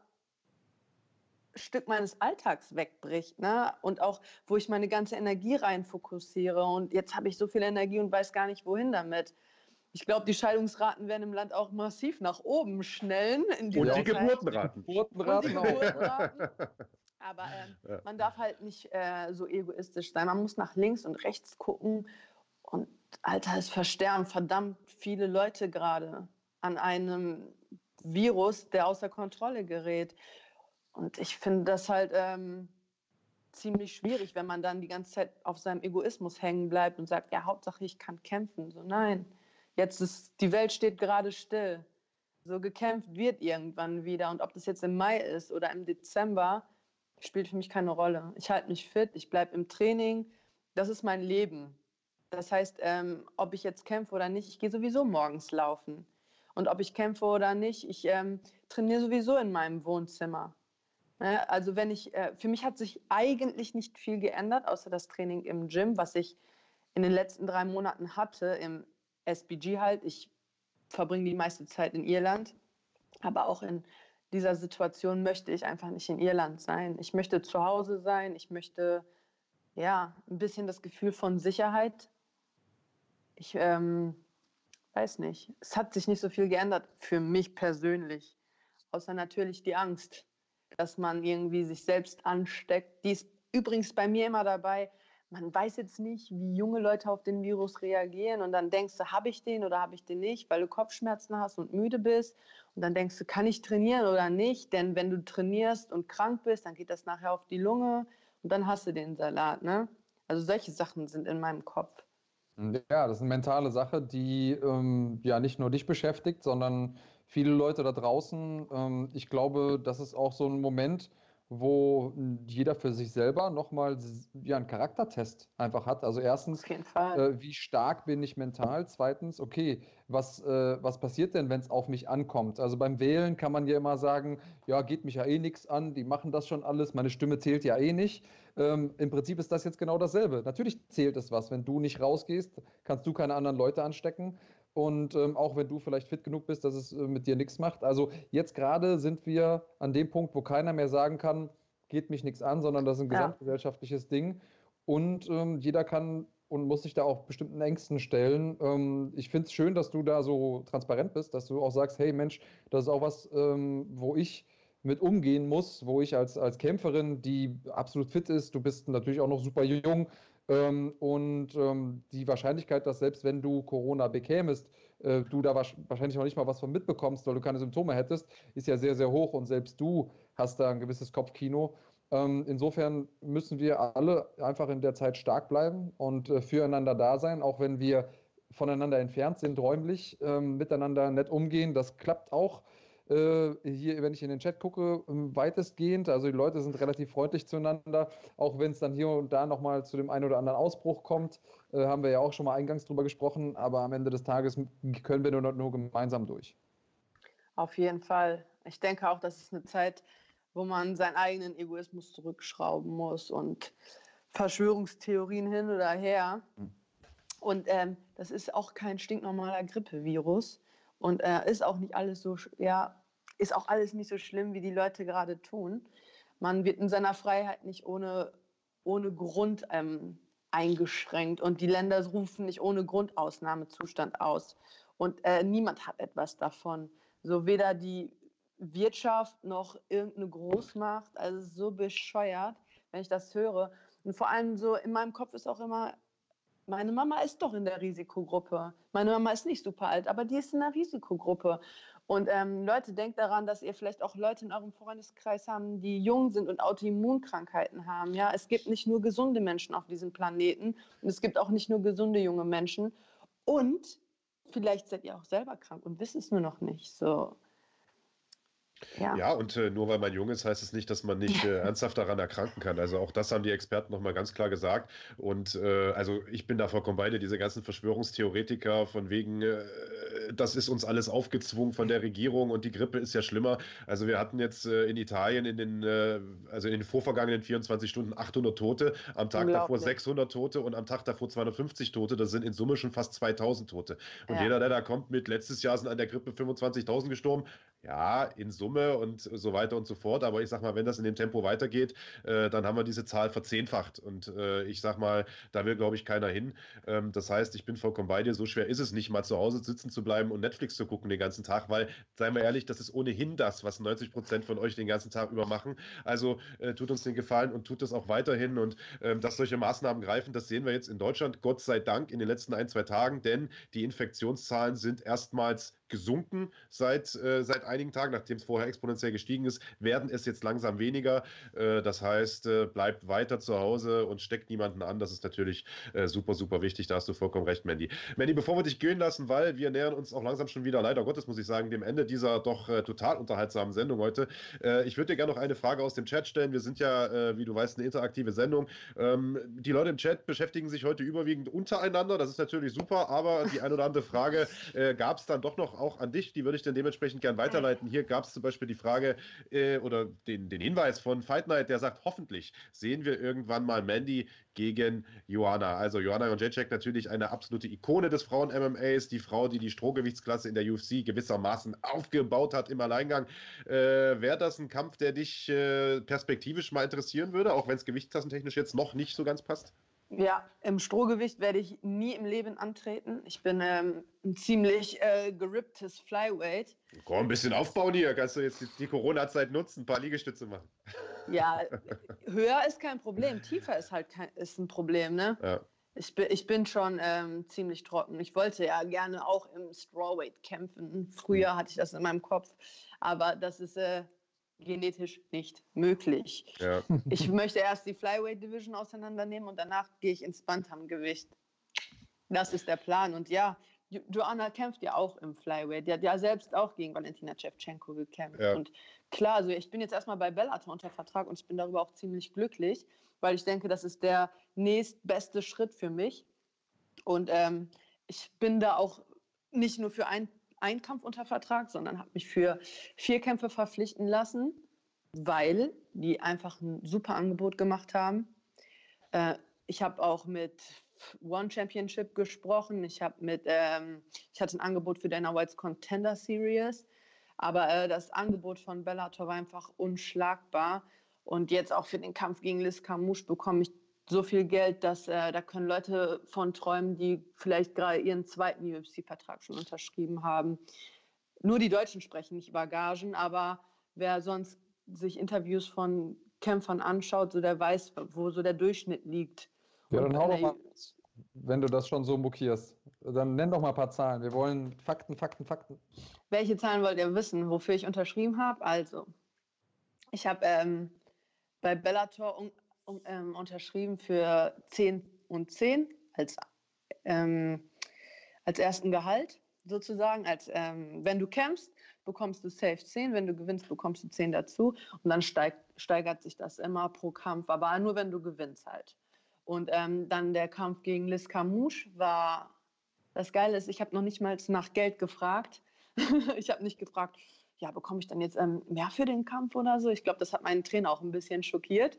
Stück meines Alltags wegbricht. Ne? Und auch, wo ich meine ganze Energie rein fokussiere. Und jetzt habe ich so viel Energie und weiß gar nicht, wohin damit. Ich glaube, die Scheidungsraten werden im Land auch massiv nach oben schnellen. und die Geburtenraten. Geburtenraten. Und die Geburtenraten. Aber äh, ja. man darf halt nicht äh, so egoistisch sein. Man muss nach links und rechts gucken. Und Alter, es versterben verdammt viele Leute gerade an einem Virus, der außer Kontrolle gerät. Und ich finde das halt ähm, ziemlich schwierig, wenn man dann die ganze Zeit auf seinem Egoismus hängen bleibt und sagt, ja, Hauptsache ich kann kämpfen. So, nein, jetzt ist, die Welt steht gerade still. So gekämpft wird irgendwann wieder. Und ob das jetzt im Mai ist oder im Dezember, spielt für mich keine Rolle. Ich halte mich fit, ich bleibe im Training. Das ist mein Leben. Das heißt, ähm, ob ich jetzt kämpfe oder nicht, ich gehe sowieso morgens laufen. Und ob ich kämpfe oder nicht, ich ähm, trainiere sowieso in meinem Wohnzimmer. Ne? Also wenn ich, äh, für mich hat sich eigentlich nicht viel geändert, außer das Training im Gym, was ich in den letzten drei Monaten hatte, im SBG halt. Ich verbringe die meiste Zeit in Irland, aber auch in dieser Situation möchte ich einfach nicht in Irland sein. Ich möchte zu Hause sein, ich möchte ja ein bisschen das Gefühl von Sicherheit. Ich ähm, weiß nicht, es hat sich nicht so viel geändert für mich persönlich, außer natürlich die Angst dass man irgendwie sich selbst ansteckt. Die ist übrigens bei mir immer dabei. Man weiß jetzt nicht, wie junge Leute auf den Virus reagieren und dann denkst du, habe ich den oder habe ich den nicht, weil du Kopfschmerzen hast und müde bist. Und dann denkst du, kann ich trainieren oder nicht? Denn wenn du trainierst und krank bist, dann geht das nachher auf die Lunge und dann hast du den Salat. Ne? Also solche Sachen sind in meinem Kopf. Ja, das ist eine mentale Sache, die ähm, ja nicht nur dich beschäftigt, sondern viele Leute da draußen. Ähm, ich glaube, das ist auch so ein Moment, wo jeder für sich selber nochmal ja, einen Charaktertest einfach hat. Also erstens, äh, wie stark bin ich mental? Zweitens, okay, was, äh, was passiert denn, wenn es auf mich ankommt? Also beim Wählen kann man ja immer sagen, ja, geht mich ja eh nichts an, die machen das schon alles, meine Stimme zählt ja eh nicht. Ähm, Im Prinzip ist das jetzt genau dasselbe. Natürlich zählt es was. Wenn du nicht rausgehst, kannst du keine anderen Leute anstecken. Und ähm, auch wenn du vielleicht fit genug bist, dass es äh, mit dir nichts macht. Also jetzt gerade sind wir an dem Punkt, wo keiner mehr sagen kann, geht mich nichts an, sondern das ist ein ja. gesamtgesellschaftliches Ding. Und ähm, jeder kann und muss sich da auch bestimmten Ängsten stellen. Ähm, ich finde es schön, dass du da so transparent bist, dass du auch sagst, hey Mensch, das ist auch was, ähm, wo ich mit umgehen muss, wo ich als, als Kämpferin, die absolut fit ist, du bist natürlich auch noch super jung, und ähm, die Wahrscheinlichkeit, dass selbst wenn du Corona bekämest, äh, du da wahrscheinlich noch nicht mal was von mitbekommst, weil du keine Symptome hättest, ist ja sehr, sehr hoch und selbst du hast da ein gewisses Kopfkino. Ähm, insofern müssen wir alle einfach in der Zeit stark bleiben und äh, füreinander da sein, auch wenn wir voneinander entfernt sind, räumlich, ähm, miteinander nett umgehen. Das klappt auch hier, wenn ich in den Chat gucke, ähm, weitestgehend. Also die Leute sind relativ freundlich zueinander, auch wenn es dann hier und da nochmal zu dem einen oder anderen Ausbruch kommt. Äh, haben wir ja auch schon mal eingangs drüber gesprochen, aber am Ende des Tages können wir nur, nur gemeinsam durch. Auf jeden Fall. Ich denke auch, das ist eine Zeit, wo man seinen eigenen Egoismus zurückschrauben muss und Verschwörungstheorien hin oder her. Hm. Und ähm, das ist auch kein stinknormaler Grippevirus. Und äh, ist auch nicht alles so, ja, ist auch alles nicht so schlimm, wie die Leute gerade tun. Man wird in seiner Freiheit nicht ohne, ohne Grund ähm, eingeschränkt und die Länder rufen nicht ohne Grund Ausnahmezustand aus. Und äh, niemand hat etwas davon. So weder die Wirtschaft noch irgendeine Großmacht. Also so bescheuert, wenn ich das höre. Und vor allem so in meinem Kopf ist auch immer, meine Mama ist doch in der Risikogruppe. Meine Mama ist nicht super alt, aber die ist in der Risikogruppe. Und ähm, Leute, denkt daran, dass ihr vielleicht auch Leute in eurem Freundeskreis haben, die jung sind und Autoimmunkrankheiten haben. Ja, es gibt nicht nur gesunde Menschen auf diesem Planeten und es gibt auch nicht nur gesunde junge Menschen. Und vielleicht seid ihr auch selber krank und wisst es nur noch nicht. So, ja. ja, und äh, nur weil man jung ist, heißt es nicht, dass man nicht äh, ernsthaft daran erkranken kann. Also auch das haben die Experten nochmal ganz klar gesagt. Und äh, also ich bin da vollkommen beide, diese ganzen Verschwörungstheoretiker von wegen, äh, das ist uns alles aufgezwungen von der Regierung und die Grippe ist ja schlimmer. Also wir hatten jetzt äh, in Italien in den, äh, also in den vorvergangenen 24 Stunden 800 Tote, am Tag davor 600 Tote und am Tag davor 250 Tote. Das sind in Summe schon fast 2000 Tote. Und ja. jeder, der da kommt mit, letztes Jahr sind an der Grippe 25.000 gestorben. Ja, in Summe und so weiter und so fort. Aber ich sag mal, wenn das in dem Tempo weitergeht, äh, dann haben wir diese Zahl verzehnfacht. Und äh, ich sag mal, da will, glaube ich, keiner hin. Ähm, das heißt, ich bin vollkommen bei dir. So schwer ist es nicht, mal zu Hause sitzen zu bleiben und Netflix zu gucken den ganzen Tag, weil, seien wir ehrlich, das ist ohnehin das, was 90 Prozent von euch den ganzen Tag über machen. Also äh, tut uns den Gefallen und tut es auch weiterhin. Und ähm, dass solche Maßnahmen greifen, das sehen wir jetzt in Deutschland, Gott sei Dank, in den letzten ein, zwei Tagen, denn die Infektionszahlen sind erstmals gesunken seit, äh, seit einigen Tagen, nachdem es vorher exponentiell gestiegen ist, werden es jetzt langsam weniger. Äh, das heißt, äh, bleibt weiter zu Hause und steckt niemanden an. Das ist natürlich äh, super, super wichtig. Da hast du vollkommen recht, Mandy. Mandy, bevor wir dich gehen lassen, weil wir nähern uns auch langsam schon wieder, leider Gottes, muss ich sagen, dem Ende dieser doch total unterhaltsamen Sendung heute. Ich würde dir gerne noch eine Frage aus dem Chat stellen. Wir sind ja, wie du weißt, eine interaktive Sendung. Ähm, die Leute im Chat beschäftigen sich heute überwiegend untereinander. Das ist natürlich super, aber die eine oder andere Frage gab es dann doch noch auch an dich, die würde ich dann dementsprechend gern weiterleiten. Hier gab es zum Beispiel die Frage äh, oder den, den Hinweis von Fight Night, der sagt, hoffentlich sehen wir irgendwann mal Mandy gegen Joanna. Also Joanna Jacek natürlich eine absolute Ikone des Frauen-MMAs, die Frau, die die Strohgewichtsklasse in der UFC gewissermaßen aufgebaut hat im Alleingang. Äh, Wäre das ein Kampf, der dich äh, perspektivisch mal interessieren würde, auch wenn es gewichtsklassentechnisch jetzt noch nicht so ganz passt? Ja, im Strohgewicht werde ich nie im Leben antreten. Ich bin ähm, ein ziemlich äh, geripptes Flyweight. Komm, ein bisschen aufbauen hier. Kannst du jetzt die, Corona-Zeit nutzen, ein paar Liegestütze machen. Ja, höher ist kein Problem. Tiefer ist halt kein, ist ein Problem, ne? Ja. Ich bin, ich bin schon ähm, ziemlich trocken. Ich wollte ja gerne auch im Strawweight kämpfen. Früher hatte ich das in meinem Kopf. Aber das ist äh, genetisch nicht möglich. Ja. Ich möchte erst die Flyweight Division auseinandernehmen und danach gehe ich ins Bantamgewicht. Das ist der Plan. Und ja, Joanna kämpft ja auch im Flyweight. Die hat ja selbst auch gegen Valentina Shevchenko gekämpft. Ja. Und klar, also ich bin jetzt erstmal bei Bellator unter Vertrag und ich bin darüber auch ziemlich glücklich, weil ich denke, das ist der nächstbeste Schritt für mich. Und ähm, ich bin da auch nicht nur für ein einen Kampf unter Vertrag, sondern habe mich für vier Kämpfe verpflichten lassen, weil die einfach ein super Angebot gemacht haben. Äh, ich habe auch mit One Championship gesprochen. Ich habe mit, ähm, ich hatte ein Angebot für Dana White's Contender Series, aber äh, das Angebot von Bellator war einfach unschlagbar. Und jetzt auch für den Kampf gegen Liz Carmouche bekomme ich so viel Geld, dass äh, da können Leute von träumen, die vielleicht gerade ihren zweiten UFC-Vertrag schon unterschrieben haben. Nur die Deutschen sprechen nicht über Gagen, aber wer sonst sich Interviews von Kämpfern anschaut, so der weiß, wo so der Durchschnitt liegt. Ja, dann hau doch mal, wenn du das schon so mokierst, dann nenn doch mal ein paar Zahlen. Wir wollen Fakten, Fakten, Fakten. Welche Zahlen wollt ihr wissen, wofür ich unterschrieben habe? Also, ich habe ähm, bei Bellator ähm, unterschrieben für 10 und 10 als, ähm, als ersten Gehalt. sozusagen, als ähm, wenn du kämpfst, bekommst du safe 10, wenn du gewinnst, bekommst du 10 dazu und dann steigt, steigert sich das immer pro Kampf, aber nur wenn du gewinnst halt. Und ähm, dann der Kampf gegen Liz Camouche war, das Geile ist, ich habe noch nicht mal nach Geld gefragt. ich habe nicht gefragt, ja, bekomme ich dann jetzt ähm, mehr für den Kampf oder so? Ich glaube, das hat meinen Trainer auch ein bisschen schockiert.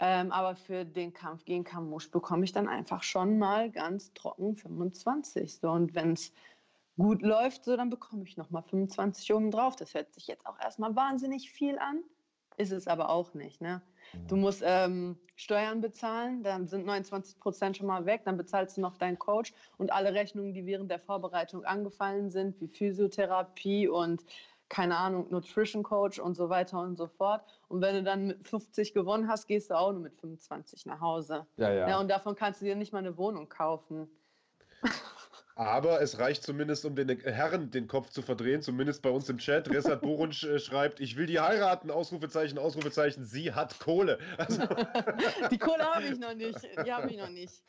Ähm, aber für den Kampf gegen Kamusch bekomme ich dann einfach schon mal ganz trocken 25. So. Und wenn es gut läuft, so, dann bekomme ich nochmal 25 oben drauf. Das hört sich jetzt auch erstmal wahnsinnig viel an, ist es aber auch nicht. Ne? Du musst ähm, Steuern bezahlen, dann sind 29 Prozent schon mal weg, dann bezahlst du noch deinen Coach und alle Rechnungen, die während der Vorbereitung angefallen sind, wie Physiotherapie und keine Ahnung, Nutrition Coach und so weiter und so fort. Und wenn du dann mit 50 gewonnen hast, gehst du auch nur mit 25 nach Hause. Ja, ja. ja und davon kannst du dir nicht mal eine Wohnung kaufen. Aber es reicht zumindest, um den Herren den Kopf zu verdrehen, zumindest bei uns im Chat. Resat Borunsch äh, schreibt, ich will die heiraten, Ausrufezeichen, Ausrufezeichen, sie hat Kohle. Also die Kohle habe ich noch nicht, die habe ich noch nicht.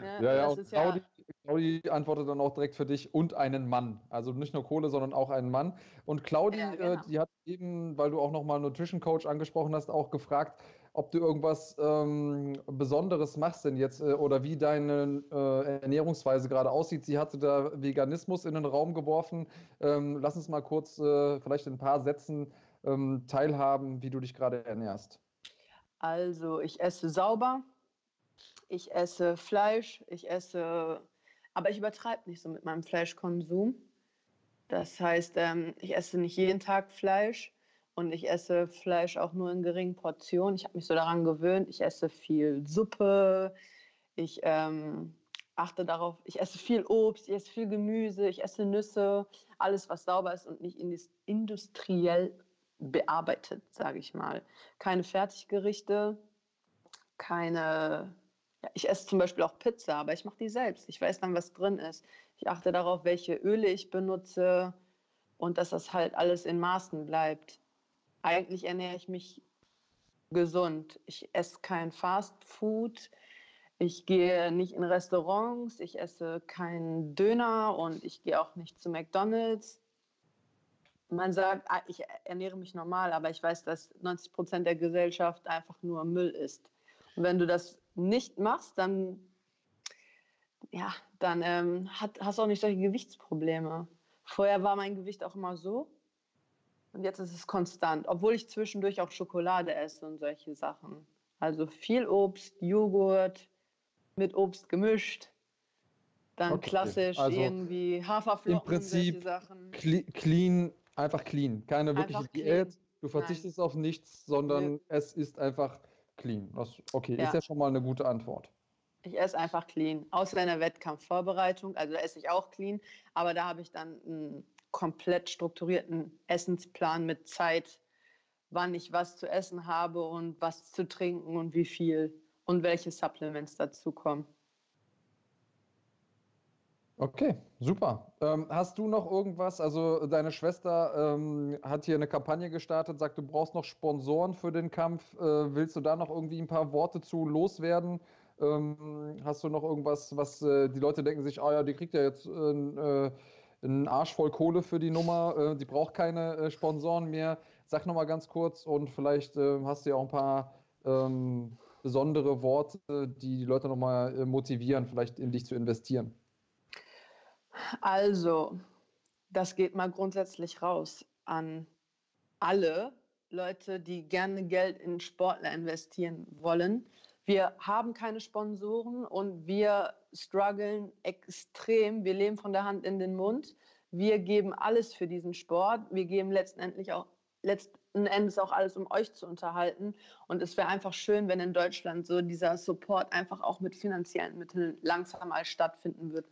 Ja, ja, ja, und Claudi, Claudi, antwortet dann auch direkt für dich und einen Mann. Also nicht nur Kohle, sondern auch einen Mann. Und Claudi, ja, genau. äh, die hat eben, weil du auch nochmal Nutrition Coach angesprochen hast, auch gefragt, ob du irgendwas ähm, Besonderes machst denn jetzt äh, oder wie deine äh, Ernährungsweise gerade aussieht. Sie hatte da Veganismus in den Raum geworfen. Ähm, lass uns mal kurz äh, vielleicht in ein paar Sätzen ähm, teilhaben, wie du dich gerade ernährst. Also ich esse sauber, ich esse Fleisch, ich esse, aber ich übertreibe nicht so mit meinem Fleischkonsum. Das heißt, ähm, ich esse nicht jeden Tag Fleisch und ich esse Fleisch auch nur in geringen Portionen. Ich habe mich so daran gewöhnt. Ich esse viel Suppe. Ich ähm, achte darauf, ich esse viel Obst, ich esse viel Gemüse, ich esse Nüsse, alles, was sauber ist und nicht industriell bearbeitet, sage ich mal. Keine Fertiggerichte, keine ich esse zum Beispiel auch Pizza, aber ich mache die selbst. Ich weiß dann, was drin ist. Ich achte darauf, welche Öle ich benutze und dass das halt alles in Maßen bleibt. Eigentlich ernähre ich mich gesund. Ich esse kein Fast Food. Ich gehe nicht in Restaurants. Ich esse keinen Döner und ich gehe auch nicht zu McDonald's. Man sagt, ah, ich ernähre mich normal, aber ich weiß, dass 90 Prozent der Gesellschaft einfach nur Müll ist. Und wenn du das nicht machst, dann, ja, dann ähm, hat, hast du auch nicht solche Gewichtsprobleme. Vorher war mein Gewicht auch immer so und jetzt ist es konstant, obwohl ich zwischendurch auch Schokolade esse und solche Sachen. Also viel Obst, Joghurt, mit Obst gemischt. Dann okay. klassisch also irgendwie Haferflocken, im Prinzip Sachen. Clean, einfach clean. Keine wirkliche Diät. Du verzichtest Nein. auf nichts, sondern nee. es ist einfach Clean. Das, okay, ja. ist ja schon mal eine gute Antwort. Ich esse einfach clean. Außer in der Wettkampfvorbereitung, also da esse ich auch clean, aber da habe ich dann einen komplett strukturierten Essensplan mit Zeit, wann ich was zu essen habe und was zu trinken und wie viel und welche Supplements dazu kommen. Okay, super. Ähm, hast du noch irgendwas? Also deine Schwester ähm, hat hier eine Kampagne gestartet, sagt, du brauchst noch Sponsoren für den Kampf. Äh, willst du da noch irgendwie ein paar Worte zu loswerden? Ähm, hast du noch irgendwas, was äh, die Leute denken sich, ah ja, die kriegt ja jetzt äh, einen Arsch voll Kohle für die Nummer, äh, die braucht keine äh, Sponsoren mehr. Sag nochmal ganz kurz und vielleicht äh, hast du ja auch ein paar ähm, besondere Worte, die die Leute nochmal motivieren, vielleicht in dich zu investieren. Also, das geht mal grundsätzlich raus an alle Leute, die gerne Geld in Sportler investieren wollen. Wir haben keine Sponsoren und wir strugglen extrem. Wir leben von der Hand in den Mund. Wir geben alles für diesen Sport. Wir geben letztendlich auch letzten Endes auch alles, um euch zu unterhalten. Und es wäre einfach schön, wenn in Deutschland so dieser Support einfach auch mit finanziellen Mitteln langsam mal stattfinden wird.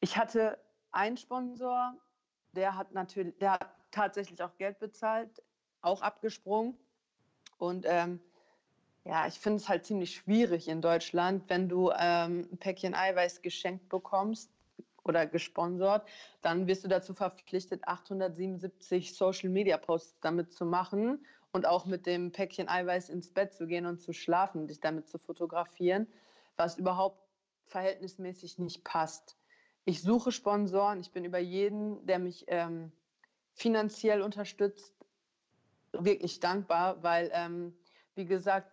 Ich hatte einen Sponsor, der hat natürlich, der hat tatsächlich auch Geld bezahlt, auch abgesprungen. Und ähm, ja, ich finde es halt ziemlich schwierig in Deutschland, wenn du ähm, ein Päckchen Eiweiß geschenkt bekommst oder gesponsert, dann wirst du dazu verpflichtet, 877 Social Media Posts damit zu machen und auch mit dem Päckchen Eiweiß ins Bett zu gehen und zu schlafen, dich damit zu fotografieren, was überhaupt verhältnismäßig nicht passt ich suche Sponsoren. Ich bin über jeden, der mich ähm, finanziell unterstützt, wirklich dankbar, weil, ähm, wie gesagt,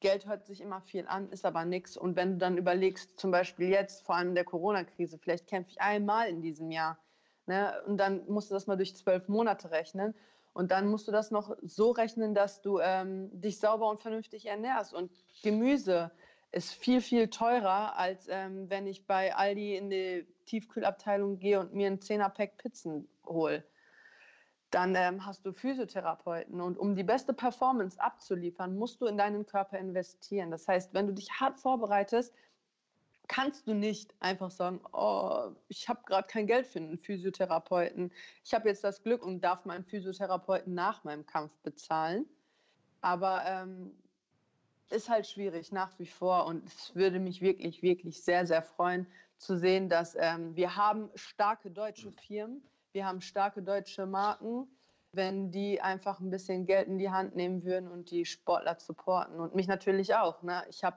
Geld hört sich immer viel an, ist aber nichts. Und wenn du dann überlegst, zum Beispiel jetzt, vor allem in der Corona-Krise, vielleicht kämpfe ich einmal in diesem Jahr. Ne? Und dann musst du das mal durch zwölf Monate rechnen. Und dann musst du das noch so rechnen, dass du ähm, dich sauber und vernünftig ernährst. Und Gemüse ist viel, viel teurer, als ähm, wenn ich bei Aldi in die Tiefkühlabteilung gehe und mir ein 10er-Pack Pizzen hole. Dann ähm, hast du Physiotherapeuten. Und um die beste Performance abzuliefern, musst du in deinen Körper investieren. Das heißt, wenn du dich hart vorbereitest, kannst du nicht einfach sagen, oh, ich habe gerade kein Geld für einen Physiotherapeuten. Ich habe jetzt das Glück und darf meinen Physiotherapeuten nach meinem Kampf bezahlen. Aber ähm, ist halt schwierig nach wie vor und es würde mich wirklich, wirklich sehr, sehr freuen zu sehen, dass ähm, wir haben starke deutsche Firmen, wir haben starke deutsche Marken, wenn die einfach ein bisschen Geld in die Hand nehmen würden und die Sportler supporten und mich natürlich auch. Ne? Ich habe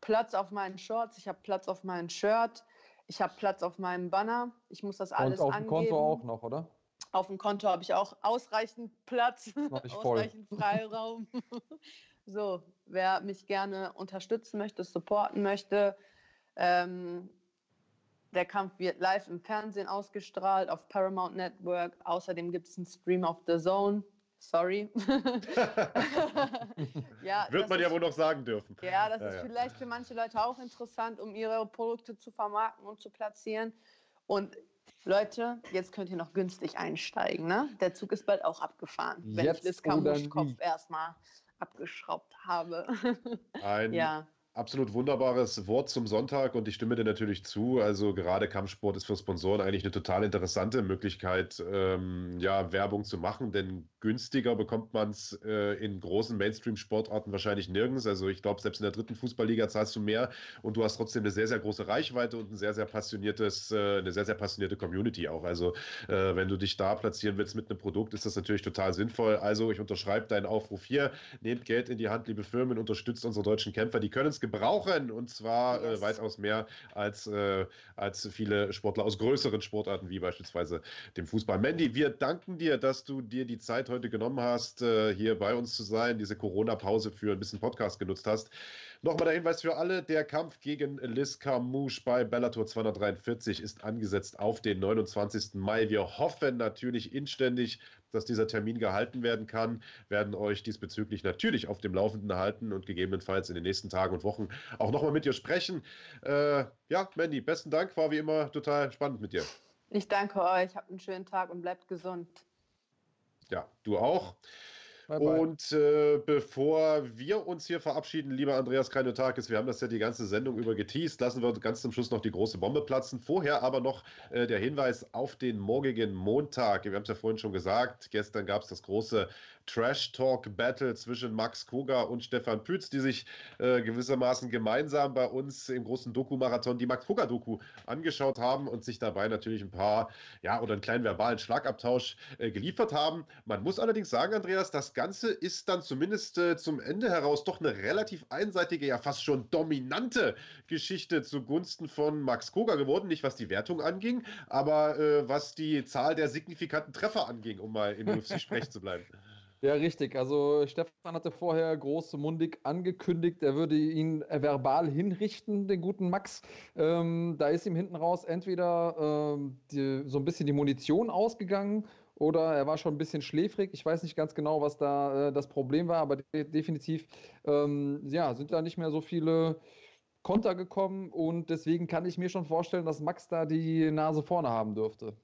Platz auf meinen Shorts, ich habe Platz auf meinem Shirt, ich habe Platz auf meinem Banner, ich muss das alles und auf angeben. Auf dem Konto auch noch, oder? Auf dem Konto habe ich auch ausreichend Platz, ausreichend Freiraum. So, wer mich gerne unterstützen möchte, supporten möchte, ähm, der Kampf wird live im Fernsehen ausgestrahlt, auf Paramount Network. Außerdem gibt es einen Stream auf The Zone. Sorry. ja, Wird man ja wohl noch sagen dürfen. Ja, das ja, ist ja. vielleicht für manche Leute auch interessant, um ihre Produkte zu vermarkten und zu platzieren. Und Leute, jetzt könnt ihr noch günstig einsteigen. Ne? Der Zug ist bald auch abgefahren, wenn jetzt ich Liska Muschkopf erstmal abgeschraubt habe. Ein ja absolut wunderbares Wort zum Sonntag und ich stimme dir natürlich zu. Also gerade Kampfsport ist für Sponsoren eigentlich eine total interessante Möglichkeit, ähm, ja, Werbung zu machen, denn günstiger bekommt man es äh, in großen Mainstream-Sportarten wahrscheinlich nirgends. Also ich glaube, selbst in der dritten Fußballliga zahlst du mehr und du hast trotzdem eine sehr, sehr große Reichweite und ein sehr, sehr passioniertes, äh, eine sehr, sehr passionierte Community auch. Also äh, wenn du dich da platzieren willst mit einem Produkt, ist das natürlich total sinnvoll. Also ich unterschreibe deinen Aufruf hier. Nehmt Geld in die Hand, liebe Firmen, unterstützt unsere deutschen Kämpfer. Die können es gebrauchen und zwar äh, yes. weitaus mehr als, äh, als viele Sportler aus größeren Sportarten wie beispielsweise dem Fußball. Mandy, wir danken dir, dass du dir die Zeit heute genommen hast, äh, hier bei uns zu sein, diese Corona-Pause für ein bisschen Podcast genutzt hast. Nochmal der Hinweis für alle: Der Kampf gegen Liz Carmouche bei Bellator 243 ist angesetzt auf den 29. Mai. Wir hoffen natürlich inständig, dass dieser Termin gehalten werden kann, werden euch diesbezüglich natürlich auf dem Laufenden halten und gegebenenfalls in den nächsten Tagen und Wochen auch nochmal mit dir sprechen. Äh, ja, Mandy, besten Dank, war wie immer total spannend mit dir. Ich danke euch, habt einen schönen Tag und bleibt gesund. Ja, du auch. Bye. Und äh, bevor wir uns hier verabschieden, lieber Andreas Kreinotakis, wir haben das ja die ganze Sendung über geteased, lassen wir ganz zum Schluss noch die große Bombe platzen. Vorher aber noch äh, der Hinweis auf den morgigen Montag. Wir haben es ja vorhin schon gesagt, gestern gab es das große Trash Talk Battle zwischen Max Koga und Stefan Pütz, die sich äh, gewissermaßen gemeinsam bei uns im großen Doku-Marathon die Max Koga Doku angeschaut haben und sich dabei natürlich ein paar, ja, oder einen kleinen verbalen Schlagabtausch äh, geliefert haben. Man muss allerdings sagen, Andreas, das Ganze ist dann zumindest äh, zum Ende heraus doch eine relativ einseitige, ja fast schon dominante Geschichte zugunsten von Max Koga geworden. Nicht was die Wertung anging, aber äh, was die Zahl der signifikanten Treffer anging, um mal im UFC-Sprech zu bleiben. Ja, richtig. Also Stefan hatte vorher großmundig angekündigt, er würde ihn verbal hinrichten, den guten Max. Ähm, da ist ihm hinten raus entweder ähm, die, so ein bisschen die Munition ausgegangen oder er war schon ein bisschen schläfrig. Ich weiß nicht ganz genau, was da äh, das Problem war, aber de definitiv ähm, ja, sind da nicht mehr so viele Konter gekommen und deswegen kann ich mir schon vorstellen, dass Max da die Nase vorne haben dürfte.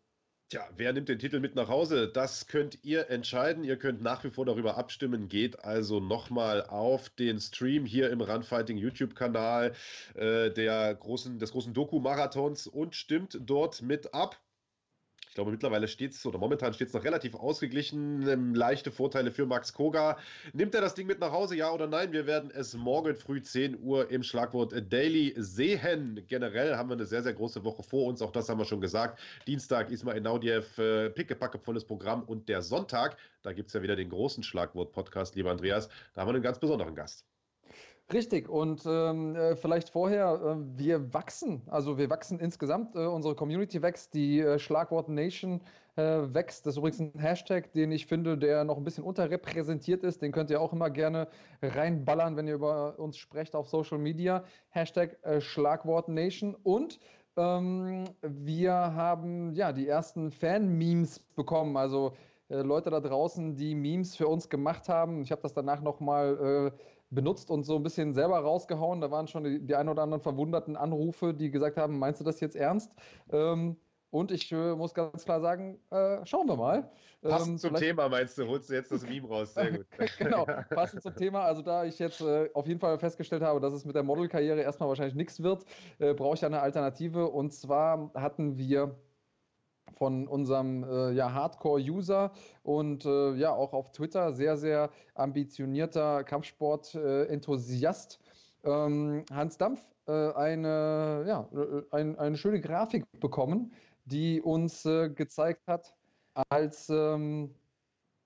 Tja, wer nimmt den Titel mit nach Hause? Das könnt ihr entscheiden. Ihr könnt nach wie vor darüber abstimmen. Geht also nochmal auf den Stream hier im Runfighting YouTube-Kanal äh, großen, des großen Doku-Marathons und stimmt dort mit ab. Ich glaube, mittlerweile steht es, oder momentan steht es noch relativ ausgeglichen. Ähm, leichte Vorteile für Max Koga. Nimmt er das Ding mit nach Hause, ja oder nein? Wir werden es morgen früh 10 Uhr im Schlagwort Daily sehen. Generell haben wir eine sehr, sehr große Woche vor uns. Auch das haben wir schon gesagt. Dienstag Ismail Naudiev, äh, pickepacke volles Programm. Und der Sonntag, da gibt es ja wieder den großen Schlagwort-Podcast, lieber Andreas. Da haben wir einen ganz besonderen Gast. Richtig, und ähm, äh, vielleicht vorher, äh, wir wachsen, also wir wachsen insgesamt, äh, unsere Community wächst, die äh, Schlagwort Nation äh, wächst. Das ist übrigens ein Hashtag, den ich finde, der noch ein bisschen unterrepräsentiert ist. Den könnt ihr auch immer gerne reinballern, wenn ihr über uns sprecht auf Social Media. Hashtag äh, Schlagwort Nation. Und ähm, wir haben ja die ersten Fan-Memes bekommen. Also Leute da draußen, die Memes für uns gemacht haben. Ich habe das danach nochmal äh, benutzt und so ein bisschen selber rausgehauen. Da waren schon die, die ein oder anderen verwunderten Anrufe, die gesagt haben, meinst du das jetzt ernst? Ähm, und ich äh, muss ganz klar sagen, äh, schauen wir mal. Passend ähm, zum Thema meinst du, holst du jetzt das Meme raus. Sehr gut. genau, passend zum Thema. Also da ich jetzt äh, auf jeden Fall festgestellt habe, dass es mit der Modelkarriere erstmal wahrscheinlich nichts wird, äh, brauche ich eine Alternative. Und zwar hatten wir von unserem äh, ja, Hardcore-User und äh, ja auch auf Twitter sehr, sehr ambitionierter Kampfsport-Enthusiast. Ähm, Hans Dampf äh, eine, ja, äh, ein, eine schöne Grafik bekommen, die uns äh, gezeigt hat als ähm,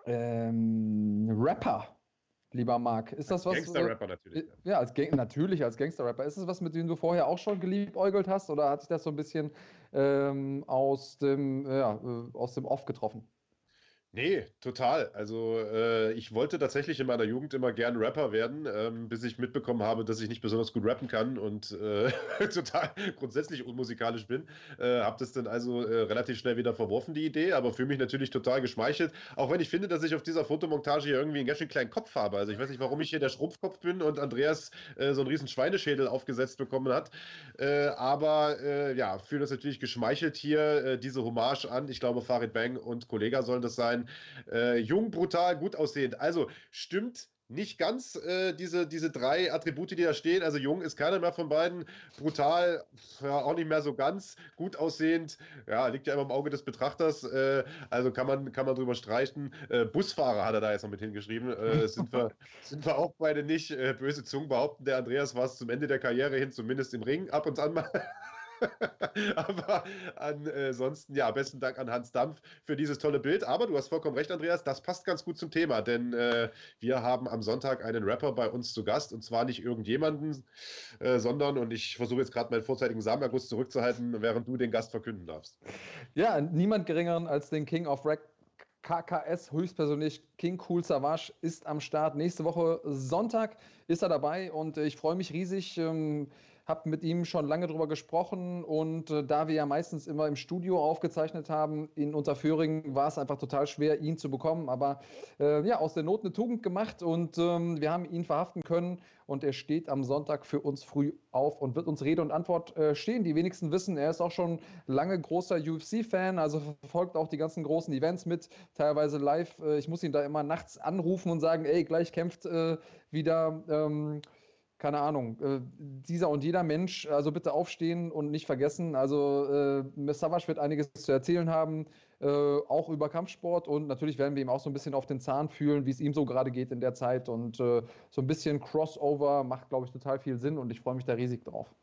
ähm, Rapper lieber Marc. Ist das was? Gangster-Rapper natürlich. Ja, als Gang natürlich als Gangster-Rapper. Ist das was, mit dem du vorher auch schon geliebäugelt hast oder hat sich das so ein bisschen ähm, aus, dem, ja, äh, aus dem Off getroffen? Nee, total. Also äh, ich wollte tatsächlich in meiner Jugend immer gern Rapper werden, ähm, bis ich mitbekommen habe, dass ich nicht besonders gut rappen kann und äh, total grundsätzlich unmusikalisch bin. Äh, habe das dann also äh, relativ schnell wieder verworfen, die Idee, aber fühle mich natürlich total geschmeichelt. Auch wenn ich finde, dass ich auf dieser Fotomontage hier irgendwie einen ganz schön kleinen Kopf habe. Also ich weiß nicht, warum ich hier der Schrumpfkopf bin und Andreas äh, so einen riesen Schweineschädel aufgesetzt bekommen hat. Äh, aber ja, fühle das natürlich geschmeichelt hier, diese Hommage an. Ich glaube, Farid Bang und Kollega sollen das sein. Äh, jung, brutal, gut aussehend. Also stimmt nicht ganz äh, diese, diese drei Attribute, die da stehen. Also jung ist keiner mehr von beiden. Brutal, ja, auch nicht mehr so ganz. Gut aussehend, ja, liegt ja immer im Auge des Betrachters. Äh, also kann man, kann man drüber streichen. Äh, Busfahrer hat er da jetzt noch mit hingeschrieben. Äh, sind, wir, sind wir auch beide nicht. Äh, böse Zungen behaupten, der Andreas war es zum Ende der Karriere hin, zumindest im Ring, ab und an mal. Aber ansonsten, ja, besten Dank an Hans Dampf für dieses tolle Bild. Aber du hast vollkommen recht, Andreas, das passt ganz gut zum Thema, denn äh, wir haben am Sonntag einen Rapper bei uns zu Gast und zwar nicht irgendjemanden, äh, sondern, und ich versuche jetzt gerade meinen vorzeitigen Samenerguss zurückzuhalten, während du den Gast verkünden darfst. Ja, niemand geringeren als den King of Rap. KKS höchstpersönlich King Cool Savage ist am Start. Nächste Woche Sonntag ist er dabei und ich freue mich riesig. Ähm, habe mit ihm schon lange darüber gesprochen und äh, da wir ja meistens immer im Studio aufgezeichnet haben, in Unterföhringen war es einfach total schwer, ihn zu bekommen. Aber äh, ja, aus der Not eine Tugend gemacht und ähm, wir haben ihn verhaften können und er steht am Sonntag für uns früh auf und wird uns Rede und Antwort äh, stehen. Die wenigsten wissen, er ist auch schon lange großer UFC-Fan, also verfolgt auch die ganzen großen Events mit, teilweise live. Äh, ich muss ihn da immer nachts anrufen und sagen, ey, gleich kämpft äh, wieder. Ähm, keine Ahnung, äh, dieser und jeder Mensch, also bitte aufstehen und nicht vergessen. Also äh, Savage wird einiges zu erzählen haben, äh, auch über Kampfsport und natürlich werden wir ihm auch so ein bisschen auf den Zahn fühlen, wie es ihm so gerade geht in der Zeit und äh, so ein bisschen Crossover macht, glaube ich, total viel Sinn und ich freue mich da riesig drauf.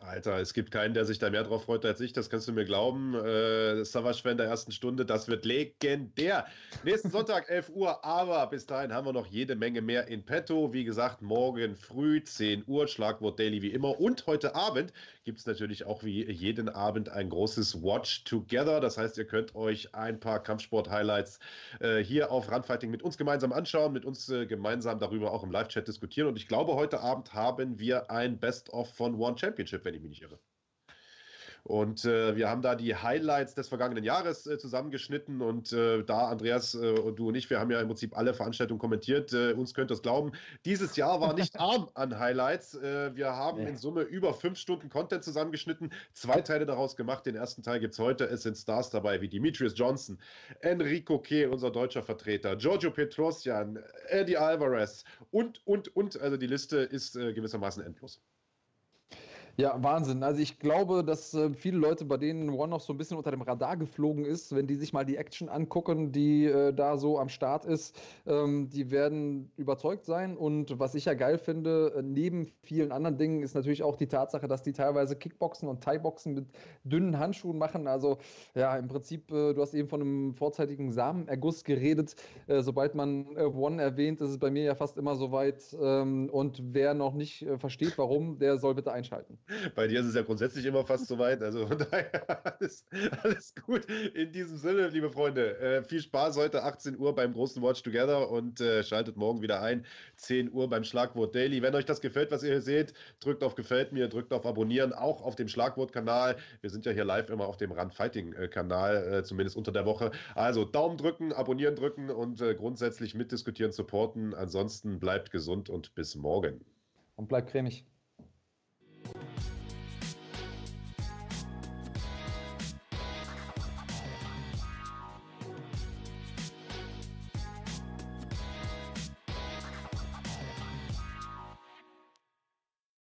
Alter, es gibt keinen, der sich da mehr drauf freut als ich, das kannst du mir glauben. Äh, Savage-Fan der ersten Stunde, das wird legendär. Nächsten Sonntag, 11 Uhr, aber bis dahin haben wir noch jede Menge mehr in petto. Wie gesagt, morgen früh, 10 Uhr, Schlagwort Daily wie immer. Und heute Abend gibt es natürlich auch wie jeden Abend ein großes Watch Together. Das heißt, ihr könnt euch ein paar Kampfsport-Highlights äh, hier auf Runfighting mit uns gemeinsam anschauen, mit uns äh, gemeinsam darüber auch im Live-Chat diskutieren. Und ich glaube, heute Abend haben wir ein Best-of von One Championship wenn ich mich nicht irre. Und äh, wir haben da die Highlights des vergangenen Jahres äh, zusammengeschnitten. Und äh, da, Andreas äh, und du und ich, wir haben ja im Prinzip alle Veranstaltungen kommentiert. Äh, uns könnt ihr es glauben. Dieses Jahr war nicht arm an Highlights. Äh, wir haben in Summe über fünf Stunden Content zusammengeschnitten, zwei Teile daraus gemacht. Den ersten Teil gibt es heute. Es sind Stars dabei wie Demetrius Johnson, Enrico Kehl, unser deutscher Vertreter, Giorgio Petrosian, Eddie Alvarez und, und, und. Also die Liste ist gewissermaßen endlos. Ja, Wahnsinn. Also ich glaube, dass äh, viele Leute, bei denen One noch so ein bisschen unter dem Radar geflogen ist, wenn die sich mal die Action angucken, die äh, da so am Start ist, ähm, die werden überzeugt sein. Und was ich ja geil finde, äh, neben vielen anderen Dingen, ist natürlich auch die Tatsache, dass die teilweise Kickboxen und Thai-Boxen mit dünnen Handschuhen machen. Also ja, im Prinzip, äh, du hast eben von einem vorzeitigen Samenerguss geredet. Äh, sobald man äh, One erwähnt, ist es bei mir ja fast immer soweit. Ähm, und wer noch nicht versteht, warum, der soll bitte einschalten. Bei dir ist es ja grundsätzlich immer fast soweit. Also von daher alles, alles gut. In diesem Sinne, liebe Freunde, äh, viel Spaß heute 18 Uhr beim großen Watch Together und äh, schaltet morgen wieder ein. 10 Uhr beim Schlagwort Daily. Wenn euch das gefällt, was ihr hier seht, drückt auf Gefällt mir, drückt auf Abonnieren, auch auf dem Schlagwort-Kanal. Wir sind ja hier live immer auf dem Run Fighting-Kanal, äh, zumindest unter der Woche. Also Daumen drücken, abonnieren drücken und grundsätzlich mitdiskutieren, supporten. Ansonsten bleibt gesund und bis morgen. Und bleibt cremig. Thank you.